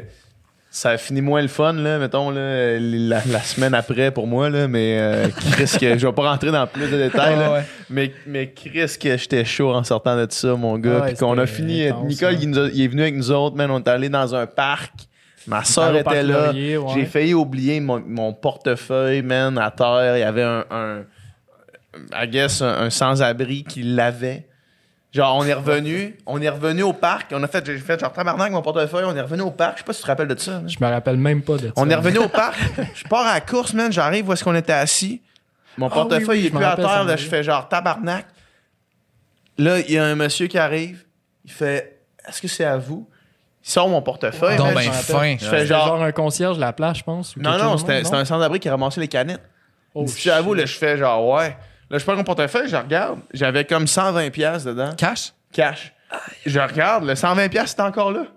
ça a fini moins le fun, là, mettons, là, la, la semaine après pour moi, là. Mais euh, Chris, que je vais pas rentrer dans plus de détails, là. Ouais. Mais, mais Chris, que j'étais chaud en sortant de ça, mon gars. Ouais, Puis qu'on a fini. intense, Nicole, il, nous a- il est venu avec nous autres, man. On est allé dans un parc. Ma soeur était là. Ouais. J'ai failli oublier mon, mon portefeuille, man, à terre. Il y avait un, un I guess, un, un sans-abri qui l'avait. Genre, on est revenu, on est revenu au parc. On a fait, j'ai fait genre tabarnak mon portefeuille. On est revenu au parc. Je sais pas si tu te rappelles de ça. man. Je me rappelle même pas de ça. On est revenu au parc. Je pars à la course, man. J'arrive où est-ce qu'on était assis. Mon Ah portefeuille oui, oui, il est plus à terre. Là, je fais genre tabarnak. Là, il y a un monsieur qui arrive. Il fait Est-ce que c'est à vous? Il sort mon portefeuille. Donc, man. ben fin. je fais genre. genre un concierge de la plage, je pense. ou non, non, c'était un sans-abri qui ramassait les canettes. Oh, C'est à vous, là, je fais genre ouais. Là, je prends mon portefeuille, je regarde. J'avais comme 120$ piastres dedans. Cash? Cash. Je regarde, le 120$ piastres, c'est encore là.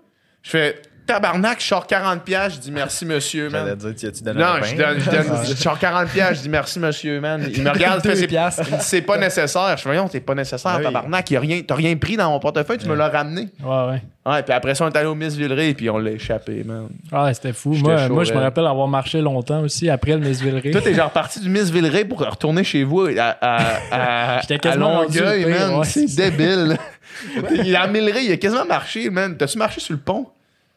Je fais tabarnak, je sors 40$, piastres, je dis merci, monsieur, man. J'allais dire, tu as-tu donné Non, je donne, je donne, je sors 40 pièces, je dis merci monsieur man. Il me regarde, c'est, piastres. il me dit, c'est pas nécessaire. Je fais voyons, t'es pas nécessaire, Ah oui. tabarnak, y a rien, t'as rien pris dans mon portefeuille, tu me l'as ramené. Ouais, ouais. Ouais, puis après ça on est allé au Miss Villeray puis on l'a échappé, man. Ah, c'était fou. J'étais Moi, chaud, moi je me rappelle avoir marché longtemps aussi après le Miss Villeray. Toi t'es genre parti du Miss Villeray pour retourner chez vous à, à, à, J'étais à Longueuil, man. ouais, c'est c'est débile. il a Milleray, il a quasiment marché, man. T'as-tu marché sur le pont?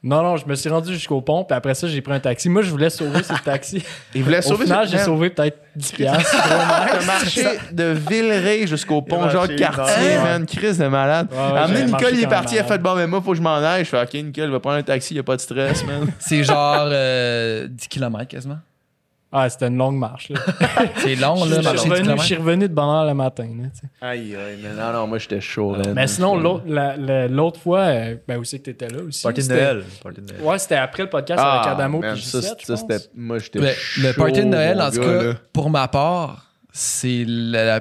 Non, non, je me suis rendu jusqu'au pont, puis après ça, j'ai pris un taxi. Moi, je voulais sauver ce taxi. Il voulait Au sauver final, ce- j'ai sauvé peut-être 10 piastres. T'as marché de Villeray jusqu'au pont Il a Jacques marché Cartier, une heure. man. Chris de malade. Ouais, Nicole, il est parti, il a malade. fait bon, mais moi, faut que je m'en aille. Je fais, OK, Nicole, va prendre un taxi, il a pas de stress, man. C'est genre euh, 10 km quasiment. Ah, c'était une longue marche. C'est long, je, là, suis marcher 10 revenu, je suis revenu de bonne heure le matin. là. Aïe, aïe, mais non, non, moi, j'étais chaud. Mais sinon, l'autre la- fois, euh, ben, où c'est que t'étais là aussi? Party de Noël. Party de Noël. Ouais, c'était après le podcast Ah, avec Adamo et ça, Gisette, c'était. Moi, j'étais. Le, le chaud, party de Noël, en tout cas, là. pour ma part, c'est la, la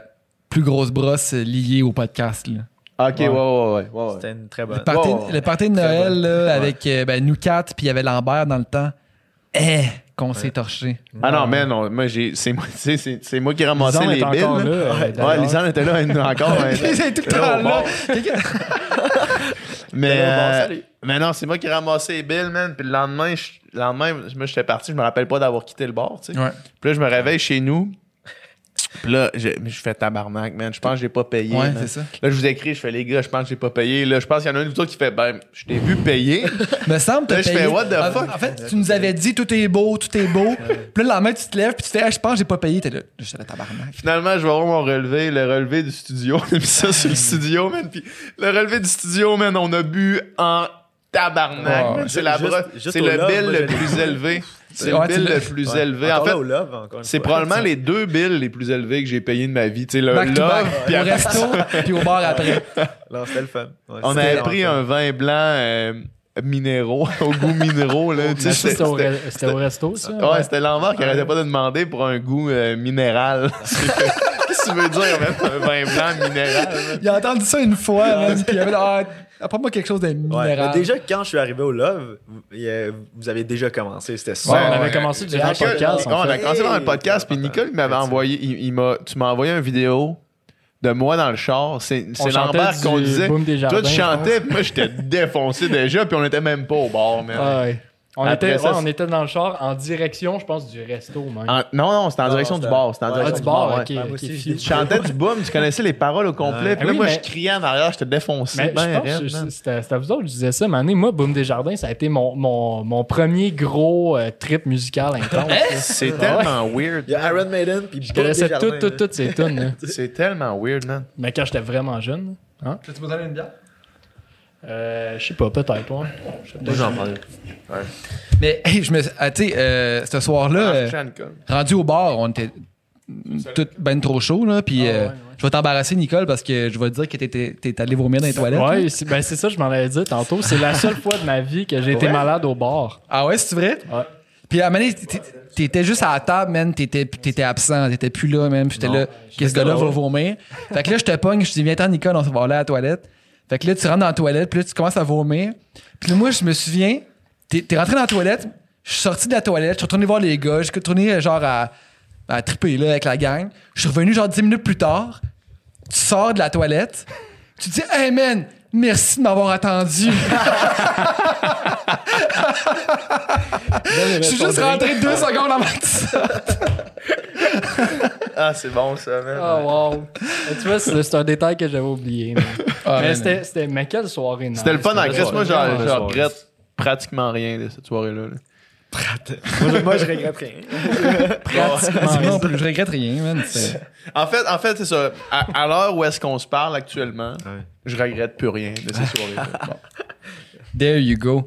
plus grosse brosse liée au podcast. Là. Ok, ouais, ouais, ouais. ouais, ouais. C'était une très bonne. Le, party, Ouais, ouais. le party de Noël là, avec euh, ben, nous quatre, puis il y avait Lambert dans le temps. Eh, qu'on s'est torché. Ah non, man, non, moi, j'ai. C'est moi, tu sais, c'est- c'est moi qui ramassais les est billes. encore là. là, euh, Ouais, d'ailleurs. Lisanne était là elle encore. hein. C'est tout le temps Là, Mais, bon, euh, salut. mais non, c'est moi qui ai ramassé les billes, man. Puis le lendemain, je, le lendemain, moi, j'étais parti, je me rappelle pas d'avoir quitté le bar, tu sais. Ouais. Puis là, je me réveille chez nous. Puis là, je, je fais tabarnak, man. Je pense que j'ai pas payé. Ouais, c'est ça. Là, je vous écris, je fais les gars, je pense que j'ai pas payé. Là, je pense qu'il y en a un de vous autres qui fait, ben, je t'ai vu payer. Me semble, t'as Là, je fais, what the En- fuck? En fait, tu nous avais dit tout est beau, tout est beau. Puis là, le lendemain, tu te lèves, puis tu fais, Ah, je pense que j'ai pas payé. T'es là, j'étais là, tabarnak. Finalement, je vais voir mon relevé, le relevé du studio. On a mis ça sur le studio, man. Puis le relevé du studio, man, on a bu en tabarnak. Man. C'est la Juste- c'est le bill le je plus élevé. C'est Ouais, le tu bill le plus Ouais. élevé. En fait, là, au love, encore une c'est fois. probablement les deux bills les plus élevés que j'ai payés de ma vie. Tu sais, le Back love, puis Au resto, puis au bar après. Non, c'était le fun. Ouais, On avait pris un vin blanc euh, minéraux, au goût minéraux. Là, tu sais, c'était au, c'était- re- c'était au resto, ça? Ouais, c'était l'envers qui arrêtait pas de demander pour un goût euh, minéral. Qu'est-ce que tu veux dire, même, un vin blanc minéral? man? Il a entendu ça une fois, man, puis il avait ah, apprends-moi quelque chose de Ouais, minéral. déjà, quand je suis arrivé au Love, vous, avez déjà commencé. C'était Ouais, super. on avait ouais. commencé durant le podcast. Ouais, en on a commencé dans le Hey! podcast, puis Nicole il m'avait Ouais, envoyé, il, il m'a, tu m'as envoyé une vidéo de moi dans le char. C'est, du qu'on disait. Boom des Toi, tu je chantais, puis moi, j'étais défoncé déjà, puis on était même pas au bar, man. Ouais. On, Après était, ça, ouais, c'est- on était dans le char en direction, je pense, du resto même. En- non, non, c'était en Non, direction du c'était- bar. C'était en direction ah, du du bar, bar, ok. ouais. moi ok, aussi, fiu. Tu chantais du boom, tu connaissais les paroles au complet. Ouais. Puis là, Oui, moi, mais- je criais en arrière. Mais ben je pense que man. c'était c'était à vous autres que je disais ça. Mais année, moi, Boom Desjardins, ça a été mon, mon, mon premier gros euh, trip musical intense. là. C'est tellement weird. Il y a Iron Maiden, puis Je connaissais toutes, toutes, toutes ces tunes. là. C'est tellement weird, man. Mais quand j'étais vraiment jeune. Hein? Tu me donner une bière? Euh, je sais pas, peut-être, ouais. Je sais Moi, j'en prends Mais, hey, je me. ah, tu sais, euh, ce soir-là, euh, Ah, Nicole. rendu au bar, on était tout ben trop chaud, là. Puis, Ah, ouais, euh, ouais. je vais t'embarrasser, Nicole, parce que je vais te dire que t'es allé vomir dans les toilettes. là. Ouais, c'est ben, c'est ça, je m'en avais dit tantôt. C'est la seule fois de ma vie que j'ai été Ouais? malade au bar. Ah ouais, c'est vrai? Ouais. Puis à un moment donné, t'étais- juste à la table, man. T'étais t'étais absent. T'étais plus là, même. Puis j'étais là, qu'est-ce que ce gars-là va vomir? Fait que là, je te pogne. Je te dis, viens-t'en, Nicole, on va aller à la toilette. Fait que là, tu rentres dans la toilette. Puis là, tu commences à vomir. Puis là, moi, je me souviens, t'es t'es rentré dans la toilette. Je suis sorti de la toilette. Je suis retourné voir les gars. Je suis retourné, euh, genre, à, à triper, là, avec la gang. Je suis revenu, genre, 10 minutes plus tard. Tu sors de la toilette. Tu dis, hey, man, merci de m'avoir attendu. Je suis juste rentré deux secondes avant que tu Ah, c'est bon, ça, man. Oh wow. tu vois, c'est un détail que j'avais oublié. Mais, Ah, mais man. c'était, mais quelle soirée nice. C'était le fun en Christ. Moi, soir. regrette pratiquement rien de cette soirée-là. là. Moi, je- regrette rien. Pratiquement je regrette rien, man. En fait, en fait c'est ça. À, à l'heure où est-ce qu'on se parle actuellement, Ouais. je regrette plus rien de ces soirées-là. Bon. There you go.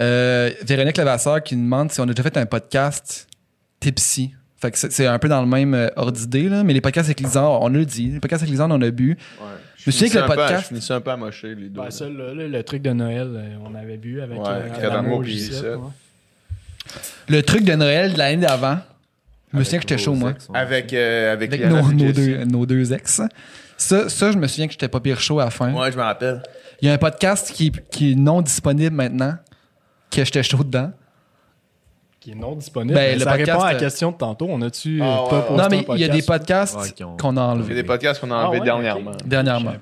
Euh, Véronique Levasseur qui nous demande si on a déjà fait un podcast tipsy. Fait que c'est- un peu dans le même euh, ordre d'idée, là. Mais les podcasts avec on le dit. Les podcasts avec Lisande, on a bu. Je me souviens que le un peu podcast- Je finissais un peu à mocher, les deux. Ben, ça, là, le truc de Noël, euh, on avait bu avec Ouais, euh, puis. Le truc de Noël de l'année d'avant. Je me souviens que j'étais chaud, moi. ex, ouais. Avec, euh, avec, Avec nos, deux, nos deux ex. Ça, ça, je me souviens que j'étais pas pire chaud à la fin. Ouais, je me rappelle. Il y a un podcast qui, qui est non disponible maintenant, que j'étais chaud dedans. Qui est non disponible. Ben, Mais le ça répond podcast, à la euh, question de tantôt. On a-tu Ah, euh, ouais, pas posté Non, mais il y a des podcast? podcasts Ouais, qui ont- qu'on a Il y a enlevés des podcasts qu'on a Ah enlevés ouais, dernièrement. dernièrement.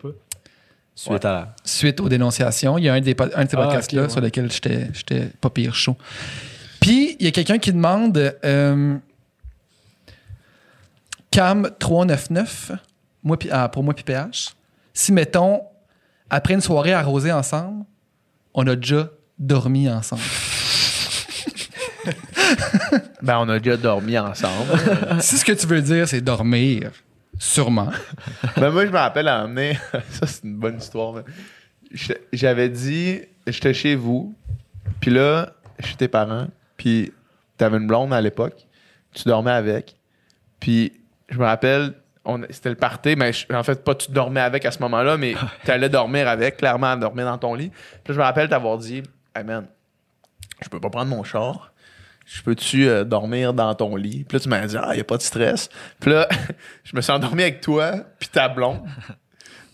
Suite à la. Suite aux dénonciations. Il y a un, des, un de ces Ah, podcasts-là sur lequel j'étais j'étais pas pire chaud. Puis, il y a quelqu'un qui demande euh, Cam399, moi, pi- ah, pour moi, puis PH, si, mettons, après une soirée arrosée ensemble, on a déjà dormi ensemble. Ben, on a déjà dormi ensemble. si ce que tu veux dire, c'est dormir, sûrement. ben, moi, je me rappelle à amener. ça, c'est une bonne histoire. mais J'avais dit, j'étais chez vous, puis là, chez tes parents, puis t'avais une blonde à l'époque, tu dormais avec, puis je me rappelle, c'était le party, mais je- en fait, pas tu dormais avec à ce moment-là, mais t'allais dormir avec, clairement, dormir dans ton lit. Puis là, je me rappelle t'avoir dit, hey man, je peux pas prendre mon char. Je peux-tu euh, dormir dans ton lit? Puis là, tu m'as dit, ah, y a pas de stress. Puis là, je me suis endormi avec toi, puis ta blonde.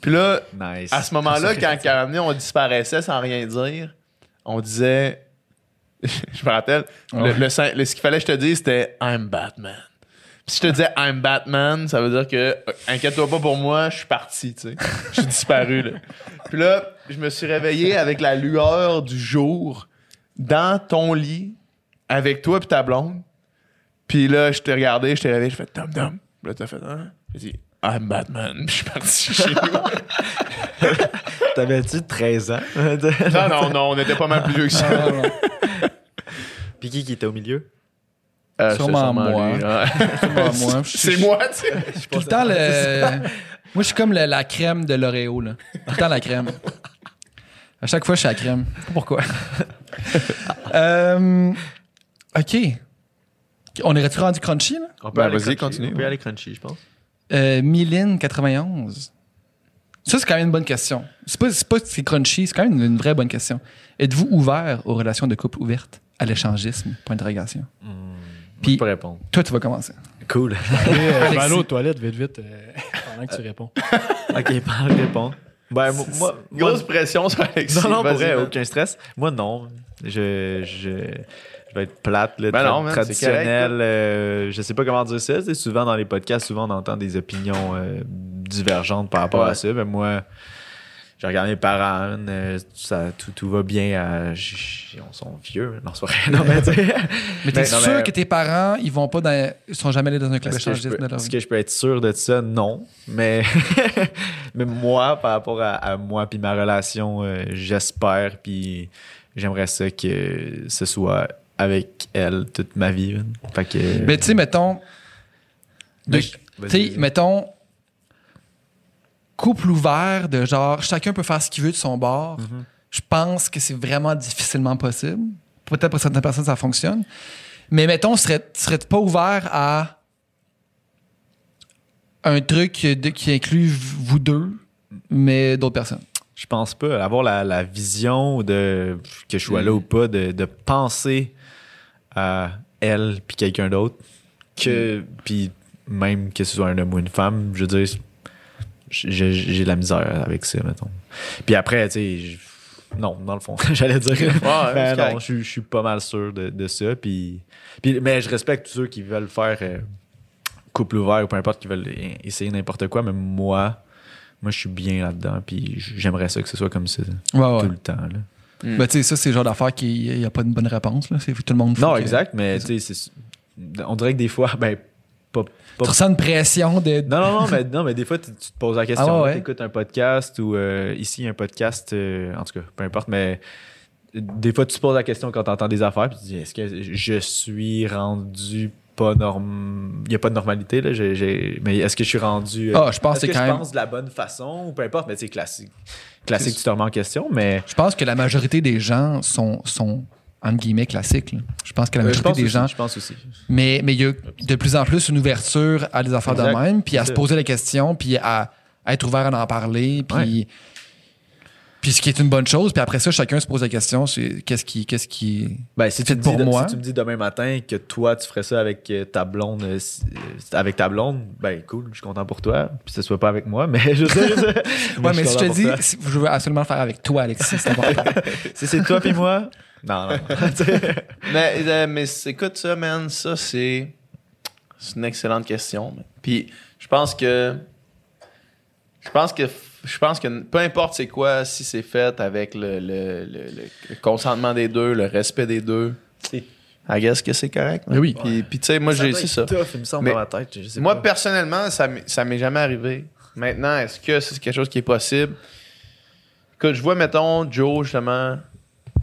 Puis là, Nice. à ce moment-là, quand à un moment donné, on disparaissait sans rien dire, on disait. je me rappelle, le, ce qu'il fallait que je te dise, c'était I'm Batman. si je te disais I'm Batman, ça veut dire que euh, inquiète-toi pas pour moi, je suis parti, tu sais. Je suis disparu là. Puis là, je me suis réveillé avec la lueur du jour dans ton lit avec toi puis ta blonde. Puis là, je t'ai regardé, je t'ai réveillé, je fais Tom Tom. Puis là, t'as fait hein? J'ai dit I'm Batman. Puis je suis parti chez nous. T'avais-tu 13 ans? non, non, non, on était pas mal plus vieux que ça. Ah. Puis qui qui était au milieu? Euh, Sûrement c'est moi. lui. Pas moi. C'est moi, tu sais. je suis tout le temps le. Moi, je suis comme le- la crème de l'Oreo, là. Tout le temps la crème. À chaque fois, je suis la crème. Je sais pas pourquoi. Euh, OK. On est-tu rendu crunchy, là? On Ben, aller vas-y, crunchy. continue. On peut aller crunchy, je pense. Euh, Mylène 91. Ça, c'est quand même une bonne question. C'est pas, c'est pas que c'est crunchy, c'est quand même une, une vraie bonne question. Êtes-vous ouvert aux relations de couple ouvertes, à l'échangisme? Point d'interrogation? Moi, Puis- je peux répondre. Toi, tu vas commencer. Cool. Euh, je vais aller aux toilettes vite, vite, euh, pendant que tu réponds. ok, pas répondre. Ben, moi, moi, moi- Grosse pression sur Alexis. non, non, pour vrai, aucun stress. Moi, non. Je, je, je vais être plate, là, Ben tra- non, man, traditionnel. correct, euh, je sais pas comment dire ça. Souvent dans les podcasts, souvent on entend des opinions euh, divergentes par rapport Ouais. à ça. Mais moi, j'ai regardé mes parents, euh, ça, tout, tout va bien. on sont vieux. Non, c'est. Non, mais Mais t'es non, sûr mais- que tes parents, ils vont pas dans. Ils sont jamais allés dans un club je échangiste de leur est-ce que je peux être sûr de ça? Non. Mais, mais moi, par rapport à, à moi puis ma relation, j'espère puis j'aimerais ça que ce soit avec elle toute ma vie. man. Fait que... Mais tu sais, mettons. de- Mais Tu vas-y, sais, vas-y. mettons. Couple ouvert, de genre, chacun peut faire ce qu'il veut de son bord. Mhm. Je pense que c'est vraiment difficilement possible. Peut-être pour certaines personnes, ça fonctionne. Mais mettons, serais, serais pas ouvert à un truc de- qui inclut vous deux, mais d'autres personnes. Je pense pas avoir la, la vision de que je sois Mm. là ou pas, de, de penser à elle puis quelqu'un d'autre, que Mm. puis même que ce soit un homme ou une femme, je veux dire, j'ai de la misère avec ça, mettons. Puis après, tu sais, non, dans le fond, j'allais dire. Ouais, c'est non, je, je suis pas mal sûr de, de ça. Puis, puis- mais je respecte tous ceux qui veulent faire euh, couple ouvert ou peu importe, qui veulent essayer n'importe quoi. Mais moi, moi, je suis bien là-dedans. Puis j'aimerais ça que ce soit comme ça Ouais, ouais. tout le temps. là. Ben, tu sais, ça, c'est le genre d'affaire qui n'y a pas de bonne réponse. Là. C'est tout le monde. Non, que- exact, mais tu sais, c'est- on dirait que des fois, ben, pas. Tu ressens une pression de. Non, non, non, mais, non, mais des fois, tu, tu te poses la question. Ah ouais. Tu écoutes un podcast ou euh, ici, un podcast, euh, en tout cas, peu importe, mais des fois, tu te poses la question quand tu entends des affaires, puis tu te dis, est-ce que je suis rendu pas norm... Il n'y a pas de normalité, là, j'ai- mais est-ce que je suis rendu. euh, Ah, je pense que c'est que quand je même. pense de la bonne façon ou peu importe, mais sais, classique. Classique, tu te remets en question, mais. Je pense que la majorité des gens sont, sont entre guillemets, classiques. là. Je pense que la Euh, majorité des aussi, gens. Je pense aussi. Mais mais il y a de plus en plus une ouverture à des affaires Exact. de même, puis à se poser la question, puis à, à être ouvert à en parler, puis. Ouais. Puis ce qui est une bonne chose, puis après ça, chacun se pose la question, c'est qu'est-ce qui, qu'est-ce qui, Ben, si tu, pour dis, moi. si tu me dis demain matin que toi, tu ferais ça avec euh, ta blonde, euh, euh, avec ta blonde, ben cool, je suis content pour toi. Puis ce soit pas avec moi, mais je sais. je sais. Ouais, mais je si je te dis, si- je veux absolument le faire avec toi, Alexis, c'est important. Si c'est toi puis moi, non, non. Mais, euh, mais écoute ça, man, ça c'est c'est une excellente question. man. Puis je pense que je pense que je pense que peu importe c'est quoi, si c'est fait avec le, le, le- le- le consentement des deux, le respect des deux, I guess que c'est correct. Mais oui. Puis, puis tu sais, moi j'ai c'est ça. tough, il me semble, Mais dans ma tête. Je sais Moi, pas. personnellement, ça m'est- ça m'est jamais arrivé. Maintenant, est-ce que c'est quelque chose qui est possible? Écoute, je vois, mettons, Joe, justement,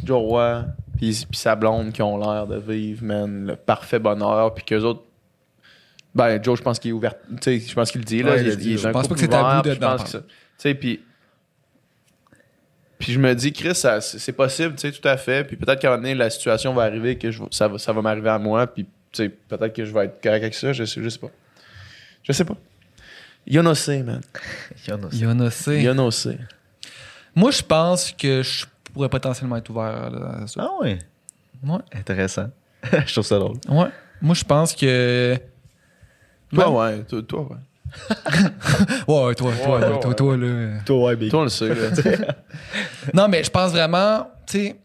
Joe Roy, puis puis sa blonde qui ont l'air de vivre, man, le parfait bonheur, puis qu'eux autres. Ben, Joe, je pense qu'il est ouvert. Tu sais, je pense qu'il le dit, là. Ouais, il il, a dit, il je pense pas que c'est tabou de- je d'en pense que ça- Tu sais, puis. Puis je me dis, Chris, ça- c'est possible, tu sais, tout à fait. Puis peut-être qu'à un moment donné, la situation va arriver, que je, ça va, ça va m'arriver à moi, puis tu sais, peut-être que je vais être correct avec ça, je sais, je sais pas. Je sais pas. Y'en sait, man. Il y en a ça. Yonosé. Sait. Moi, je pense que je pourrais potentiellement être ouvert là, à ça. Ah ouais? Ouais. Intéressant. je trouve ça drôle. Ouais. Moi, je pense que. Toi, Ouais. ouais. Toi, toi, ouais. Ouais, toi, toi, Ouais, toi, ouais. toi, là. Toi, ouais, Big. Toi, on le sait, là. Non, mais je pense vraiment, tu sais,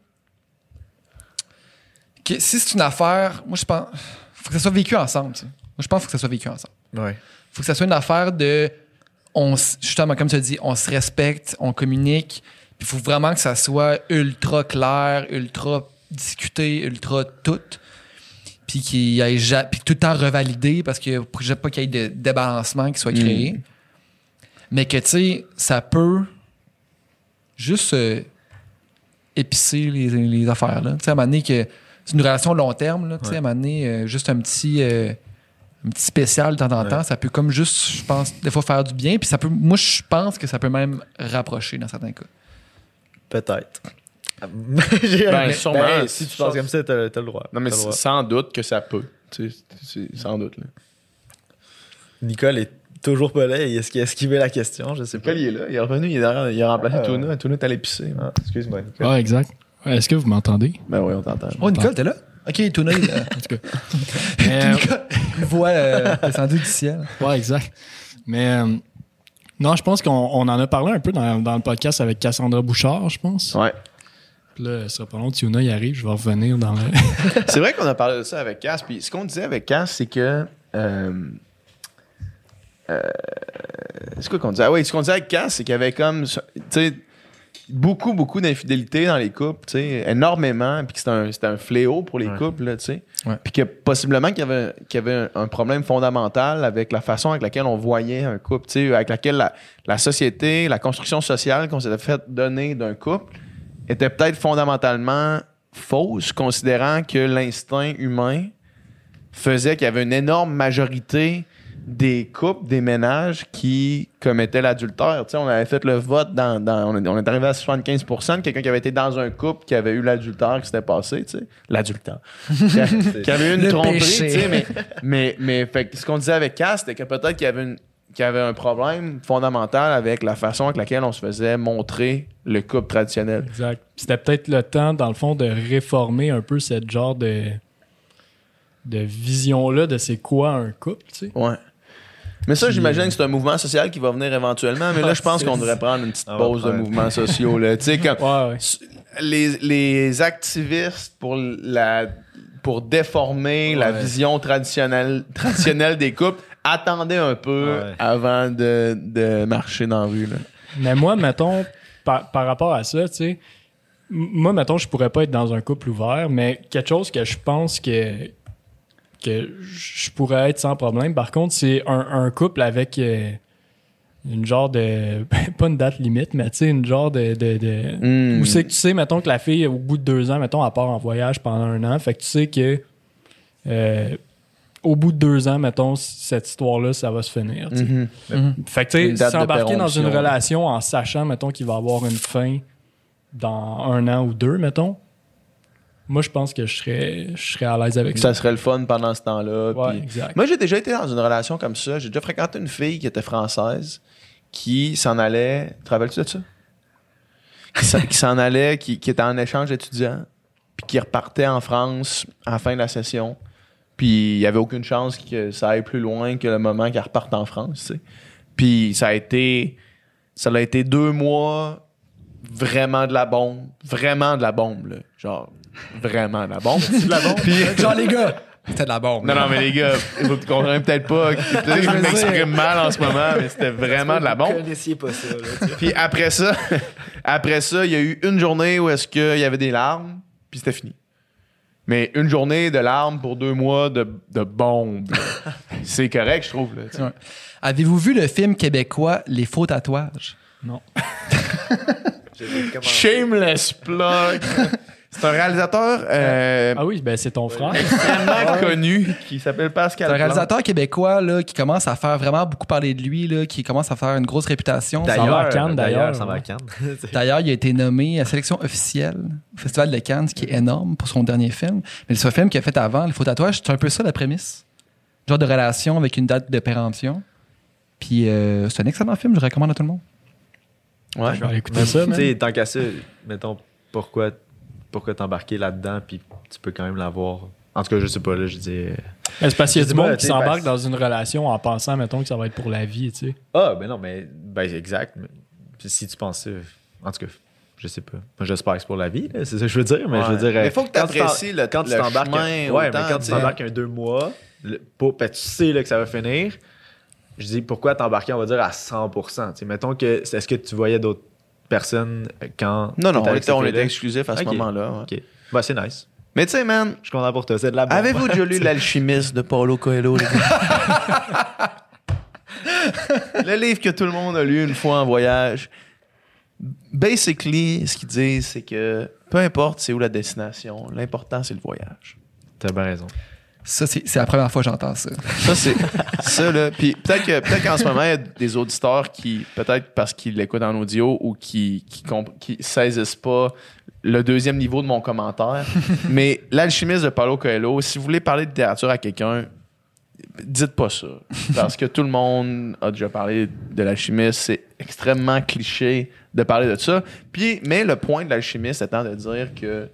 que si c'est une affaire, moi, je pense, faut que ça soit vécu ensemble, tu sais. je pense qu'il faut que ça soit vécu ensemble. Ouais. faut que ça soit une affaire de. On, justement, comme tu as dit, on se respecte, on communique. Puis il faut vraiment que ça soit ultra clair, ultra discuté, ultra tout. Puis qu'il y ait ja- puis tout le temps revalidé parce que pour que j'ai pas qu'il y ait de débalancement qui soit créé. Mais que, tu sais, ça peut juste euh, épicer les, les affaires. Tu sais, à un moment donné, que c'est une relation long terme. Tu sais, Ouais. à un moment donné, euh, juste un petit, euh, un petit spécial de temps en temps, Ouais. ça peut comme juste, je pense, des fois faire du bien. Puis ça peut, moi, je pense que ça peut même rapprocher dans certains cas. Peut-être. J'ai- Ben, sûrement. ben, si tu penses comme ça, t'as t'as le droit. Non, mais sans doute que ça peut. Tu sais, sans doute. Là. Nicole est toujours pas là. Est-ce qu'il a esquivé la question? Je sais pas. Nicole, il est là. Il est revenu. Il, est derrière, il a remplacé Ah. Tuna. Tuna est allé pisser. Ah, Excuse-moi, Nicole. Ah, exact. Est-ce que vous m'entendez? Ben oui, on t'entend. Oh, Nicole, t'es là? Ok, Tuna, il, euh, En tout cas. Mais, Nicole, il voit euh, descendu du ciel. ouais, exact. Mais euh, non, je pense qu'on on en a parlé un peu dans, dans le podcast avec Cassandra Bouchard, je pense. Ouais. Là, ce sera pas long, Tuna, il arrive, je vais revenir dans le. C'est vrai qu'on a parlé de ça avec Cass. Puis ce qu'on disait avec Cass, c'est que. Euh, euh, c'est quoi qu'on disait? Ah oui, ce qu'on disait avec Cass, c'est qu'il y avait comme. Tu sais, beaucoup, beaucoup d'infidélité dans les couples, tu sais, énormément. Puis que c'était un, c'était un fléau pour les Ouais. couples, là, tu sais. Ouais. Puis que possiblement qu'il y avait, qu'il y avait un, un problème fondamental avec la façon avec laquelle on voyait un couple, tu sais, avec laquelle la, la société, la construction sociale qu'on s'était fait donner d'un couple était peut-être fondamentalement fausse, considérant que l'instinct humain faisait qu'il y avait une énorme majorité des couples, des ménages qui commettaient l'adultère. Tu sais, on avait fait le vote dans. dans- on, est, on est arrivé à 75% de quelqu'un qui avait été dans un couple qui avait eu l'adultère qui s'était passé, tu sais. L'adultère. qui, avait eu une Le tromperie, péché. tu sais, mais, mais, mais fait ce qu'on disait avec Cass, c'était que peut-être qu'il y avait une qu'il y avait un problème fondamental avec la façon avec laquelle on se faisait montrer le couple traditionnel. Exact. C'était peut-être le temps, dans le fond, de réformer un peu cette genre de, de vision-là de c'est quoi un couple, tu sais. Ouais. Mais ça, j'imagine euh, que c'est un mouvement social qui va venir éventuellement. Mais là, je pense qu'on devrait prendre une petite va pause de mouvements sociaux. Là. Tu sais, comme Ouais, ouais. les, les activistes pour la pour déformer la vision traditionnelle, traditionnelle des couples attendaient un peu Ouais. avant de, de marcher dans la rue. Là. Mais moi, mettons, par, par rapport à ça, tu sais, moi, mettons, je pourrais pas être dans un couple ouvert, mais quelque chose que je pense que, que je pourrais être sans problème, par contre, c'est un, un couple avec euh, une genre de. pas une date limite, mais tu sais, une genre de. de, de- Hmm. Où c'est que tu sais, mettons, que la fille, au bout de deux ans, mettons, elle part en voyage pendant un an, fait que tu sais que. euh, au bout de deux ans, mettons, cette histoire-là, ça va se finir. sais. Mhm. Fait que, tu sais, s'embarquer dans une relation en sachant, mettons, qu'il va avoir une fin dans un an ou deux, mettons, moi, je pense que je serais, je serais à l'aise avec ça. Ça serait le fun pendant ce temps-là. Ouais. Moi, j'ai déjà été dans une relation comme ça. J'ai déjà fréquenté une fille qui était française qui s'en allait. Te rappelles-tu de ça? Qui s'en- qui s'en allait, qui, qui était en échange étudiant, puis qui repartait en France à la fin de la session. Puis il n'y avait aucune chance que ça aille plus loin que le moment qu'elle reparte en France. tu sais. Puis ça a été. Ça a été deux mois vraiment de la bombe. Vraiment de la bombe, là. Genre, vraiment de la bombe. de la bombe? Puis, Genre, les gars, c'était de la bombe. non, non, mais les gars, vous comprenez peut-être pas. Peut-être que je m'exprime mal en ce moment, mais c'était vraiment de la Vous bombe. connaissiez pas ça. Là. Puis après ça, après ça, il y a eu une journée où est-ce qu'il y avait des larmes, puis c'était fini. Mais une journée de larmes pour deux mois de, de bombe, là. c'est correct, je trouve. là. Ouais. Avez-vous vu le film québécois Les faux tatouages? Non. Shameless plug. C'est un réalisateur euh, Ah oui, ben c'est ton frère. extrêmement connu qui s'appelle Pascal. C'est un Plante. réalisateur québécois là, qui commence à faire vraiment beaucoup parler de lui, là, qui commence à faire une grosse réputation. Ça va à Cannes, d'ailleurs, Ça va à ouais. Cannes. D'ailleurs, il a été nommé à sélection officielle au Festival de Cannes, ce qui est énorme pour son dernier film. Mais ce film qu'il a fait avant, Les faux tatouages, c'est un peu ça la prémisse. Genre de relation avec une date de péremption. Puis euh, c'est un excellent film, je recommande à tout le monde. Ouais. Je vais aller écouter ça, Tu sais, tant qu'à ça, mettons, pourquoi, pourquoi t'embarquer là-dedans, puis tu peux quand même l'avoir. En tout cas, je sais pas, là, je dis. euh, Mais C'est parce qu'il y a du monde tu qui s'embarque dans une relation en pensant, mettons, que ça va être pour la vie, tu sais. Ah, ben non, mais. Ben, exact. mais- puis si tu penses ça. En tout cas, je sais pas. Moi, j'espère que c'est pour la vie, là, c'est ça que je veux dire. Mais je veux dire. Mais euh, faut que tu t'apprécies le- quand tu le t'embarques chemin un, ouais, mais quand tu tu t'embarques un deux mois, le- pour, ben, tu sais là, que ça va finir. Je dis pourquoi t'embarquer, on va dire à 100%. Tu sais, mettons que c'est- est-ce que tu voyais d'autres personnes euh, quand Non, non, on était, on était exclusif à ce moment-là. ouais. Ok. Bah, c'est nice. Mais tu sais, man, Je suis content pour toi. C'est de la avez-vous déjà lu L'Alchimiste de Paulo Coelho, les gars? le livre que tout le monde a lu une fois en voyage. Basically, ce qu'ils disent, c'est que peu importe c'est où la destination, l'important c'est le voyage. T'as bien raison. Ça, c'est la première fois que j'entends ça. Ça, c'est ça, là. Puis peut-être que peut-être qu'en ce moment, il y a des auditeurs qui, peut-être parce qu'ils l'écoutent en audio ou qui, qui, comp- qui saisissent pas le deuxième niveau de mon commentaire. Mais l'alchimiste de Paulo Coelho, si vous voulez parler de littérature à quelqu'un, dites pas ça. Parce que tout le monde a déjà parlé de l'alchimiste. C'est extrêmement cliché de parler de ça. Puis, mais le point de l'alchimiste étant de dire que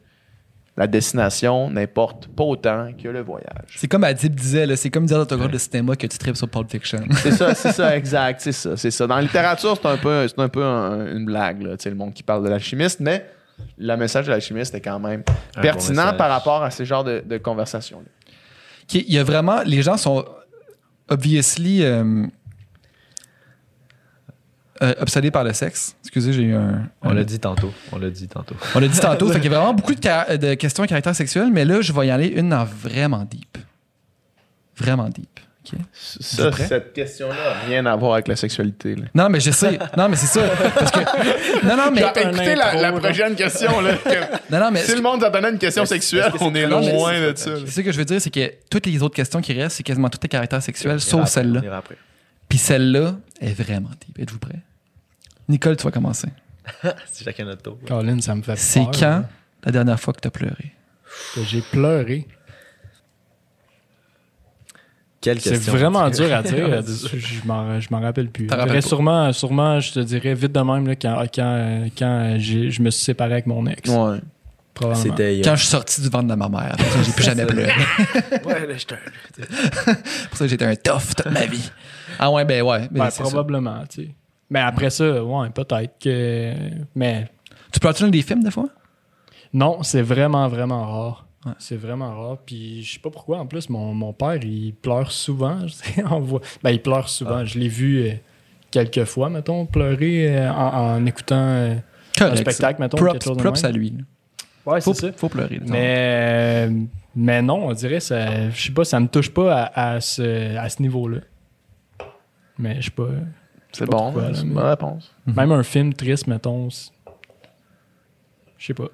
la destination n'importe pas autant que le voyage. C'est comme Adib disait, là, c'est comme dire dans ton cours de cinéma que tu tripes sur Pulp Fiction. C'est ça, c'est ça, exact, c'est ça, c'est ça. Dans la littérature, c'est un peu, c'est un peu un- une blague, là, tu sais, le monde qui parle de l'alchimiste, mais le message de l'alchimiste est quand même Un pertinent bon par rapport à ce genre de, de conversation-là. Il y a vraiment. Les gens sont obviously euh, euh, obsédés par le sexe. Excusez, j'ai eu un. On l'a dit tantôt. On l'a dit tantôt. On l'a dit tantôt. fait qu'il y a vraiment beaucoup de, questions à caractère sexuel, mais là, je vais y aller une dans vraiment deep. Vraiment deep. Ça, cette question-là n'a rien à voir avec la sexualité. Là. Non, mais je sais. Non, mais c'est ça. Parce que. Non, non, mais. écoutez la, la prochaine question. Là, que- Non, non, mais. si le monde s'attendait à une question sexuelle, on est Non, loin de ça. ça que je veux dire, c'est que toutes les autres questions qui restent, c'est quasiment toutes les caractères sexuels, sauf celle-là. Puis celle-là est vraiment deep. Êtes-vous prêts? Nicole, tu vas commencer. C'est chacun notre tour. Colin, ça me fait C'est quand la dernière fois que tu as pleuré? que j'ai pleuré. Quelle C'est question. vraiment dur à dire. je m'en je m'en rappelle plus. Pas. sûrement, sûrement, je te dirais vite de même là, quand, quand, quand j'ai- je me suis séparé avec mon ex. Ouais. Probablement. C'était. Quand je suis sorti du ventre de ma mère. J'ai plus jamais pleuré. Ouais, là, j'étais pour ça que j'étais un tough toute ma vie. Ah ouais, ben ouais. ben ça. probablement, tu sais. Mais après ça, ouais, peut-être que. Mais Tu pleures-tu dans des films, des fois? non, c'est vraiment, vraiment rare. Ouais. C'est vraiment rare. Puis je sais pas pourquoi, en plus, mon, mon père, il pleure souvent. je sais, on voit- Ben, il pleure souvent. Je l'ai vu euh, quelques fois, mettons, pleurer euh, en, en écoutant euh, un spectacle, mettons. Props, quelque chose de props même. à lui. là. Ouais, Faut, c'est ça. faut pleurer. Mais, mais non, on dirait, ça, je sais pas, ça me touche pas à, à ce, à ce niveau-là. Mais je sais pas. C'est bon, c'est une bonne réponse. Même un film triste, mettons. Je sais pas.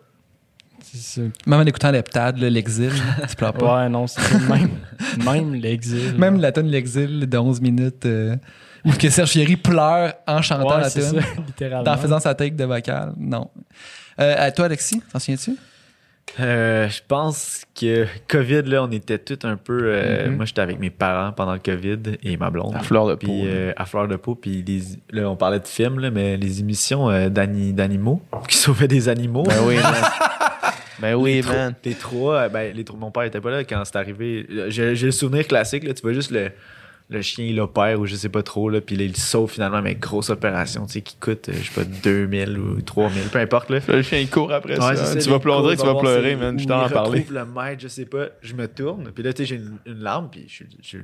Même en écoutant l'heptade, là, l'exil, tu pleures pas. Ouais, non, c'est même, même l'exil. Même la tonne L'exil de 11 minutes euh, où que Serge Fieri pleure en chantant ouais, la tonne, littéralement. en faisant sa take de vocal. Non. Euh, à toi, Alexis, t'en souviens-tu? Euh, je pense que COVID, là, on était tous un peu. euh, Mhm. Moi, j'étais avec mes parents pendant le COVID et ma blonde. À fleur de peau. Puis euh, à fleur de peau. Puis les- là, on parlait de films, là, mais les émissions euh, d'ani- d'animaux qui sauvaient des animaux. Ben oui, man. ben oui, les, man. les trois, ben, les trois, mon père était pas là quand c'est arrivé. J'ai j'ai le souvenir classique, là, tu vois juste le, le chien, il opère ou je sais pas trop, là, puis là, il sauve finalement, mais grosse opération, tu sais, qui coûte, euh, je sais pas, 2000 ou 3000, peu importe, là. Le chien il court après Ouais, ça. Tu vas pleurer, tu vas pleurer, man. Je t'en retrouve le maître, je sais pas. Je me tourne, puis là, tu sais, j'ai une, une larme, puis je suis je, suis-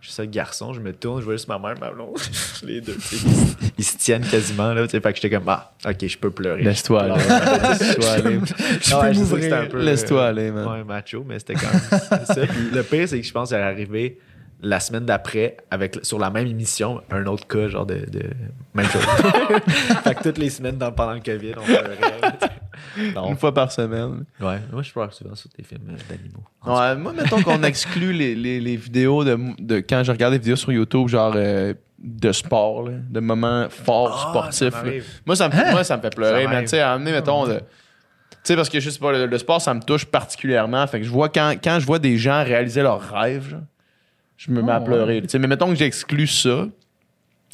je suis ça garçon, je me tourne, je vois juste ma mère, ma blonde, les deux, ils, se- ils se tiennent quasiment, là, tu sais, fait que j'étais comme, ah, ok, je peux pleurer. Laisse-toi aller. Laisse-toi aller. Je peux. Laisse-toi aller, man. Ouais, macho, mais c'était quand même ça. Puis le pire, c'est que je pense que c'est arrivé la semaine d'après, avec sur la même émission, un autre cas, genre de. de même chose. fait que toutes les semaines dans- pendant le COVID, on pleurait. Non. Une fois par semaine. Ouais, moi je pleure souvent sur tes films euh, d'animaux. Ouais, moi, mettons qu'on exclut les, les, les vidéos de, de quand je regarde des vidéos sur YouTube, genre euh, de sport, là, de moments forts Ah, sportifs. ça. Moi, ça me fait, moi, ça me fait pleurer. Ça Mais tu sais, à amener, mettons, de- tu sais, parce que je sais pas, le, le sport, ça me touche particulièrement. Fait que je vois quand, quand je vois des gens réaliser leurs rêves, genre, je me mets à Oh, pleurer. Mais mettons que j'exclus ça.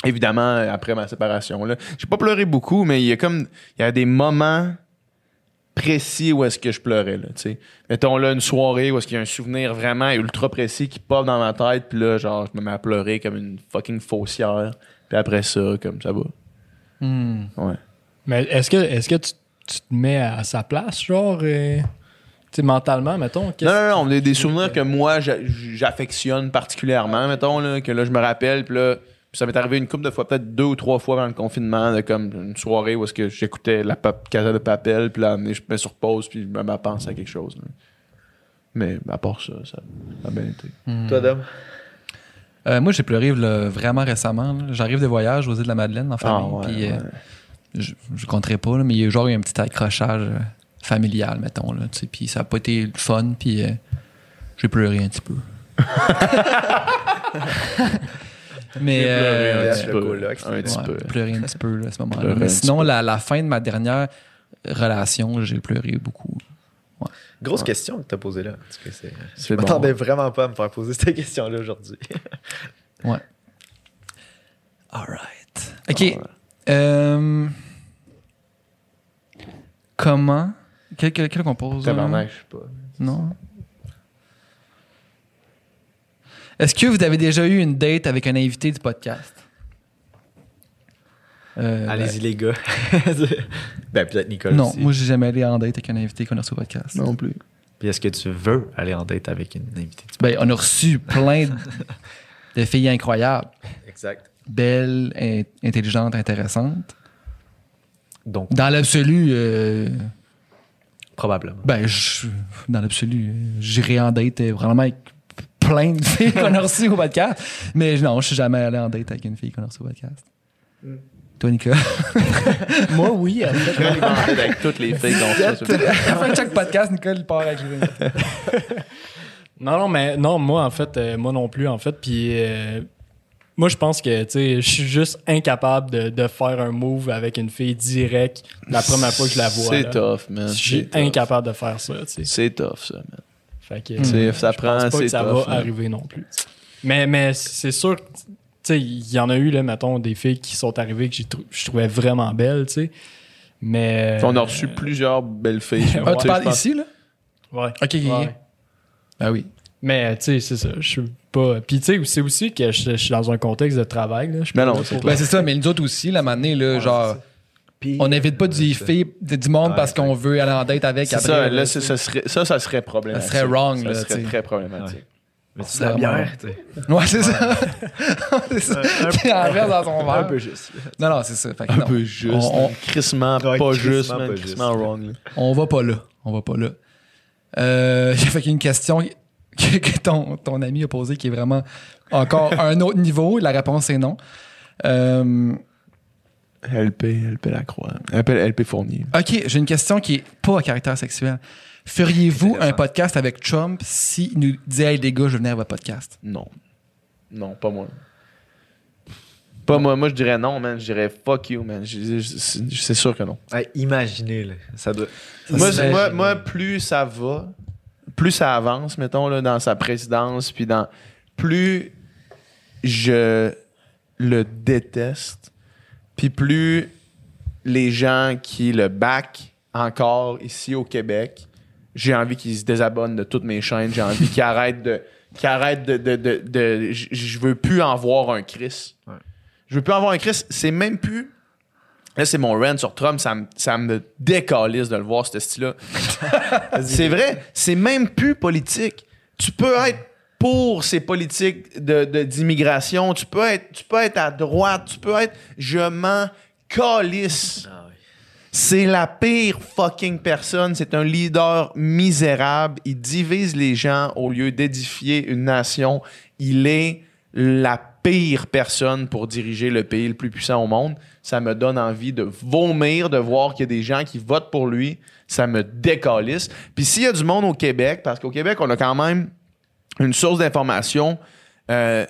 Évidemment, après ma séparation, là. J'ai pas pleuré beaucoup, mais il y a comme, il y a des moments précis où est-ce que je pleurais, là, tu sais. Mettons là une soirée où est-ce qu'il y a un souvenir vraiment ultra précis qui pop dans ma tête, puis là, genre, je me mets à pleurer comme une fucking faussière. Puis après ça, comme ça va. Hmm. Ouais. Mais est-ce que, est-ce que tu, tu te mets à sa place, genre, euh, sais, mentalement, mettons. Non, non, non, des, des souvenirs que moi j'a- j'affectionne particulièrement, mettons, là, que là je me rappelle, puis là, ça m'est arrivé une couple de fois, peut-être deux ou trois fois pendant le confinement, de comme une soirée où est-ce que j'écoutais la pap- Casa de Papel, puis là, je me mets sur pause, puis je me mets à quelque chose. là. Mais à part ça, ça a bien été. Toi, Dom? Euh, moi, j'ai pleuré là, vraiment récemment. J'arrive de voyage aux îles de la Madeleine en famille. Ah, ouais, puis, euh, je, je compterai pas, là, mais il y a eu genre eu un petit accrochage euh, familial, mettons. Là, tu sais, puis ça a pas été le fun, puis euh, j'ai pleuré un petit peu. mais euh, un petit peu. coloc, un petit ouais, peu. pleuré un petit peu là, à ce moment-là. Pleurer Mais sinon, la, la fin de ma dernière relation, j'ai pleuré beaucoup. Grosse question que t'as posée là. Parce que c'est... Je bon. m'attendais vraiment pas à me faire poser cette question-là aujourd'hui. Ouais. All right. OK. Euh, comment... Quel, quel, quel qu'on pose? là? Tabarnak, je sais pas. Non? Est-ce que vous avez déjà eu une date avec un invité du podcast? Euh, Allez-y, les gars. ben, peut-être ben, Nicolas non, aussi. moi j'ai jamais allé en date avec un invité qu'on a reçu au podcast. Non plus. Puis est-ce que tu veux aller en date avec une invitée? du- Ben, on a reçu plein de, de filles incroyables, Exact. belles, in- intelligentes, intéressantes. Donc, Dans l'absolu, euh, probablement. ben, je- dans l'absolu, j'irai en date euh, probablement avec plein de filles qu'on a reçues au podcast. Mais non, je suis jamais allé en date avec une fille qu'on a reçue au podcast. Toi, Nicolas? Moi, oui. en fait. avec toutes les filles qu'on fait. sur- à la fin de chaque podcast, Nicole, il part avec Non, non, mais non, moi, en fait, euh, moi non plus, en fait. Puis, euh, moi, je pense que, tu sais, je suis juste incapable de, de faire un move avec une fille direct la première fois que je la vois. C'est tough, man. Je suis tough. incapable de faire ça, tu sais. C'est tough, ça, man. Fait que, C'est- euh, ça je prend, pense pas que ça tough, va man. arriver non plus. Mais, mais c'est sûr, que, tu sais, il y en a eu, là, mettons, des filles qui sont arrivées que trou- je trouvais vraiment belles, tu sais. Mais. On a reçu plusieurs belles filles. Ah, Tu tu parles ici, là? Ouais. Ok. Ouais. Ah oui. Mais, tu sais, c'est ça. Je suis pas. Puis, tu sais, c'est aussi que je, je suis dans un contexte de travail, là. Je suis Mais pas non, c'est Ben, c'est ça, mais nous autres aussi, la manée, là, genre, on n'invite pas du, filles, du monde Ouais, parce qu'on veut aller en date avec C'est après. ça, là, ça, serait, ça, ça serait problématique. Ça serait wrong, Ça là, serait très problématique. Mais c'est la bière, tu sais. Ouais, c'est ça. c'est ça. En verse dans Un peu juste. Non, non, c'est ça. Fait que Un non. peu juste. On, on, crissement Ouais, pas crissement juste, pas man. juste. Crissement wrong. là. on va pas là. On va pas là. Euh, J'ai fait une question que, que ton, ton ami a posée qui est vraiment encore à un autre niveau. La réponse est non. Euh, LP, LP Lacroix. LP, LP Fournier. OK, j'ai une question qui est pas à caractère sexuel. Feriez-vous un podcast avec Trump s'il nous disait Hey les gars, je veux venir à votre podcast? Non. Non, pas moi. Pas moi. Moi, je dirais non, man. Je dirais fuck you, man. C'est sûr que non. Imaginez, là. Ça doit. Moi, moi, plus ça va, plus ça avance, mettons, là, dans sa présidence, puis dans. Plus je le déteste, puis plus les gens qui le back encore ici au Québec, j'ai envie qu'ils se désabonnent de toutes mes chaînes, j'ai envie qu'ils arrêtent de. Qu'ils arrêtent de. de, de, de- j- je veux plus en voir un Chris. Ouais. Je veux plus en voir un Chris. C'est même plus. Là, c'est mon rant sur Trump. Ça me, ça me décalisse de le voir, ce style-là. c'est vrai. C'est même plus politique. Tu peux être pour ces politiques de, de- d'immigration. Tu peux être, tu peux être à droite. Tu peux être. Je m'en calisse. Ah oui. C'est la pire fucking personne. C'est un leader misérable. Il divise les gens au lieu d'édifier une nation. Il est la pire personne pour diriger le pays le plus puissant au monde. Ça me donne envie de vomir, de voir qu'il y a des gens qui votent pour lui. Ça me décalisse. Puis s'il y a du monde au Québec, parce qu'au Québec, on a quand même une source d'information euh,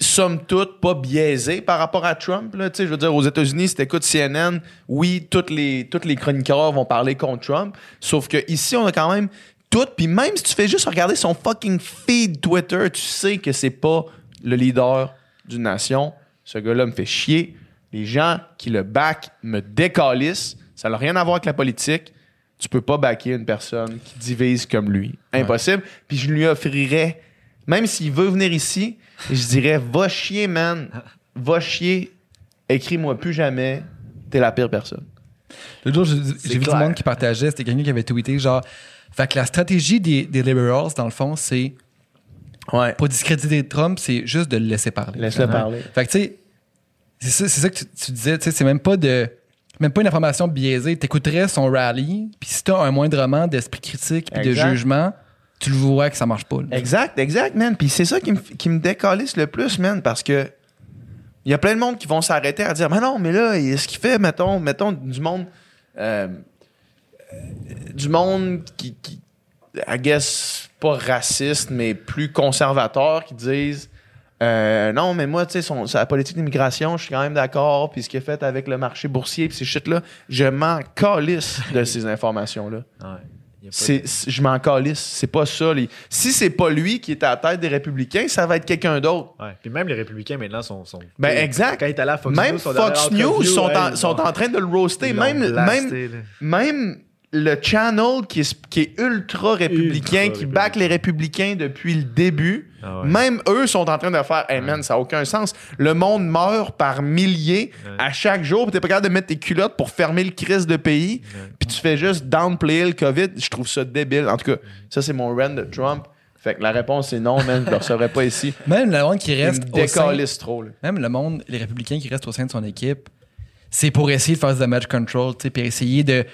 somme toute pas biaisée par rapport à Trump. Là. Tu Je veux dire, aux États-Unis, si t'écoutes CNN, oui, toutes les, toutes les chroniqueurs vont parler contre Trump. Sauf que ici, on a quand même tout. Puis même si tu fais juste regarder son fucking feed Twitter, tu sais que c'est pas le leader d'une nation. Ce gars-là me fait chier. Les gens qui le back me décalissent. Ça n'a rien à voir avec la politique. Tu peux pas backer une personne qui divise comme lui. Impossible. Puis je lui offrirais, même s'il veut venir ici, je dirais va chier, man. Va chier. Écris-moi plus jamais. T'es la pire personne. L'autre jour, j'ai vu du monde qui partageait, c'était quelqu'un qui avait tweeté genre. Fait que la stratégie des, des liberals, dans le fond, c'est Ouais. pas discréditer Trump, c'est juste de le laisser parler. Laisse-le parler. Fait que tu sais, c'est ça, c'est ça que tu, tu disais, tu sais, c'est même pas de. Même pas une information biaisée. T'écouterais son rally, puis si t'as un moindrement d'esprit critique puis de jugement, tu le vois que ça marche pas. là. Exact, exact, man. Puis c'est ça qui me, qui me décalisse le plus, man, parce que il y a plein de monde qui vont s'arrêter à dire, mais non, mais là, ce qu'il fait, mettons, mettons du monde, euh, du monde qui, qui, I guess, pas raciste, mais plus conservateur, qui disent, euh, non, mais moi, tu sais, sa politique d'immigration, je suis quand même d'accord, puis ce qu'il a fait avec le marché boursier, puis ces shit-là, je m'en calisse de ces informations-là. Ouais. Je m'en calisse. C'est pas ça. les- Si c'est pas lui qui est à la tête des républicains, ça va être quelqu'un d'autre. Ouais. Puis même les républicains maintenant sont. sont Ben, exact. Quand est à Fox même News, Fox News sont, en, sont en train de le roaster. ils l'ont Même, même, blasté, là. même le channel qui est, qui est ultra républicain, Ultra qui back les républicains depuis le début, Ah ouais. même eux sont en train de faire Hey man, ça n'a aucun sens. Le monde meurt par milliers Ouais. à chaque jour, puis t'es pas capable de mettre tes culottes pour fermer le crise de pays, Ouais. puis tu fais juste downplayer le COVID. Je trouve ça débile. En tout cas, ça, c'est mon rant de Trump. Fait que la réponse, c'est non, man, je le recevrai pas ici. Même le monde qui Il reste me au sein, décalisse trop. là. même le monde, les républicains qui restent au sein de son équipe, c'est pour essayer de faire du damage control, tu sais, puis essayer de,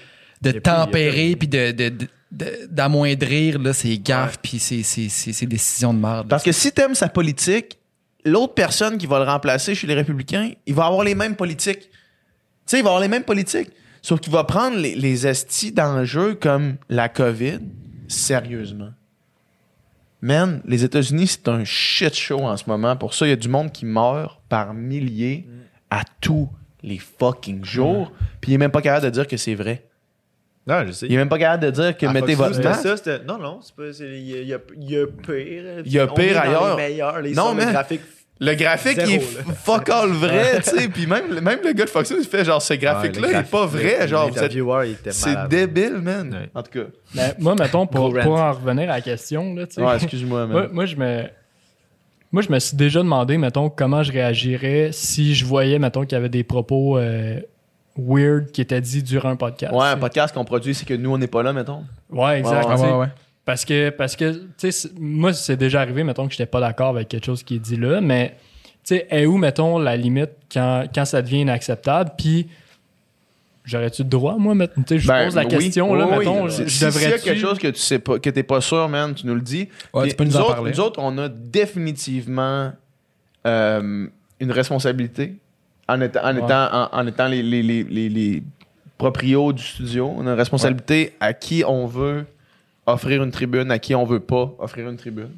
de tempérer puis de, de- de- de- d'amoindrir là, ses gaffes puis ses, ses- ses- ses décisions de merde. Parce que si t'aimes sa politique, l'autre personne qui va le remplacer chez les républicains, il va avoir les mêmes politiques. Tu sais, il va avoir les mêmes politiques. Sauf qu'il va prendre les, les estis d'enjeux comme la COVID sérieusement. Man, les États-Unis, c'est un shit show en ce moment. Pour ça, il y a du monde qui meurt par milliers à tous les fucking jours. Puis il est même pas capable de dire que c'est vrai. Non, je sais. Il est même pas capable de dire que À mettez Fox votre masque. c'était ça, c'était- Non, non, c'est pas. c'est- Il y, a- il y pire. Il y a On pire ailleurs. Les meilleurs, les Non, mais- graphiques. Le graphique, Zéro, il est là. fuck all vrai, tu sais. Puis même, même le gars de Fox News, il fait genre, ce graphique-là, il est pas vrai. Genre, vous êtes- était c'est débile, man. Ouais. En tout cas. Ben, moi, mettons, pour, pour en revenir à la question, là, tu sais, Ouais, excuse-moi, moi, man. moi, je me. Moi, je me suis déjà demandé, mettons, comment je réagirais si je voyais, mettons, qu'il y avait des propos euh, weird qui étaient dits durant un podcast. Ouais, un podcast qu'on produit, c'est que nous, on n'est pas là, mettons. Ouais, exact. Ouais, tu sais. ouais, ouais. Parce que, parce que tu sais, moi, c'est déjà arrivé, mettons, que j'étais pas d'accord avec quelque chose qui est dit là, mais, tu sais, est où, mettons, la limite quand, quand ça devient inacceptable, puis j'aurais-tu le droit, moi, mettons, tu sais, je Ben, pose la oui. question, là, Oui, mettons, oui. je Si- S'il y a quelque chose que tu sais pas, que t'es pas sûr, man, tu nous le dis. Ouais, tu peux nous nous en autres, parler. Nous autres, on a définitivement euh, une responsabilité en étant, en Ouais. étant, en, en étant les, les, les, les, proprios du studio. On a une responsabilité à qui on veut offrir une tribune, à qui on veut pas offrir une tribune.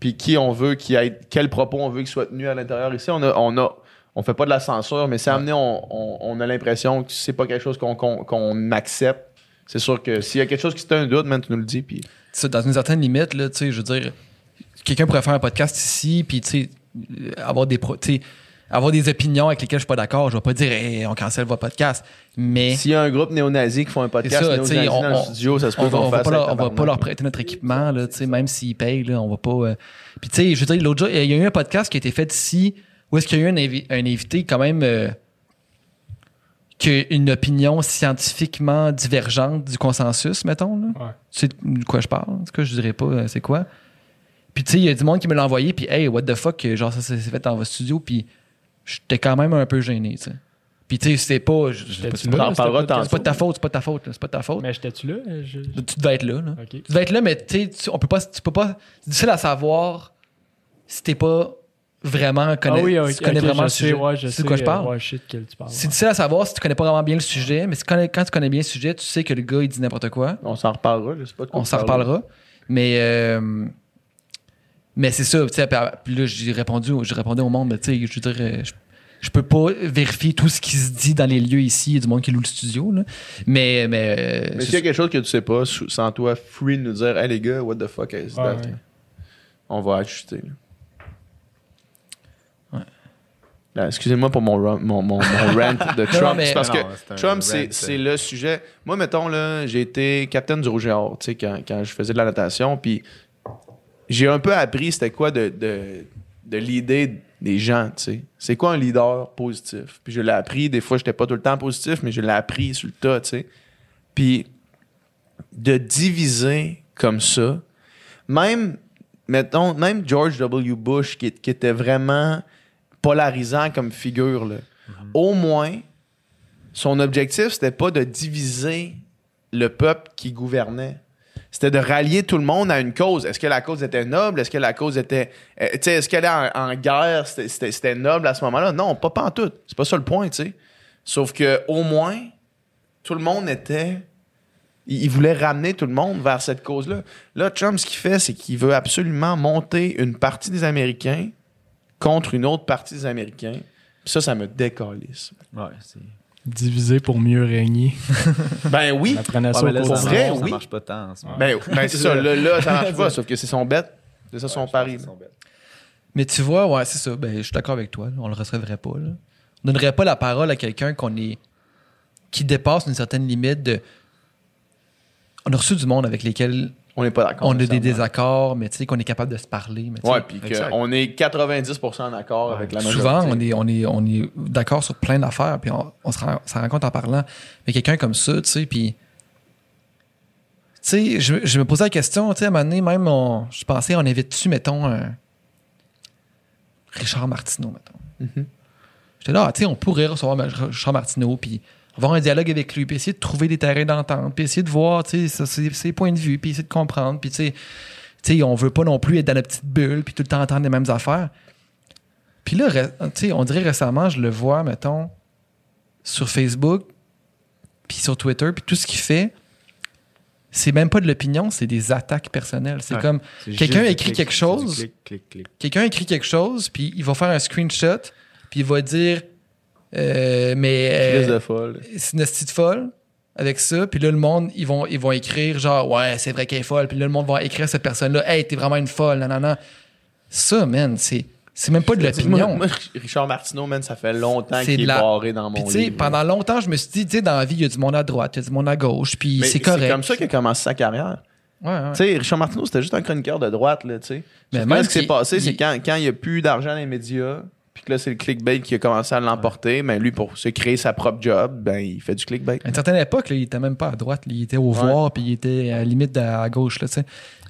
Puis qui on veut qui ait, quel propos on veut qu'il soit tenu à l'intérieur. Ici, on a, on a, on fait pas de la censure, mais c'est amené, on, on, on a l'impression que c'est pas quelque chose qu'on accepte. C'est sûr que s'il y a quelque chose qui c'est un doute, man, tu nous le dis. Puis dans une certaine limite, là, je veux dire, quelqu'un pourrait faire un podcast ici, puis avoir des, pro- avoir des opinions avec lesquelles je suis pas d'accord. Je vais pas dire, Hey, on cancelle votre podcast, mais S'il y a un groupe néo-nazi qui font un podcast ça, néo-nazi on- dans le on- studio, ça se peut on va, qu'on fasse pas leur, on va tabarnak. pas leur prêter notre équipement, là, tu sais, même s'ils payent, là, on va pas. euh. Puis tu sais, je veux dire, l'autre jour, il y a eu un podcast qui a été fait ici où est-ce qu'il y a eu un, invi- un invité quand même euh, qui a une opinion scientifiquement divergente du consensus, mettons. Là. Ouais. Tu sais de quoi je parle? En tout cas, je dirais pas euh, c'est quoi. Puis tu sais, il y a du monde qui me l'a envoyé, puis hey, what the fuck, euh, genre ça s'est fait dans votre studio, puis j'étais quand même un peu gêné, tu sais. Puis tu sais, c'était pas. C'est On là, en c'était parlera pas- tantôt. c'est pas de ta faute, c'est pas de ta faute, c'est pas de ta faute. Mais j'étais-tu là? Je- je- Tu devais être là, là. Tu devais être là, mais tu sais, tu- on peut pas, tu peux pas. C'est difficile à savoir si t'es pas vraiment connais, ah oui, si tu connais vraiment le sais, sujet. ouais, je Tu sais de quoi je euh, parle? Ouais, je de. C'est difficile à savoir si tu connais pas vraiment bien le sujet, mais si tu connais- quand tu connais bien le sujet, tu sais que le gars il dit n'importe quoi. On s'en reparlera, je sais pas de quoi On s'en reparlera. Mais euh, mais c'est ça, tu sais, puis, là j'ai répondu, j'ai répondu au monde, mais tu sais, je veux dire, euh, je, je peux pas vérifier tout ce qui se dit dans les lieux ici, du monde qui loue le studio, là. Mais mais, euh, Mais s'il y a quelque chose que tu sais pas, sans toi, free de nous dire, hey les gars, what the fuck is Ouais, that? ouais. On va ajuster. Excusez-moi pour mon, mon, mon, mon rant de Trump. mais- parce Non, que Trump, c'est c'est- c'est le sujet. Moi, mettons, là, j'ai été capitaine du Rouge et Or, tu sais, quand, quand je faisais de la natation. Puis j'ai un peu appris c'était quoi de, de, de l'idée des gens, tu sais. C'est quoi un leader positif? Puis je l'ai appris, des fois, j'étais pas tout le temps positif, mais je l'ai appris sur le tas, tu sais. Puis de diviser comme ça, même, mettons, même George W. Bush, qui, qui était vraiment polarisant comme figure, là, au moins, son objectif, c'était pas de diviser le peuple qui gouvernait. C'était de rallier tout le monde à une cause. Est-ce que la cause était noble? Est-ce que la cause était. euh, tu sais, est-ce qu'elle est en, guerre? C'était- noble à ce moment-là? Non, pas tout. C'est pas ça le point, tu sais. Sauf que au moins, tout le monde était. Il il voulait ramener tout le monde vers cette cause-là. Là, Trump, ce qu'il fait, c'est qu'il veut absolument monter une partie des Américains contre une autre partie des Américains. Puis ça, ça me décalisse. Ouais, c'est. Diviser pour mieux régner. Ben oui. On ça Ouais, là, ça, vrai, marche, ça oui. marche pas tant en ce moment. Ben, ben c'est ça. Là, là, ça marche pas. Sauf que c'est son bête. C'est ça son Ouais, pari. son bête. Mais tu vois, ouais, c'est ça. Ben, je suis d'accord avec toi. là. On le recevrait pas. Là. On donnerait pas la parole à quelqu'un qu'on est qui dépasse une certaine limite de. On a reçu du monde avec lesquels On n'est pas d'accord. on a des désaccords, mais tu sais qu'on est capable de se parler. Ouais, puis qu'on est 90% en accord avec la majorité. souvent, on est, on est, on est d'accord sur plein d'affaires, puis on, on se rend, s'en rend compte en parlant. Mais quelqu'un comme ça, tu sais, puis. Tu sais, je, je me posais la question, tu sais, à un moment donné, même, on- je pensais, on invite-tu, mettons, un. Richard Martineau, mettons. Mhm. J'étais là, ah, tu sais, on pourrait recevoir Richard Martineau, puis avoir un dialogue avec lui, puis essayer de trouver des terrains d'entente, puis essayer de voir, tu sais, ça, ses, ses points de vue, puis essayer de comprendre, puis tu sais, tu sais, on veut pas non plus être dans notre petite bulle, puis tout le temps entendre les mêmes affaires. Puis là, tu sais, on dirait récemment, je le vois, mettons, sur Facebook, puis sur Twitter, puis tout ce qu'il fait, c'est même pas de l'opinion, c'est des attaques personnelles. C'est Ouais. comme Quelqu'un écrit clic, quelque chose. quelqu'un écrit quelque chose, puis il va faire un screenshot, puis il va dire, euh, mais Crise euh, de folle. c'est une petite folle avec ça, puis là le monde ils vont ils vont écrire genre ouais c'est vrai qu'elle est folle, puis là le monde va écrire à cette personne là, hey t'es vraiment une folle, non non non. Ça man c'est c'est même pas de l'opinion. moi, Richard Martineau, man, ça fait longtemps C'est qu'il est la- barré dans mon livre. pendant longtemps, je me suis dit, tu sais, dans la vie, il y a du monde à droite, il y a du monde à gauche, puis c'est correct. comme ça qu'il a commencé sa carrière. Ouais, ouais. Tu sais, Richard Martineau, c'était juste un chroniqueur de droite, là, tu sais. Mais même ce qui s'est passé, il- c'est quand, quand il n'y a plus d'argent dans les médias, puis que là, c'est le clickbait qui a commencé à l'emporter, ben lui, pour se créer sa propre job, ben il fait du clickbait. À une certaine époque, là, il était même pas à droite, là, il était au voir, puis il était à la limite à gauche, là.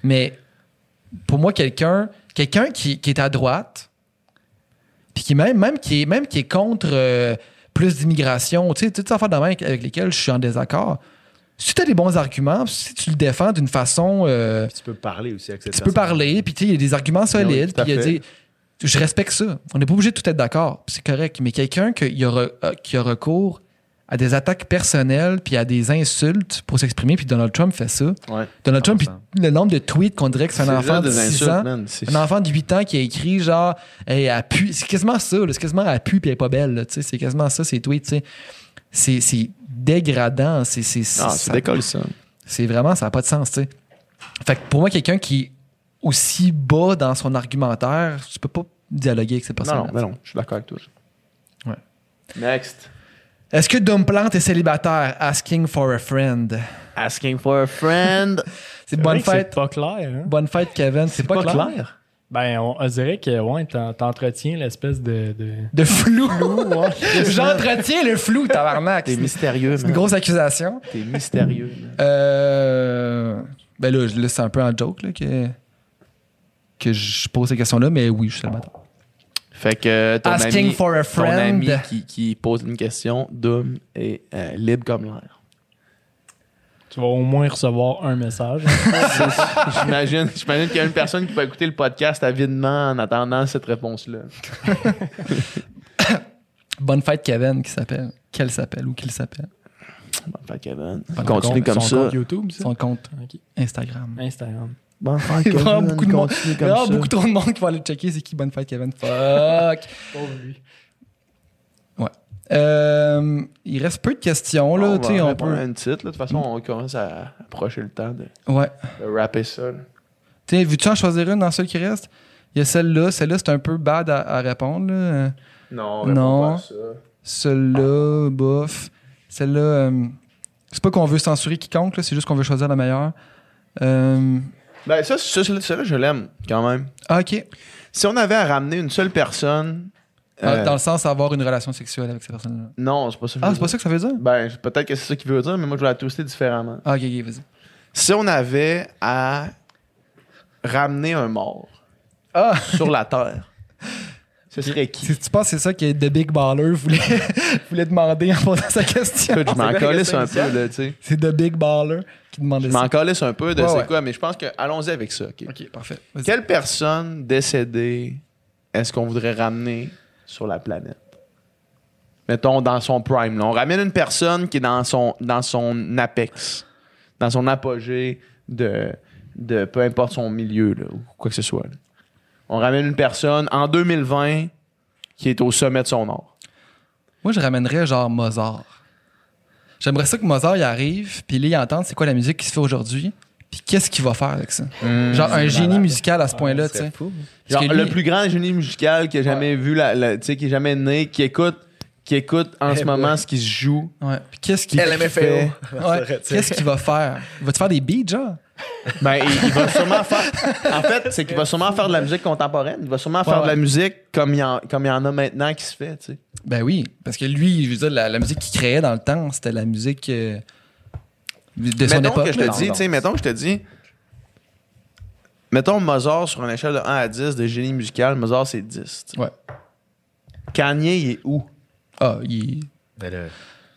Mais pour moi, quelqu'un, quelqu'un qui, qui est à droite, puis qui même, même qui est, même qui est contre euh, plus d'immigration, tu sais, toutes ces affaires de même avec, avec lesquelles je suis en désaccord. Si tu as des bons arguments, si tu le défends d'une façon, euh, Puis tu peux parler aussi avec cette tu peux parler, puis tu sais, il y a des arguments solides, tout à puis il y a fait. des- Je respecte ça. On n'est pas obligé de tout être d'accord, c'est correct. Mais quelqu'un qui a, re- euh, qui a recours à des attaques personnelles, puis à des insultes pour s'exprimer, puis Donald Trump fait ça. Ouais. Donald Trump, puis 100%. le nombre de tweets qu'on dirait que c'est un enfant de juste des 6 insultes, ans. man. Un enfant de 8 ans qui a écrit genre, hey, elle pue. C'est quasiment ça, c'est quasiment elle pue puis elle est pas belle. C'est quasiment ça, ces tweets. C'est, c'est dégradant. C'est, c'est, Ah, ça- c'est décolle ça. c'est vraiment, ça n'a pas de sens, tu sais. Fait que pour moi, quelqu'un qui aussi bas dans son argumentaire, tu peux pas dialoguer avec cette Non, personne. non, ben non, je suis d'accord avec toi. Ouais. Next. Est-ce que Dumplante est célibataire? Asking for a friend. Asking for a friend. C'est bonne fête. C'est pas clair. Hein? Bonne fête, Kevin. C'est pas, clair. Ben, on, on dirait que ouais, t'en- t'entretiens l'espèce de. de... De flou. ouais. J'entretiens le flou, tabarnak. T'es C'est mystérieux, c'est une grosse accusation. T'es mystérieux. man. Euh, ben là, là, c'est un peu en joke là, que, que je pose ces questions-là, mais oui, je suis célibataire. Fait que ton Asking ami, for a ton ami qui, qui pose une question, Doom est euh, libre comme l'air. Tu vas au moins recevoir un message. J'imagine, j'imagine qu'il y a une personne qui va écouter le podcast avidement en attendant cette réponse-là. Bonne fête, Kevin, qui s'appelle. Qu'elle s'appelle ou qu'il s'appelle. Bonne fête, Kevin. Bonne Continue Son comme compte ça. YouTube, ça? Son compte. Instagram. Instagram. Bonne fête, Il y a vraiment Kevin. beaucoup de monde. Vraiment beaucoup trop de monde qui va aller checker c'est qui Bonne fête, Kevin? Fuck. ouais. Euh, il reste peu de questions, là. on tu sais, va on peut... une titre. là. De toute façon, on commence à approcher le temps de, Ouais. de rapper ça. Tu sais, veux-tu en choisir une dans celle qui reste? Il y a celle-là. Celle-là, c'est un peu bad à, à répondre, là. Non, non. pas à Celle-là, bof. Celle-là, euh, c'est pas qu'on veut censurer quiconque, c'est juste qu'on veut choisir la meilleure. Euh, Ben, ça, ça, ça, ça, je l'aime quand même. ah, ok. Si on avait à ramener une seule personne. Dans- euh, Dans le sens avoir une relation sexuelle avec cette personne-là. Non, c'est pas ça. que je Ah, c'est pas ça que ça veut dire? Ben, peut-être que c'est ça qu'il veut dire, mais moi, je vais la twister différemment. Ah, ok, ok, vas-y. Si on avait à ramener un mort Ah! sur la Terre, ce serait qui? Si tu penses que c'est ça que The Big Baller voulait, voulait demander en posant sa question. Écoute, je m'en calisse un peu, là, tu sais. C'est The Big Baller qui demandait Je ça. m'en calisse un peu de Ouais, c'est ouais. quoi, mais je pense que allons-y avec ça. ok? Ok, parfait. Quelle personne décédée est-ce qu'on voudrait ramener sur la planète? Mettons dans son prime. là. On ramène une personne qui est dans son, dans son apex, dans son apogée de, de peu importe son milieu là, ou quoi que ce soit. là. On ramène une personne en 2020 qui est au sommet de son art. Moi, je ramènerais genre Mozart. J'aimerais ça que Mozart y arrive, puis là, il entende c'est quoi la musique qui se fait aujourd'hui, puis qu'est-ce qu'il va faire avec ça. genre un génie musical à ce point-là, tu sais. Genre, lui- le plus grand génie musical qui a jamais vu, la, la- tu sais, qui est jamais né, qui écoute, qui écoute en Eh ce boy. moment ce qui se joue. Ouais. Puis qu'est-ce qu'il fait? Ouais. Qu'est-ce qu'il va faire? Il va te faire des beats, genre? Ben, il, il va sûrement faire. En fait, c'est qu'il va sûrement faire de la musique contemporaine. Il va sûrement faire Ouais, de la musique comme il, y en, comme il y en a maintenant qui se fait, tu sais. Ben oui, parce que lui, je veux dire, la, la musique qu'il créait dans le temps, c'était la musique euh, de son Mettons époque. que je te dis, tu sais, mettons que je te dis. Mettons Mozart sur une échelle de 1 à 10 de génie musical, Mozart c'est 10. tu sais. Ouais. Kanye, il est où? Ah, il... Là,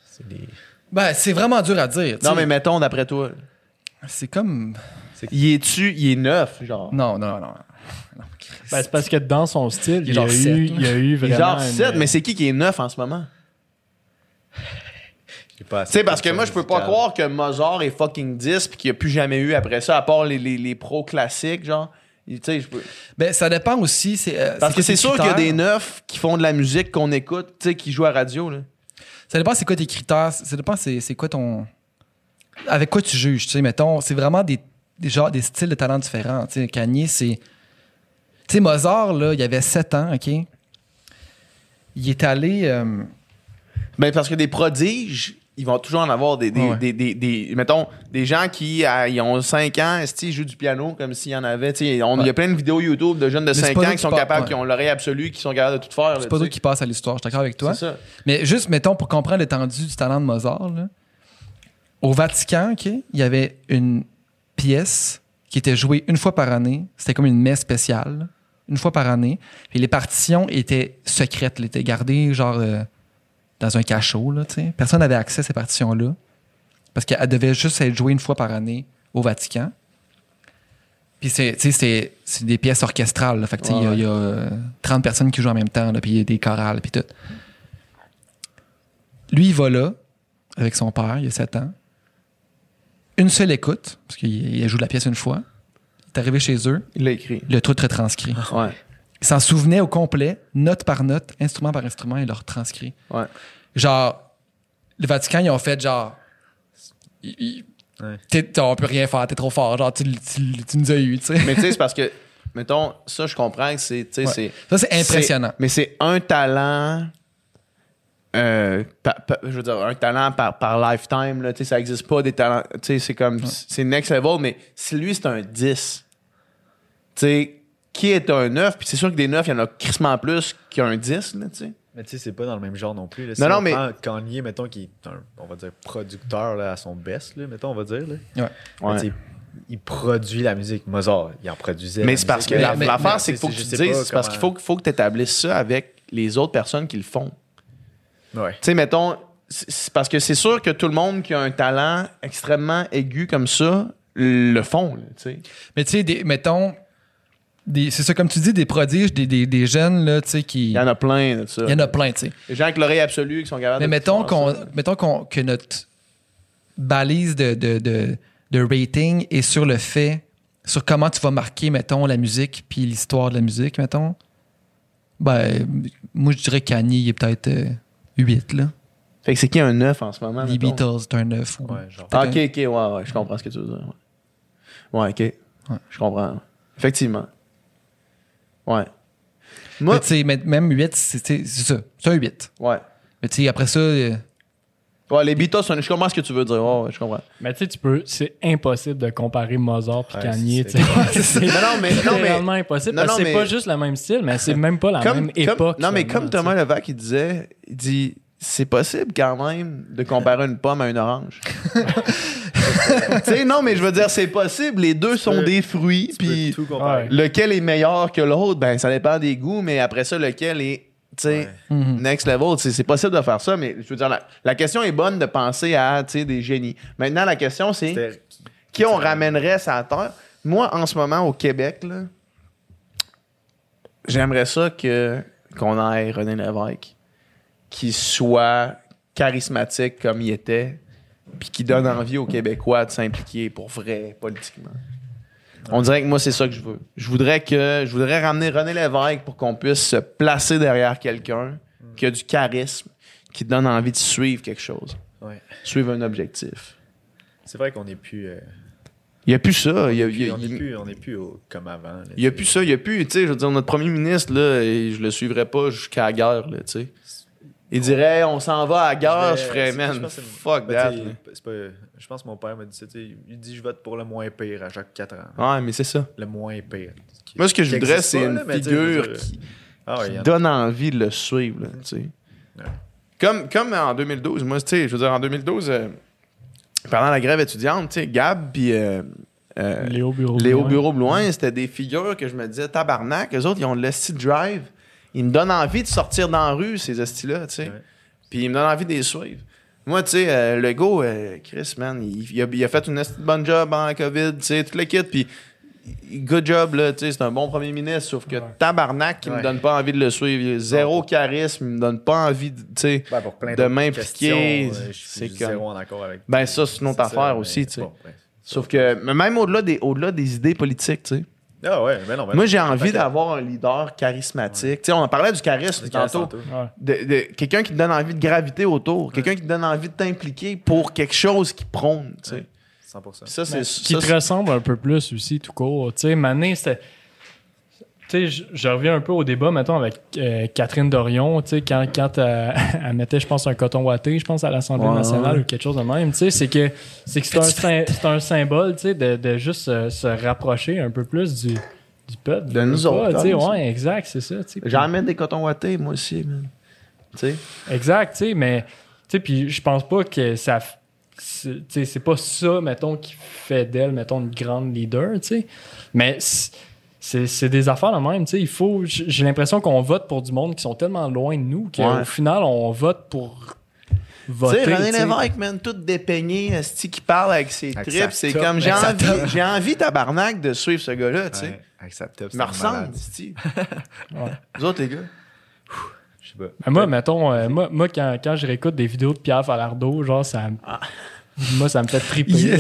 c'est des. Ben, c'est vraiment dur à dire. tu Non, mais mettons d'après toi. C'est comme... Il est-tu, il est neuf, genre. Non, non, non. Ben, c'est parce que dans son style, Il y a, eu, il y a eu Il est vraiment. genre une- 7, mais c'est qui qui est neuf en ce moment? sais, parce que moi, je peux pas croire que Mozart est fucking 10 puis qu'il n'y a plus jamais eu après ça, à part les, les, les pros classiques, genre. Il- Tu sais, je peux- Ben, ça dépend aussi. C'est, euh, Parce que c'est sûr qu'il y a des neufs qui font de la musique qu'on écoute, tu sais, qui jouent à radio, là. Ça dépend c'est quoi tes critères? Ça dépend c'est, c'est quoi ton... Avec quoi tu juges, tu sais, mettons. C'est vraiment des, des, genres- des styles de talent différents. Tu sais, Kanye, c'est... Tu sais, Mozart, là, il avait 7 ans, OK? Il est allé... euh, Ben, parce que des prodiges, ils vont toujours en avoir des. des, Ouais. des, des- des- mettons, des gens qui à- ils ont 5 ans, ils jouent du piano comme s'il y en avait. tu sais, on- Il y a plein de vidéos YouTube de jeunes de Mais c'est 5 pas ans qui qui sont capables, ouais. qui ont l'oreille absolue, qui sont capables de tout faire. c'est pas sais. qui passent à l'histoire, je suis d'accord avec toi. Ça. Mais juste, mettons, pour comprendre l'étendue du talent de Mozart, là, au Vatican, OK, il y avait une pièce qui était jouée une fois par année. C'était comme une messe spéciale, une fois par année. Puis les partitions étaient secrètes, elles étaient gardées genre euh, dans un cachot. Là. Personne n'avait accès à ces partitions-là parce qu'elles devaient juste être jouées une fois par année au Vatican. Puis c'est, des pièces orchestrales. là. Fait il y a- Ouais, il y a, euh, 30 personnes qui jouent en même temps, puis il y a des chorales, puis tout. Lui, il va là, avec son père, il y a 7 ans. Une seule écoute, parce qu'il joué la pièce une fois. Il est arrivé chez eux, Il l'a écrit. le truc retranscrit. Ouais. Il s'en souvenait au complet, note par note, instrument par instrument, il l'a retranscrit. Ouais. Genre, le Vatican, ils ont fait genre. il- il- Ouais. on peut rien faire, t'es trop fort. Genre, tu, tu- tu nous as eu, tu sais. Mais tu sais, c'est parce que, mettons, ça, je comprends que c'est. tu sais, Ouais. c'est Ça, c'est impressionnant. Mais c'est un talent. Euh, pa- pa- je veux dire, un talent par, par lifetime, là, tu sais, ça n'existe pas des talents. Tu sais, c'est comme. C'est next level, mais si lui, c'est un 10, tu sais, qui est un 9, puis c'est sûr que des 9, il y en a crissement plus qu'un 10, là, tu sais. Mais tu sais, c'est pas dans le même genre non plus. Là. Si Non, non, on mais- Kanye, mettons, qui est un, on va dire, producteur là, à son best, là, mettons, on va dire. Là. Ouais. il produit la musique. Mozart, il en produisait. Mais c'est parce que la- l'affaire, c'est qu'il faut que tu dises, c'est parce qu'il faut, faut que tu établisses ça avec les autres personnes qui le font. Ouais. Tu sais, mettons, parce que c'est sûr que tout le monde qui a un talent extrêmement aigu comme ça le font, là, tu sais. Mais tu sais, mettons, des- c'est ça, comme tu dis, des prodiges, des, des, des jeunes, là, tu sais, qui. Il y en a plein de ça. Il y en a plein, tu sais. Des gens avec l'oreille absolue qui sont capables Mais de mettons, faire qu'on, mettons qu'on, que notre balise de, de, de, de rating est sur le fait, sur comment tu vas marquer, mettons, la musique puis l'histoire de la musique, mettons. Ben, moi, je dirais qu'Annie, il est peut-être euh, 8, là. Fait que c'est qui un 9 en ce moment? Les mettons? Beatles, c'est un 9. ou- Ouais, genre. Ah, ok, ok, ouais, ouais, je comprends ce que tu veux dire. Ouais, Ouais, ok. Je comprends. Effectivement. Ouais. Moi, Mais tu sais, même 8, c'est, c'est c'est ça. C'est un 8. ouais. Mais tu sais, après ça, euh, Ouais, les Beatles, je comprends ce que tu veux dire. Ouais, ouais, je comprends. Mais tu sais, tu peux. C'est impossible de comparer Mozart puis Kanye. c'est- tu sais. c'est- Non, non, mais- non, mais- réellement impossible. Non, parce que non, c'est mais- pas juste le même style, mais c'est même pas la Comme- même comme- époque. non, mais comme Thomas. Levac, il disait, il dit c'est possible quand même de comparer une pomme à une orange. tu sais, non, mais je veux dire, c'est possible. Les deux sont peux- des fruits, puis lequel est meilleur que l'autre, ben ça dépend des goûts, mais après ça, lequel est, Ouais. Mhm. next level. C'est possible de faire ça, mais je veux dire, la, la question est bonne de penser à, des génies. Maintenant, la question, c'est qui on ramènerait sur la terre. Moi, en ce moment, au Québec, là, j'aimerais ça que qu'on ait René Lévesque qui soit charismatique comme il était, puis qui donne envie aux Québécois de s'impliquer pour vrai politiquement. On dirait que moi, c'est ça que je veux. Je voudrais que je voudrais ramener René Lévesque pour qu'on puisse se placer derrière quelqu'un qui a du charisme, qui donne envie de suivre quelque chose, Ouais. suivre un objectif. C'est vrai qu'on n'est plus. euh, Il n'y a plus ça. Il y a- on n'est plus, on est plus au- comme avant. Il n'y a plus ça, il n'y a plus, tu sais, je veux dire, notre premier ministre, là, je le suivrais pas jusqu'à la guerre, là, tu sais. Il dirait, on s'en va à la guerre, je, ferais, man, je pense que c'est- fuck ben, that. je pense que mon père m'a dit ça. tu sais, Il dit je vote pour le moins pire à chaque 4 ans. Ouais, mais c'est ça. Le moins pire. Moi, ce que je voudrais, c'est une figure dire, qui, Ah donne envie de le suivre, là, tu sais. Ouais. Comme, comme en 2012, moi, tu sais, je veux dire, en 2012, euh, pendant la grève étudiante, tu sais, Gab puis euh, euh, Léo Bureau. Léo Blouin. Bureau Blouin, c'était des figures que je me disais, tabarnak, eux autres, ils ont le style drive. Ils me donnent envie de sortir dans la rue, ces estis-là, tu sais. Ouais. Puis ils me donnent envie de les suivre. Moi, tu sais, euh, le go, euh, Chris, man, il, il a, il a fait une bonne job en COVID, tu sais, tout le kit, puis il- good job, là, tu sais, c'est un bon premier ministre, sauf que Ouais. tabarnak, qui me donne pas envie de le suivre. Il a zéro charisme, il me donne pas envie, tu sais. Ben, de m'impliquer, euh, c'est comme- avec. Ben, ça, c'est une autre ça, affaire aussi, tu sais. bon, ouais. Sauf que, même au-delà des, au-delà des idées politiques, tu sais. Ah ouais, mais non. mais Moi, j'ai envie d'avoir un leader charismatique. Tu sais, on en parlait du charisme tantôt. tantôt. Ouais. De, de- quelqu'un qui te donne envie de graviter autour, quelqu'un qui te donne envie de t'impliquer pour quelque chose qui prône. tu sais. Ouais. 100%. Ça, c'est Mais ça, qui te c'est- ressemble un peu plus aussi, tout court. Tu sais, Mané, c'était. Tu sais, je, je reviens un peu au débat, mettons, avec euh, Catherine Dorion, tu sais, quand, quand elle, elle mettait, je pense, un coton watté, je pense, à l'Assemblée nationale ou quelque chose de même, tu sais, c'est que c'est que c'est un, un symbole, tu sais, de, de juste se, se rapprocher un peu plus du, du peuple. De nous autres, tu sais, ça. ouais, exact, c'est ça, J'en mets des cotons wattés, moi aussi, man. Tu sais? Exact, tu sais, mais, tu sais, puis je pense pas que ça. c'est- Tu sais, c'est pas ça, mettons, qui fait d'elle, mettons, une grande leader, tu sais. Mais c'est c'est des affaires la même, tu sais. Il faut. J'ai l'impression qu'on vote pour du monde qui sont tellement loin de nous qu'au Ouais. final, on vote pour Tu voter. sais, René tu sais. Lévesque, man, tout dépeigné, esti qui parle avec ses Avec tripes. C'est comme, j'ai envie, j'ai envie, tabarnak, de suivre ce gars-là, tu sais. Ouais, avec sa top, Il me c'est ressemble. Ouais. Vous autres, les gars? Je sais pas. Mais moi, mettons, euh, moi, moi quand, quand je réécoute des vidéos de Pierre Falardeau, genre, ça. Ah. Moi, ça me fait triper. Il, là,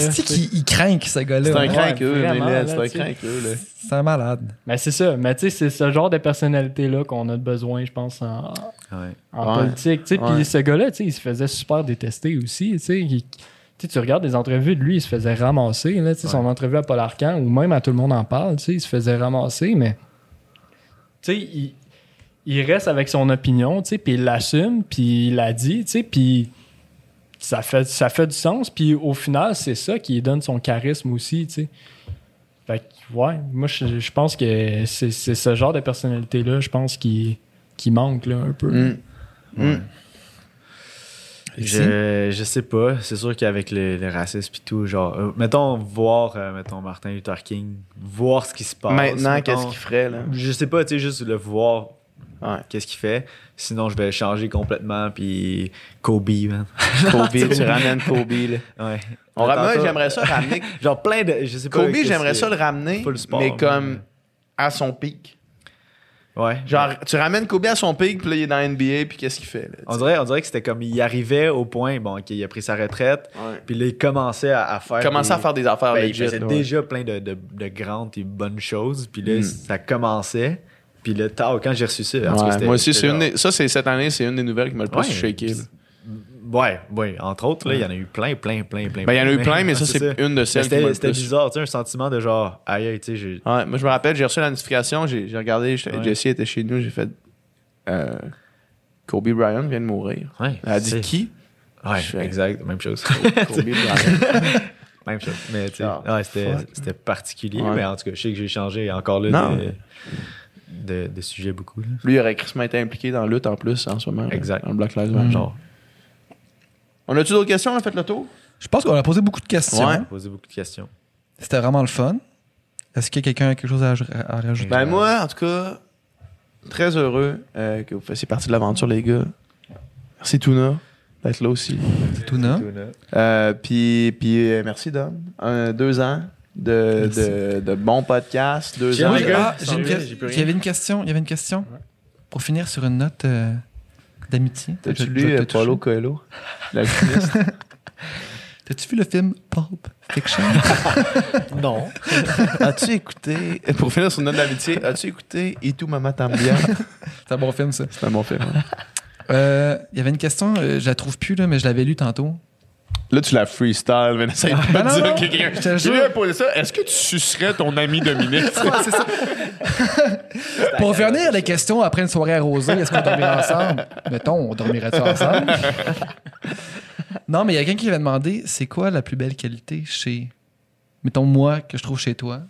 il craint ce gars-là? C'est un là, là, c'est un là. C'est un malade. Mais c'est ça. Mais tu sais, c'est ce genre de personnalité-là qu'on a besoin, je pense, en, Ouais. en Ouais. politique. Ouais. Puis ce gars-là, tu sais, il se faisait super détester aussi. tu. Il- regardes des entrevues de lui, il se faisait ramasser. Là, Son entrevue à Paul Arcand, ou même à Tout le monde en parle, tu sais, il se faisait ramasser, mais tu sais, il, il reste avec son opinion, tu sais, puis il l'assume, puis il l'a dit, tu sais, puis ça fait, ça fait du sens. Puis au final, c'est ça qui donne son charisme aussi, tu sais. Fait que, ouais, moi, je, je pense que c'est c'est ce genre de personnalité-là, je pense, qui, qui manque, là, un peu. Mm. Mm. Je, je sais pas. C'est sûr qu'avec le, le racisme et tout, genre, euh, mettons, voir, euh, mettons, Martin Luther King, voir ce qui se passe. Maintenant, mettons. qu'est-ce qu'il ferait, là? Je sais pas, tu sais, juste le voir, Ouais. qu'est-ce qu'il fait? Sinon, je vais changer complètement, puis Kobe, man. Kobe, tu ramènes Kobe, là. Ouais. On ramène, j'aimerais ça ramener. Genre plein de. Je sais pas. Kobe, j'aimerais ça le ramener, sport, mais comme à son pic. Ouais. Genre, tu ramènes Kobe à son pic, puis là, il est dans la NBA, puis qu'est-ce qu'il fait, là? On dirait, on dirait que c'était comme il arrivait au point, bon, qu'il a pris sa retraite, puis là, il commençait à, à faire. Commencer des- à faire des affaires Ben, il faisait ouais. déjà plein de, de, de grandes et bonnes choses, puis là, Mm. ça commençait. Puis là, tard, quand j'ai reçu ça, en Ouais, moi aussi, c'est une des- ça, c'est cette année, c'est une des nouvelles qui m'a le plus shaké. Ouais, ouais, entre autres, il y en a eu plein, plein, plein, plein. Ben, il y en a eu plein, mais ça, c'est une de celles qui C'était le bizarre, tu sais, un sentiment de genre, aïe, aïe, tu sais, Ouais, moi, je me rappelle, j'ai reçu la notification, j'ai regardé. Jessie était chez nous, j'ai fait euh, Kobe Bryant vient de mourir. Ouais, Elle a dit qui? Ouais, Je exact, même chose. Kobe Bryant. même chose. Mais tu sais, ouais, c'était, particulier. Ouais. Mais en tout cas, je sais que j'ai changé encore là Non. De, de sujets beaucoup. là. Lui, il aurait crissement été impliqué dans la lutte en plus en ce moment. Exact. Dans le Black Lives Matter. Genre, On a-tu d'autres questions? On a fait le tour? Je pense qu'on a posé beaucoup de questions. Ouais. poser beaucoup de questions. C'était vraiment le fun. Est-ce que quelqu'un a quelque chose à, à rajouter? Ben moi, en tout cas, très heureux euh, que vous fassiez partie de l'aventure, les gars. Merci Tuna d'être là aussi. Tuna? Euh, puis, puis euh, merci Dom. Un, deux ans de, de, de bons podcasts. Deux ans. Ah, j'ai une il y avait une question. Il y avait une question. Pour finir sur une note euh, d'amitié. T'as-tu Je- je lu euh, Paulo. Coelho? L'alchimiste? T'as-tu vu le film Pulp Fiction? Non. As-tu écouté, pour finir sur une note d'amitié, as-tu écouté Et tout Mama Tambia? C'est un bon film, ça. C'est un bon film. Euh, Il y avait une question, euh, je la trouve plus, là, mais je l'avais lue tantôt. Là, tu la freestyle, mais essaye de Ben me non, dire quelqu'un. je te jure. Quelqu'un a posé ça. Est-ce que tu sucerais ton ami Dominique? c'est ça. Pour finir les questions après une soirée arrosée, est-ce qu'on dormirait ensemble? Mettons, on dormirait-tu ensemble? non, mais il y a quelqu'un qui avait demandé c'est quoi la plus belle qualité chez. Mettons, moi, que je trouve chez toi.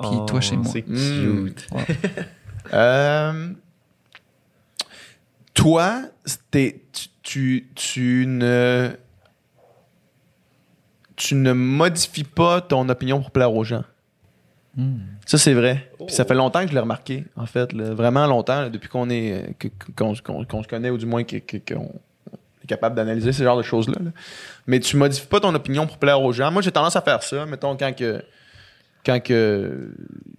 Puis toi, chez moi? Oh, C'est Mm. cute. Euh, toi, t'es- tu, tu, tu ne. Tu ne modifies pas ton opinion pour plaire aux gens. Ça, c'est vrai. Ça fait longtemps que je l'ai remarqué, en fait. vraiment longtemps, depuis qu'on est qu'on se connaît, ou du moins qu'on est capable d'analyser ce genre de choses-là. là. Mais tu modifies pas ton opinion pour plaire aux gens. Moi, j'ai tendance à faire ça. Mettons, quand il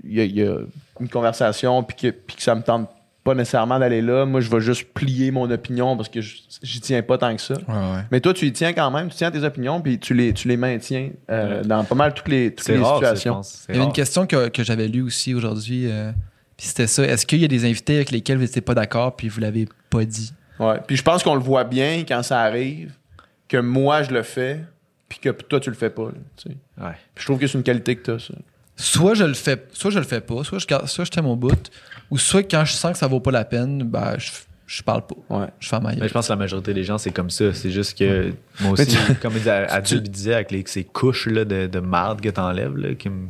y a une conversation puis que, puis que ça me tente pas nécessairement d'aller là, moi, je vais juste plier mon opinion parce que je- j'y tiens pas tant que ça. Ouais, ouais. Mais toi, tu y tiens quand même, tu tiens tes opinions, puis tu les, tu les maintiens euh, dans pas mal toutes les, toutes les rare, ça, je situations. Il y avait une question que, que j'avais lue aussi aujourd'hui. euh, puis c'était ça. Est-ce qu'il y a des invités avec lesquels vous n'étiez pas d'accord puis vous l'avez pas dit? Ouais. Puis je pense qu'on le voit bien quand ça arrive, que moi, je le fais, puis que toi, tu le fais pas. là, je trouve que c'est une qualité que tu as, ça. Soit je le fais, soit je le fais pas, soit je garde, soit je tiens mon bout, ou soit quand je sens que ça vaut pas la peine, ben je, je parle pas. Ouais. Je fais ma Mais je pense que la majorité des gens, c'est comme ça. C'est juste que moi aussi, tu- comme il disait, disait, avec les, ces couches là, de, de marde que t'enlèves, là, qui me-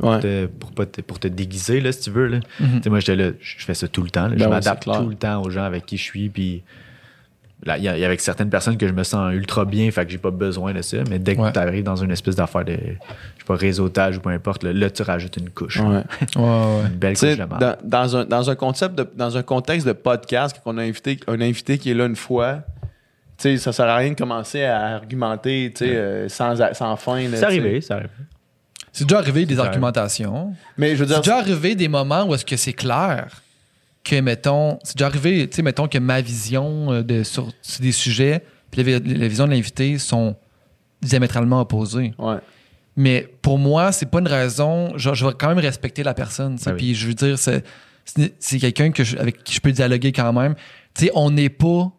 Ouais. pour, te, pour, pas te, pour te déguiser, là, si tu veux. Là. Mhm. Tu Moi, j'étais là, je fais ça tout le temps. là. Ben je ouais, m'adapte tout le temps aux gens avec qui je suis. Puis là, il y, a il y a avec certaines personnes que je me sens ultra bien, fait que j'ai pas besoin de ça. Mais dès que Ouais. tu arrives dans une espèce d'affaire de, pas, réseautage ou peu importe, là, là, tu rajoutes une couche. Ouais. Ouais, ouais. Une belle couche dans, dans un, dans un concept de, dans un contexte de podcast, quand on a invité un invité qui est là une fois, tu sais, ça sert à rien de commencer à argumenter, tu sais, euh, sans, a- sans fin. C'est arrivé, c'est arrivé. C'est déjà arrivé des argumentations. Mais je veux C'est dire, déjà arrivé des moments où est-ce que c'est clair que, mettons, c'est déjà arrivé, tu sais, mettons que ma vision euh, de, sur, sur des sujets puis la, vi- la vision de l'invité sont diamétralement opposées. ouais. Mais pour moi, c'est pas une raison. genre, je vais quand même respecter la personne. Ah oui. Puis je veux dire, c'est, quelqu'un que je- avec qui je peux dialoguer quand même. Tu sais, on n'est pas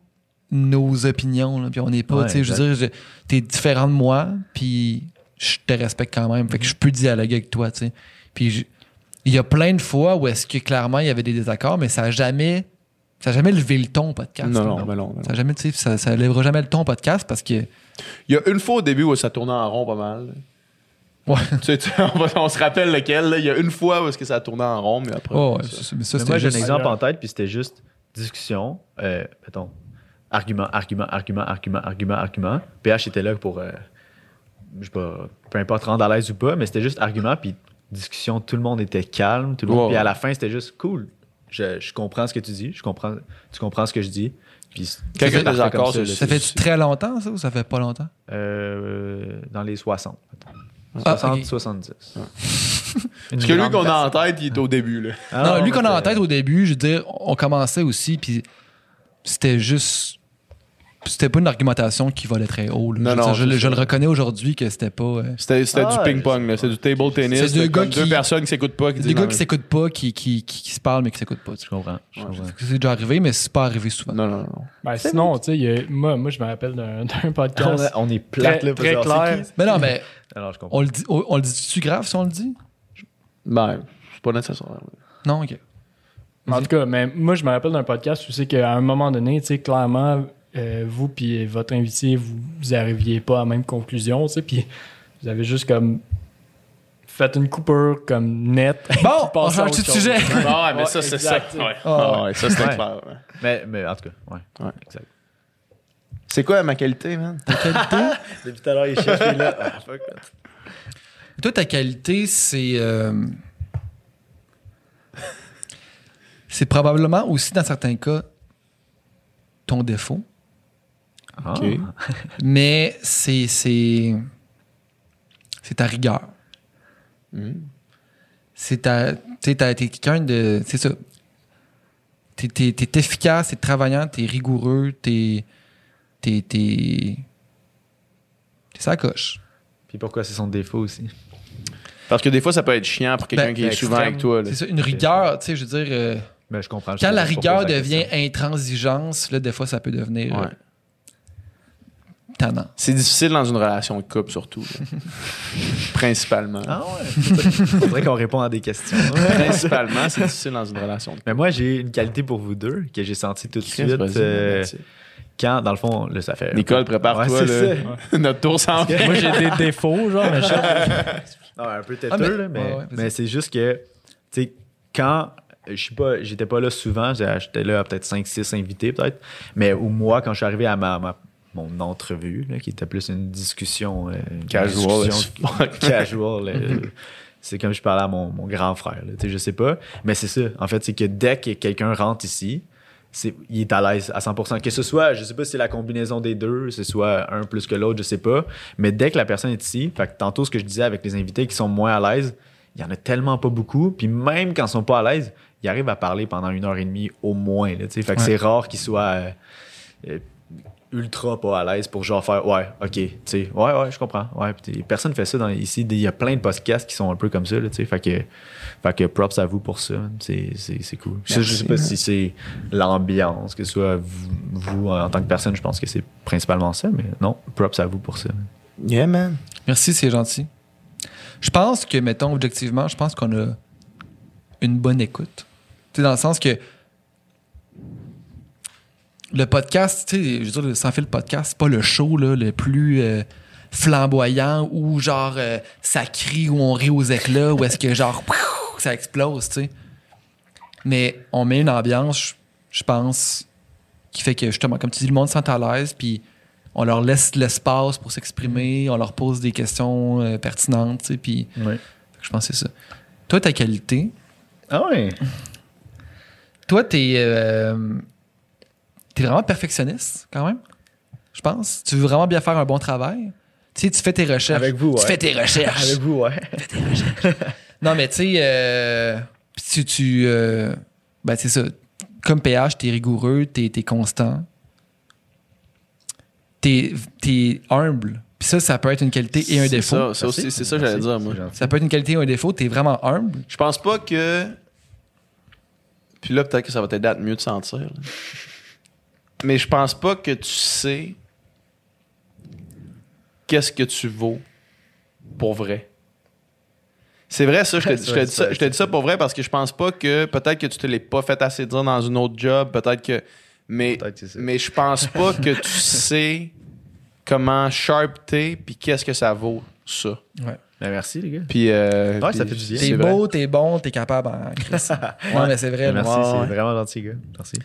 nos opinions. là, puis on n'est pas. Ouais, tu sais, je veux dire, t'es différent de moi. Puis je te respecte quand même. Fait que je peux dialoguer avec toi. Tu sais. Puis il y a plein de fois où est-ce que clairement il y avait des désaccords, mais ça n'a jamais, ça a jamais levé le ton au podcast. Non, non, mais non, non. Ça jamais, tu sais, ça, ça lèvera jamais le ton podcast parce que. Il y a une fois au début où ça tournait en rond pas mal. Ouais. Tu sais, tu sais, on, va- on se rappelle lequel. là. Il y a une fois où est-ce que ça tournait en rond, mais après. Oh, ouais, ça. c'est- mais ça, Mais c'était moi, j'ai un exemple en tête, puis c'était juste discussion, euh, mettons, argument, argument, argument, argument, argument, argument. PH était là pour, euh, je sais pas, peu importe rendre à l'aise ou pas, mais c'était juste argument, puis discussion, tout le monde était calme, tout le monde. Wow. Puis à la fin, c'était juste cool. Je, je comprends ce que tu dis, je comprends, tu comprends ce que je dis. Puis Quelqu'un là, Ça tu- fait très longtemps, ça, ou ça fait pas longtemps? euh, dans les 60. mettons. Ah, 60, ok. 70. Parce que lui qu'on a en tête, il est au début. Là. Ah non, lui qu'on a en tête au début, je veux dire, on commençait aussi, puis c'était juste. C'était pas une argumentation qui volait très haut. là. Non, je, non, dire, je, le- je ça. le reconnais aujourd'hui que c'était pas. euh, C'était c'était Ah, du ping-pong, là. C'est du table tennis. C'est deux gars comme deux qui- personnes qui s'écoutent pas. Qui des gars qui s'écoutent pas, qui, qui, qui, qui se parlent, mais qui s'écoutent pas. tu comprends. Je comprends. C'est déjà arrivé, mais c'est pas arrivé souvent. Non, non, non. Ben, sinon, tu sais, moi, moi, je me rappelle d'un podcast. on est plate, Très- là, très clair. qui. Mais non, mais Alors, je comprends. on le dit, on, on le dit-tu grave si on le dit? Ben, c'est pas nécessaire. Non, ok. En tout cas, mais moi, je me rappelle d'un podcast où c'est qu'à un moment donné, tu sais, clairement, euh, vous puis votre invité, vous, vous arriviez pas à la même conclusion, tu sais, puis vous avez juste comme fait une coupure comme nette. Bon, on change de sujet. Ah ouais, mais Ouais, ça, c'est ça. Ouais. Ah, Ah ouais, ça, c'était ouais. clair. ouais. Mais, mais en tout cas, ouais. Ouais. Exact. C'est quoi ma qualité, man? Depuis tout à l'heure, il cherche là. Ah, fuck. Toi, ta qualité, c'est. euh, c'est probablement aussi, dans certains cas, ton défaut. Ah. Mais c'est. C'est c'est ta rigueur. Hmm. C'est ta. Tu sais, t'as- t'es quelqu'un de. C'est ça. T'es, t'es- t'es efficace, t'es travaillant, t'es rigoureux, t'es. T'es. T'es. T'es ça coche. Puis pourquoi c'est son défaut aussi? Parce que des fois, ça peut être chiant pour quelqu'un Ben, qui est extrême. souvent avec toi. là. C'est ça, une rigueur, tu sais, je veux dire. euh, Ben, je comprends. quand la Je- rigueur devient intransigeance, là, des fois, ça peut devenir Ouais. euh, tannant. C'est difficile dans une relation de couple, surtout. Principalement. Ah ouais. Il faudrait qu'on réponde à des questions. Principalement, c'est difficile dans une relation de couple. Mais moi, j'ai une qualité pour vous deux que j'ai senti tout de suite. euh, quand, dans le fond, là, ça fait. Nicole, prépare-toi. Ouais. Notre tour s'en vient. Moi, j'ai des défauts, genre, mais je Non, un peu têteux, Ah, mais- là, mais, ouais, ouais, vas-y. mais c'est juste que, tu sais, quand je suis pas, j'étais pas là souvent, j'étais là à peut-être 5-6 invités, peut-être, mais ou moi, quand je suis arrivé à ma, ma- mon entrevue, là, qui était plus une discussion. euh, une Casual discussion euh, c'est comme je parlais à mon, mon grand frère, là, je sais pas, mais c'est ça. En fait, c'est que dès que quelqu'un rentre ici, c'est, il est à l'aise à 100%. Que ce soit, je sais pas si c'est la combinaison des deux, ce soit un plus que l'autre, je sais pas. Mais dès que la personne est ici, fait que tantôt ce que je disais avec les invités qui sont moins à l'aise, il y en a tellement pas beaucoup. Puis même quand ils sont pas à l'aise, ils arrivent à parler pendant une heure et demie au moins. Là, fait que Ouais. c'est rare qu'ils soient euh, euh, ultra pas à l'aise pour genre faire ouais, ok, tu sais, ouais, ouais, je comprends. Ouais, personne fait ça dans, ici. Il y a plein de podcasts qui sont un peu comme ça. Là, tu sais. fait que fait que props à vous pour ça. C'est, c'est, c'est cool. Ça, je sais pas si c'est l'ambiance, que ce soit vous, vous, en tant que personne, je pense que c'est principalement ça, mais non, props à vous pour ça. Yeah, man. Merci, c'est gentil. Je pense que, mettons, objectivement, je pense qu'on a une bonne écoute. Tu sais, dans le sens que le podcast, tu sais, je veux dire, le sans fil podcast, c'est pas le show là, le plus euh, flamboyant où genre euh, ça crie ou on rit aux éclats ou est-ce que genre ça explose, tu sais. Mais on met une ambiance, je- pense, qui fait que justement, comme tu dis, le monde se sent à l'aise, puis on leur laisse l'espace pour s'exprimer, on leur pose des questions euh, pertinentes, tu sais, puis Ouais. je pense que c'est ça. Toi, ta qualité, Ah ouais. toi, t'es euh, t'es vraiment perfectionniste, quand même, je pense. Tu veux vraiment bien faire un bon travail. Tu sais, tu fais tes recherches. Avec vous, Tu ouais. fais tes recherches. Avec vous, ouais. Non, mais tu sais, euh, pis tu, tu euh, ben c'est ça. Comme PH, t'es rigoureux, t'es es constant, t'es es humble. Puis ça, ça peut être une qualité et un C'est défaut. ça, ça aussi, c'est ça que j'allais dire, moi. Ça peut être une qualité et un défaut. T'es vraiment humble. Je pense pas que. Puis là, peut-être que ça va t'aider à te mieux te sentir. Mais je pense pas que tu sais qu'est-ce que tu vaux pour vrai. C'est vrai, ça, je te, je te dis ça, je te dis ça pour vrai parce que je pense pas que peut-être que tu te l'es pas fait assez dire dans une autre job, peut-être que. Mais, mais je pense pas que tu sais comment sharp t'es puis qu'est-ce que ça vaut, ça. Ben, merci, les gars. Puis, euh, Ouais, ça fait du bien. c'est T'es beau, t'es bon, t'es capable. En... Chris. non, mais c'est vrai. Merci, Ouais, c'est ouais. vraiment gentil, gars. Merci.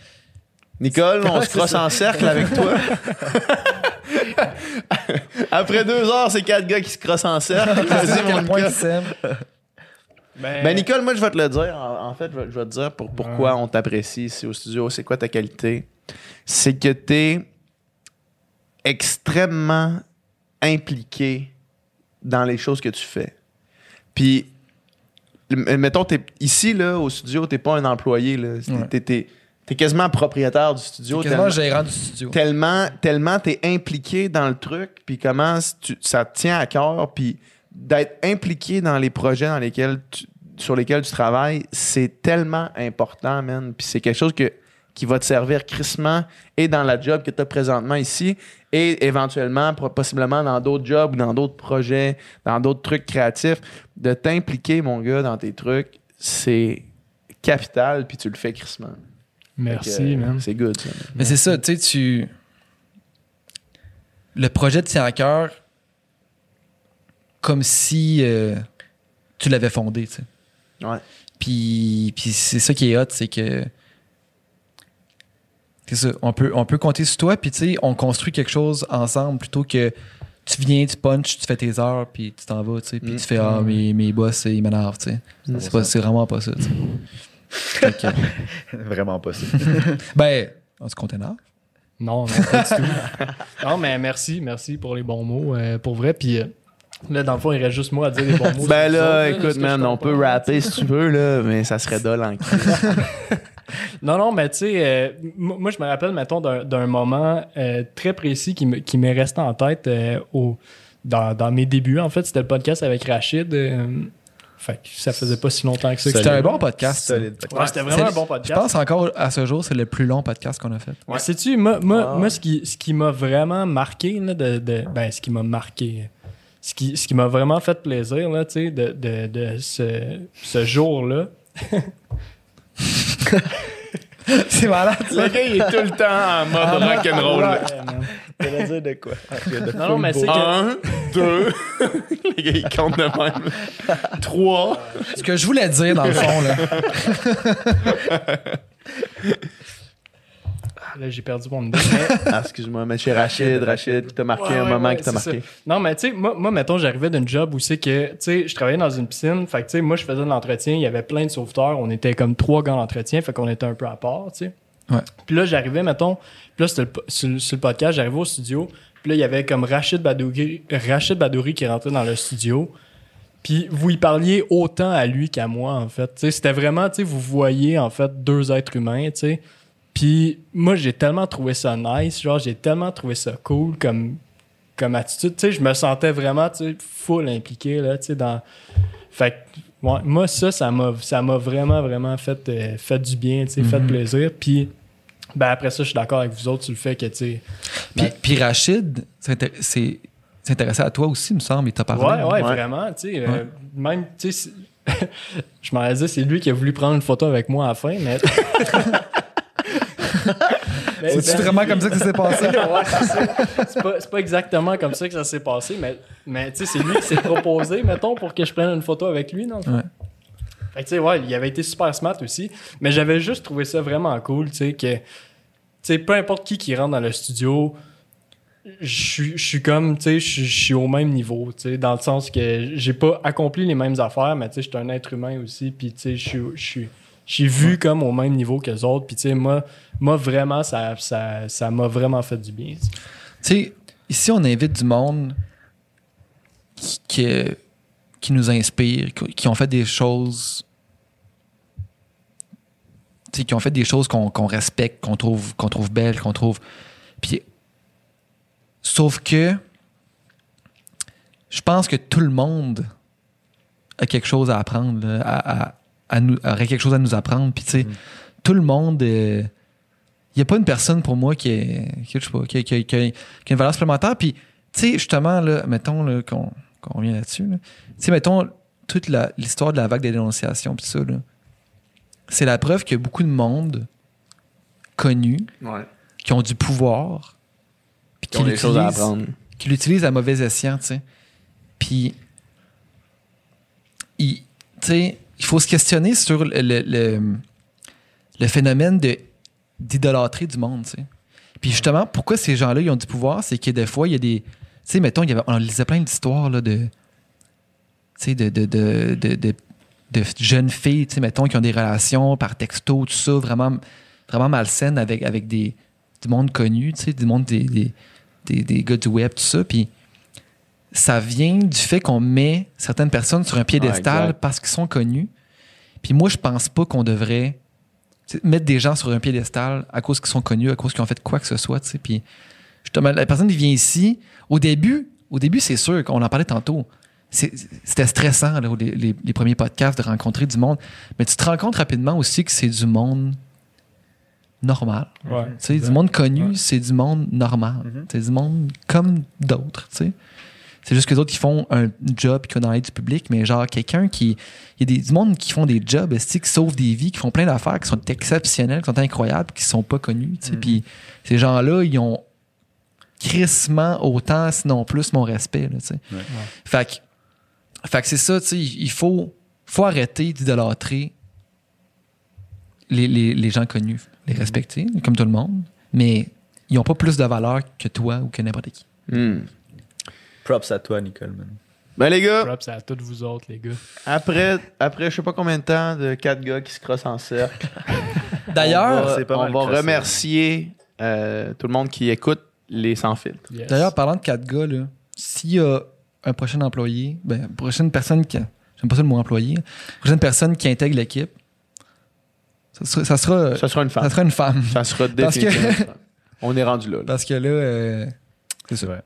Nicole, on se crosse en cercle avec toi. Après deux heures, c'est quatre gars qui se crossent en cercle. Vas-y, mon point s'aimes. Ben, Nicole, moi, je vais te le dire. En, en fait, je vais, je vais te dire pour, pourquoi on t'apprécie ici au studio. C'est quoi ta qualité? C'est que tu es extrêmement impliqué dans les choses que tu fais. Puis, mettons, t'es, ici, là, au studio, t'es pas un employé. Là. T'es, t'es- t'es quasiment propriétaire du studio. T'es quasiment tellement- gérant du studio. tellement tellement t'es impliqué dans le truc puis comment tu- ça te tient à cœur puis d'être impliqué dans les projets dans lesquels tu- sur lesquels tu travailles c'est tellement important man puis c'est quelque chose que qui va te servir crissement et dans la job que tu as présentement ici et éventuellement possiblement dans d'autres jobs ou dans d'autres projets dans d'autres trucs créatifs de t'impliquer mon gars dans tes trucs c'est capital puis tu le fais crissement Merci, euh, man. c'est good ça. Mais c'est ça, tu sais, tu. le projet de tient à cœur comme si euh, tu l'avais fondé, tu sais. Ouais. Puis, puis c'est ça qui est hot, c'est que. C'est ça, on peut, on peut compter sur toi, puis tu sais, on construit quelque chose ensemble plutôt que tu viens, tu punches, tu fais tes heures, puis tu t'en vas, tu sais, puis Mm. tu fais Ah, mes, mes boss, ils m'énervent, tu sais. C'est pas- C'est vraiment pas ça, tu sais. Que- Vraiment pas ça. ben, on se t'énerve. Non, non, pas du tout. Non, mais merci, merci pour les bons mots, euh, pour vrai. Puis euh, là, dans le fond, il reste juste moi à dire les bons mots. Ben là, autres, écoute, man, on peut rapper si tu veux, là, mais ça serait dole en. Non, non, mais tu sais, euh, moi, je me rappelle, mettons, d'un moment euh, très précis qui me- qui m'est resté en tête euh, au, dans, dans mes débuts. En fait, c'était le podcast avec Rachid. Fait que ça faisait pas si longtemps que ça. C'était un bon podcast. ça. Ouais, c'était vraiment un bon Je podcast. pense encore à ce jour, c'est le plus long podcast qu'on a fait. Ouais. Sais-tu, moi, moi, Ah. moi, ce qui, ce qui m'a vraiment marqué, là, de, de- ben, ce qui m'a marqué, ce qui, ce qui m'a vraiment fait plaisir, là, tu sais, de, de, de ce, ce jour-là. c'est malade, Le gars, il est tout le temps en mode rock'n'roll. Man. T'allais dire de quoi? Non, non, mais c'est que, Un, deux. Les gars, ils comptent de même. Trois. Ce que je voulais dire, dans le fond, là. là, j'ai perdu mon idée. Ah, excuse-moi, mais chez Rachid, Rachid, qui t'a marqué Ouais, un ouais, moment ouais, qui t'a marqué. ça. Non, mais tu sais, moi, moi, mettons, j'arrivais d'un job où c'est que, tu sais, je travaillais dans une piscine. Fait que, tu sais, moi, je faisais de l'entretien. Il y avait plein de sauveteurs. On était comme trois gars d'entretien. Fait qu'on était un peu à part, tu sais. Ouais. Puis là, j'arrivais, mettons, puis là, sur, le- sur le podcast, j'arrivais au studio. Puis là, il y avait comme Rachid Badouri, Rachid Badouri qui rentrait dans le studio. Puis vous y parliez autant à lui qu'à moi, en fait. C'était vraiment, tu sais, vous voyez, en fait, deux êtres humains, tu sais. Puis moi, j'ai tellement trouvé ça nice, genre, j'ai tellement trouvé ça cool comme, comme attitude. Tu sais, je me sentais vraiment, tu sais, full impliqué, là, tu sais, dans... Fait que, ouais, moi, ça, ça m'a, ça m'a vraiment, vraiment fait, euh, fait du bien, tu sais, fait plaisir. Puis, ben, après ça, je suis d'accord avec vous autres sur le fait que, tu sais... Puis, puis Rachid, c'est intéressé à toi aussi, il me semble, il t'a parlé. Ouais, ouais, Ouais. vraiment, tu sais, euh, Ouais. même, tu sais, c'est- je m'en dire, c'est lui qui a voulu prendre une photo avec moi à la fin, mais... Mais- C'est-tu mais- vraiment comme ça que ça s'est passé? Ouais, c'est. C'est pas, c'est pas exactement comme ça que ça s'est passé, mais, mais tu sais, c'est lui qui s'est proposé, mettons, pour que je prenne une photo avec lui, non? Ouais. Fait que, tu sais, ouais, il avait été super smart aussi, mais j'avais juste trouvé ça vraiment cool, tu sais, que, tu sais, peu importe qui qui rentre dans le studio, je suis- comme, tu sais, je suis- au même niveau, tu sais, dans le sens que j'ai pas accompli les mêmes affaires, mais tu sais, je suis un être humain aussi, puis tu sais, je suis- vu comme au même niveau que les autres, puis tu sais, moi, moi, vraiment, ça ça ça m'a vraiment fait du bien. Tu sais, ici, on invite du monde qui, qui, qui nous inspire, qui, ont fait des choses. qui ont fait des choses qu'on respecte, qu'on trouve, qu'on trouve belles, qu'on trouve. Puis. Sauf que. Je pense que tout le monde a quelque chose à apprendre, là, à, à- à nous, aurait quelque chose à nous apprendre. Puis, tu sais, tout le monde. euh, il n'y a pas une personne pour moi qui est qui, je sais pas, qui, qui- qui- qui a une valeur supplémentaire. Puis, tu sais, justement, là, mettons qu'on qu'on revient là-dessus. là. Tu sais, mettons, toute l'histoire de la vague des dénonciations, puis ça, c'est la preuve qu'il y a beaucoup de monde connu, Ouais. qui ont du pouvoir, puis Qui ont des choses à l'utilisent- apprendre. qui l'utilisent à mauvais escient, tu sais. Puis, il, tu sais, il faut se questionner sur le, le- le- le phénomène de, d'idolâtrer du monde, tu sais. Puis justement, pourquoi ces gens-là, ils ont du pouvoir, c'est que des fois, il y a des... Tu sais, mettons, il y avait, on lisait plein d'histoires, là, de... De, de, de, de, de- jeunes filles, tu sais, mettons, qui ont des relations par texto, tout ça, vraiment, vraiment malsaines avec, avec des, du monde connu, tu sais, du monde des, des, des, des gars du web, tout ça. Puis ça vient du fait qu'on met certaines personnes sur un piédestal exact. parce qu'ils sont connus. Puis moi, je pense pas qu'on devrait mettre des gens sur un piédestal à cause qu'ils sont connus, à cause qu'ils ont fait quoi que ce soit. tu sais. Puis justement, la personne qui vient ici, au début, au début, c'est sûr qu'on en parlait tantôt. C'est- C'était stressant, là, les, les- les premiers podcasts, de rencontrer du monde. Mais tu te rends compte rapidement aussi que c'est du monde normal. Ouais. Tu sais, du monde connu, Ouais. c'est du monde normal. Mhm. C'est du monde comme d'autres, tu sais. C'est juste que d'autres qui font un job qui va dans l'aide du public, mais genre quelqu'un qui. Il y a des, du monde qui font des jobs, esti, qui sauvent des vies, qui font plein d'affaires, qui sont exceptionnels, qui sont incroyables, qui sont pas connus, tu sais. Mhm. Puis ces gens-là, ils ont. Crissement autant, sinon plus, mon respect. Là. Ouais. Fait que, fait que c'est ça, tu sais, il faut, faut arrêter d'idolâtrer les, les, les gens connus, les respecter, comme tout le monde, mais ils n'ont pas plus de valeur que toi ou que n'importe qui. Hmm. Props à toi, Nicole, man. Ben les gars, Props à tous vous autres, les gars. après, après je sais pas combien de temps de quatre gars qui se crossent en cercle, D'ailleurs, on va, on remercier euh, tout le monde qui écoute les sans filtres. Yes. D'ailleurs, parlant de quatre gars, là, s'il y a un prochain employé, ben, prochaine personne qui. J'aime pas ça le mot employé. Prochaine personne qui intègre l'équipe, ça sera, ça sera, Ça sera une ça femme. sera une femme. Ça sera Parce que- définitivement. femme. On est rendu là. là. Parce que là, euh, c'est ça. vrai.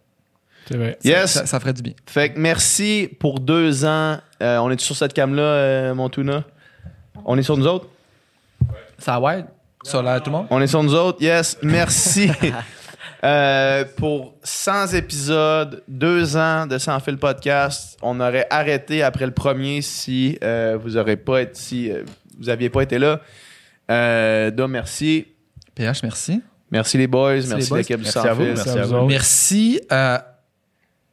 C'est vrai. Yes. Ça, ça ferait du bien. Fait que merci pour deux ans. Euh, on est sur cette cam-là, euh, Montuna? On est sur nous autres? Ça va être sur la tout le monde? On est sur nous autres, yes. Merci Euh, pour 100 épisodes, deux ans de Sans Fil Podcast. On aurait arrêté après le premier si euh, vous aurez pas été, si euh, vous aviez pas été là. Euh, donc, merci. PH, merci. Merci les boys, merci, l'équipe du Sans Fil. merci à à vous vous. autres. Merci à,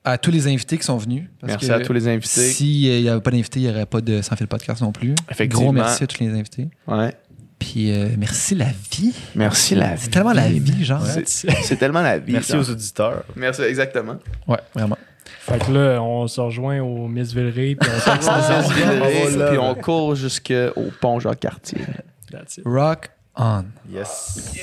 à tous les invités qui sont venus. parce Merci que à tous les invités. S'il n'y avait pas d'invités, il n'y aurait pas de Sans Fil Podcast non plus. Effectivement. Gros merci à tous les invités. Ouais. Puis euh, merci la vie. Merci la C'est vie. tellement la vie, genre. C'est c'est tellement la vie. Merci genre. aux auditeurs. Merci, exactement. Ouais, vraiment. Fait que là, on se rejoint au Miss Villeray, puis on fait On se Villeray, vire, puis on court jusqu'au pont Jacques-Cartier. That's it. Rock on. Yes.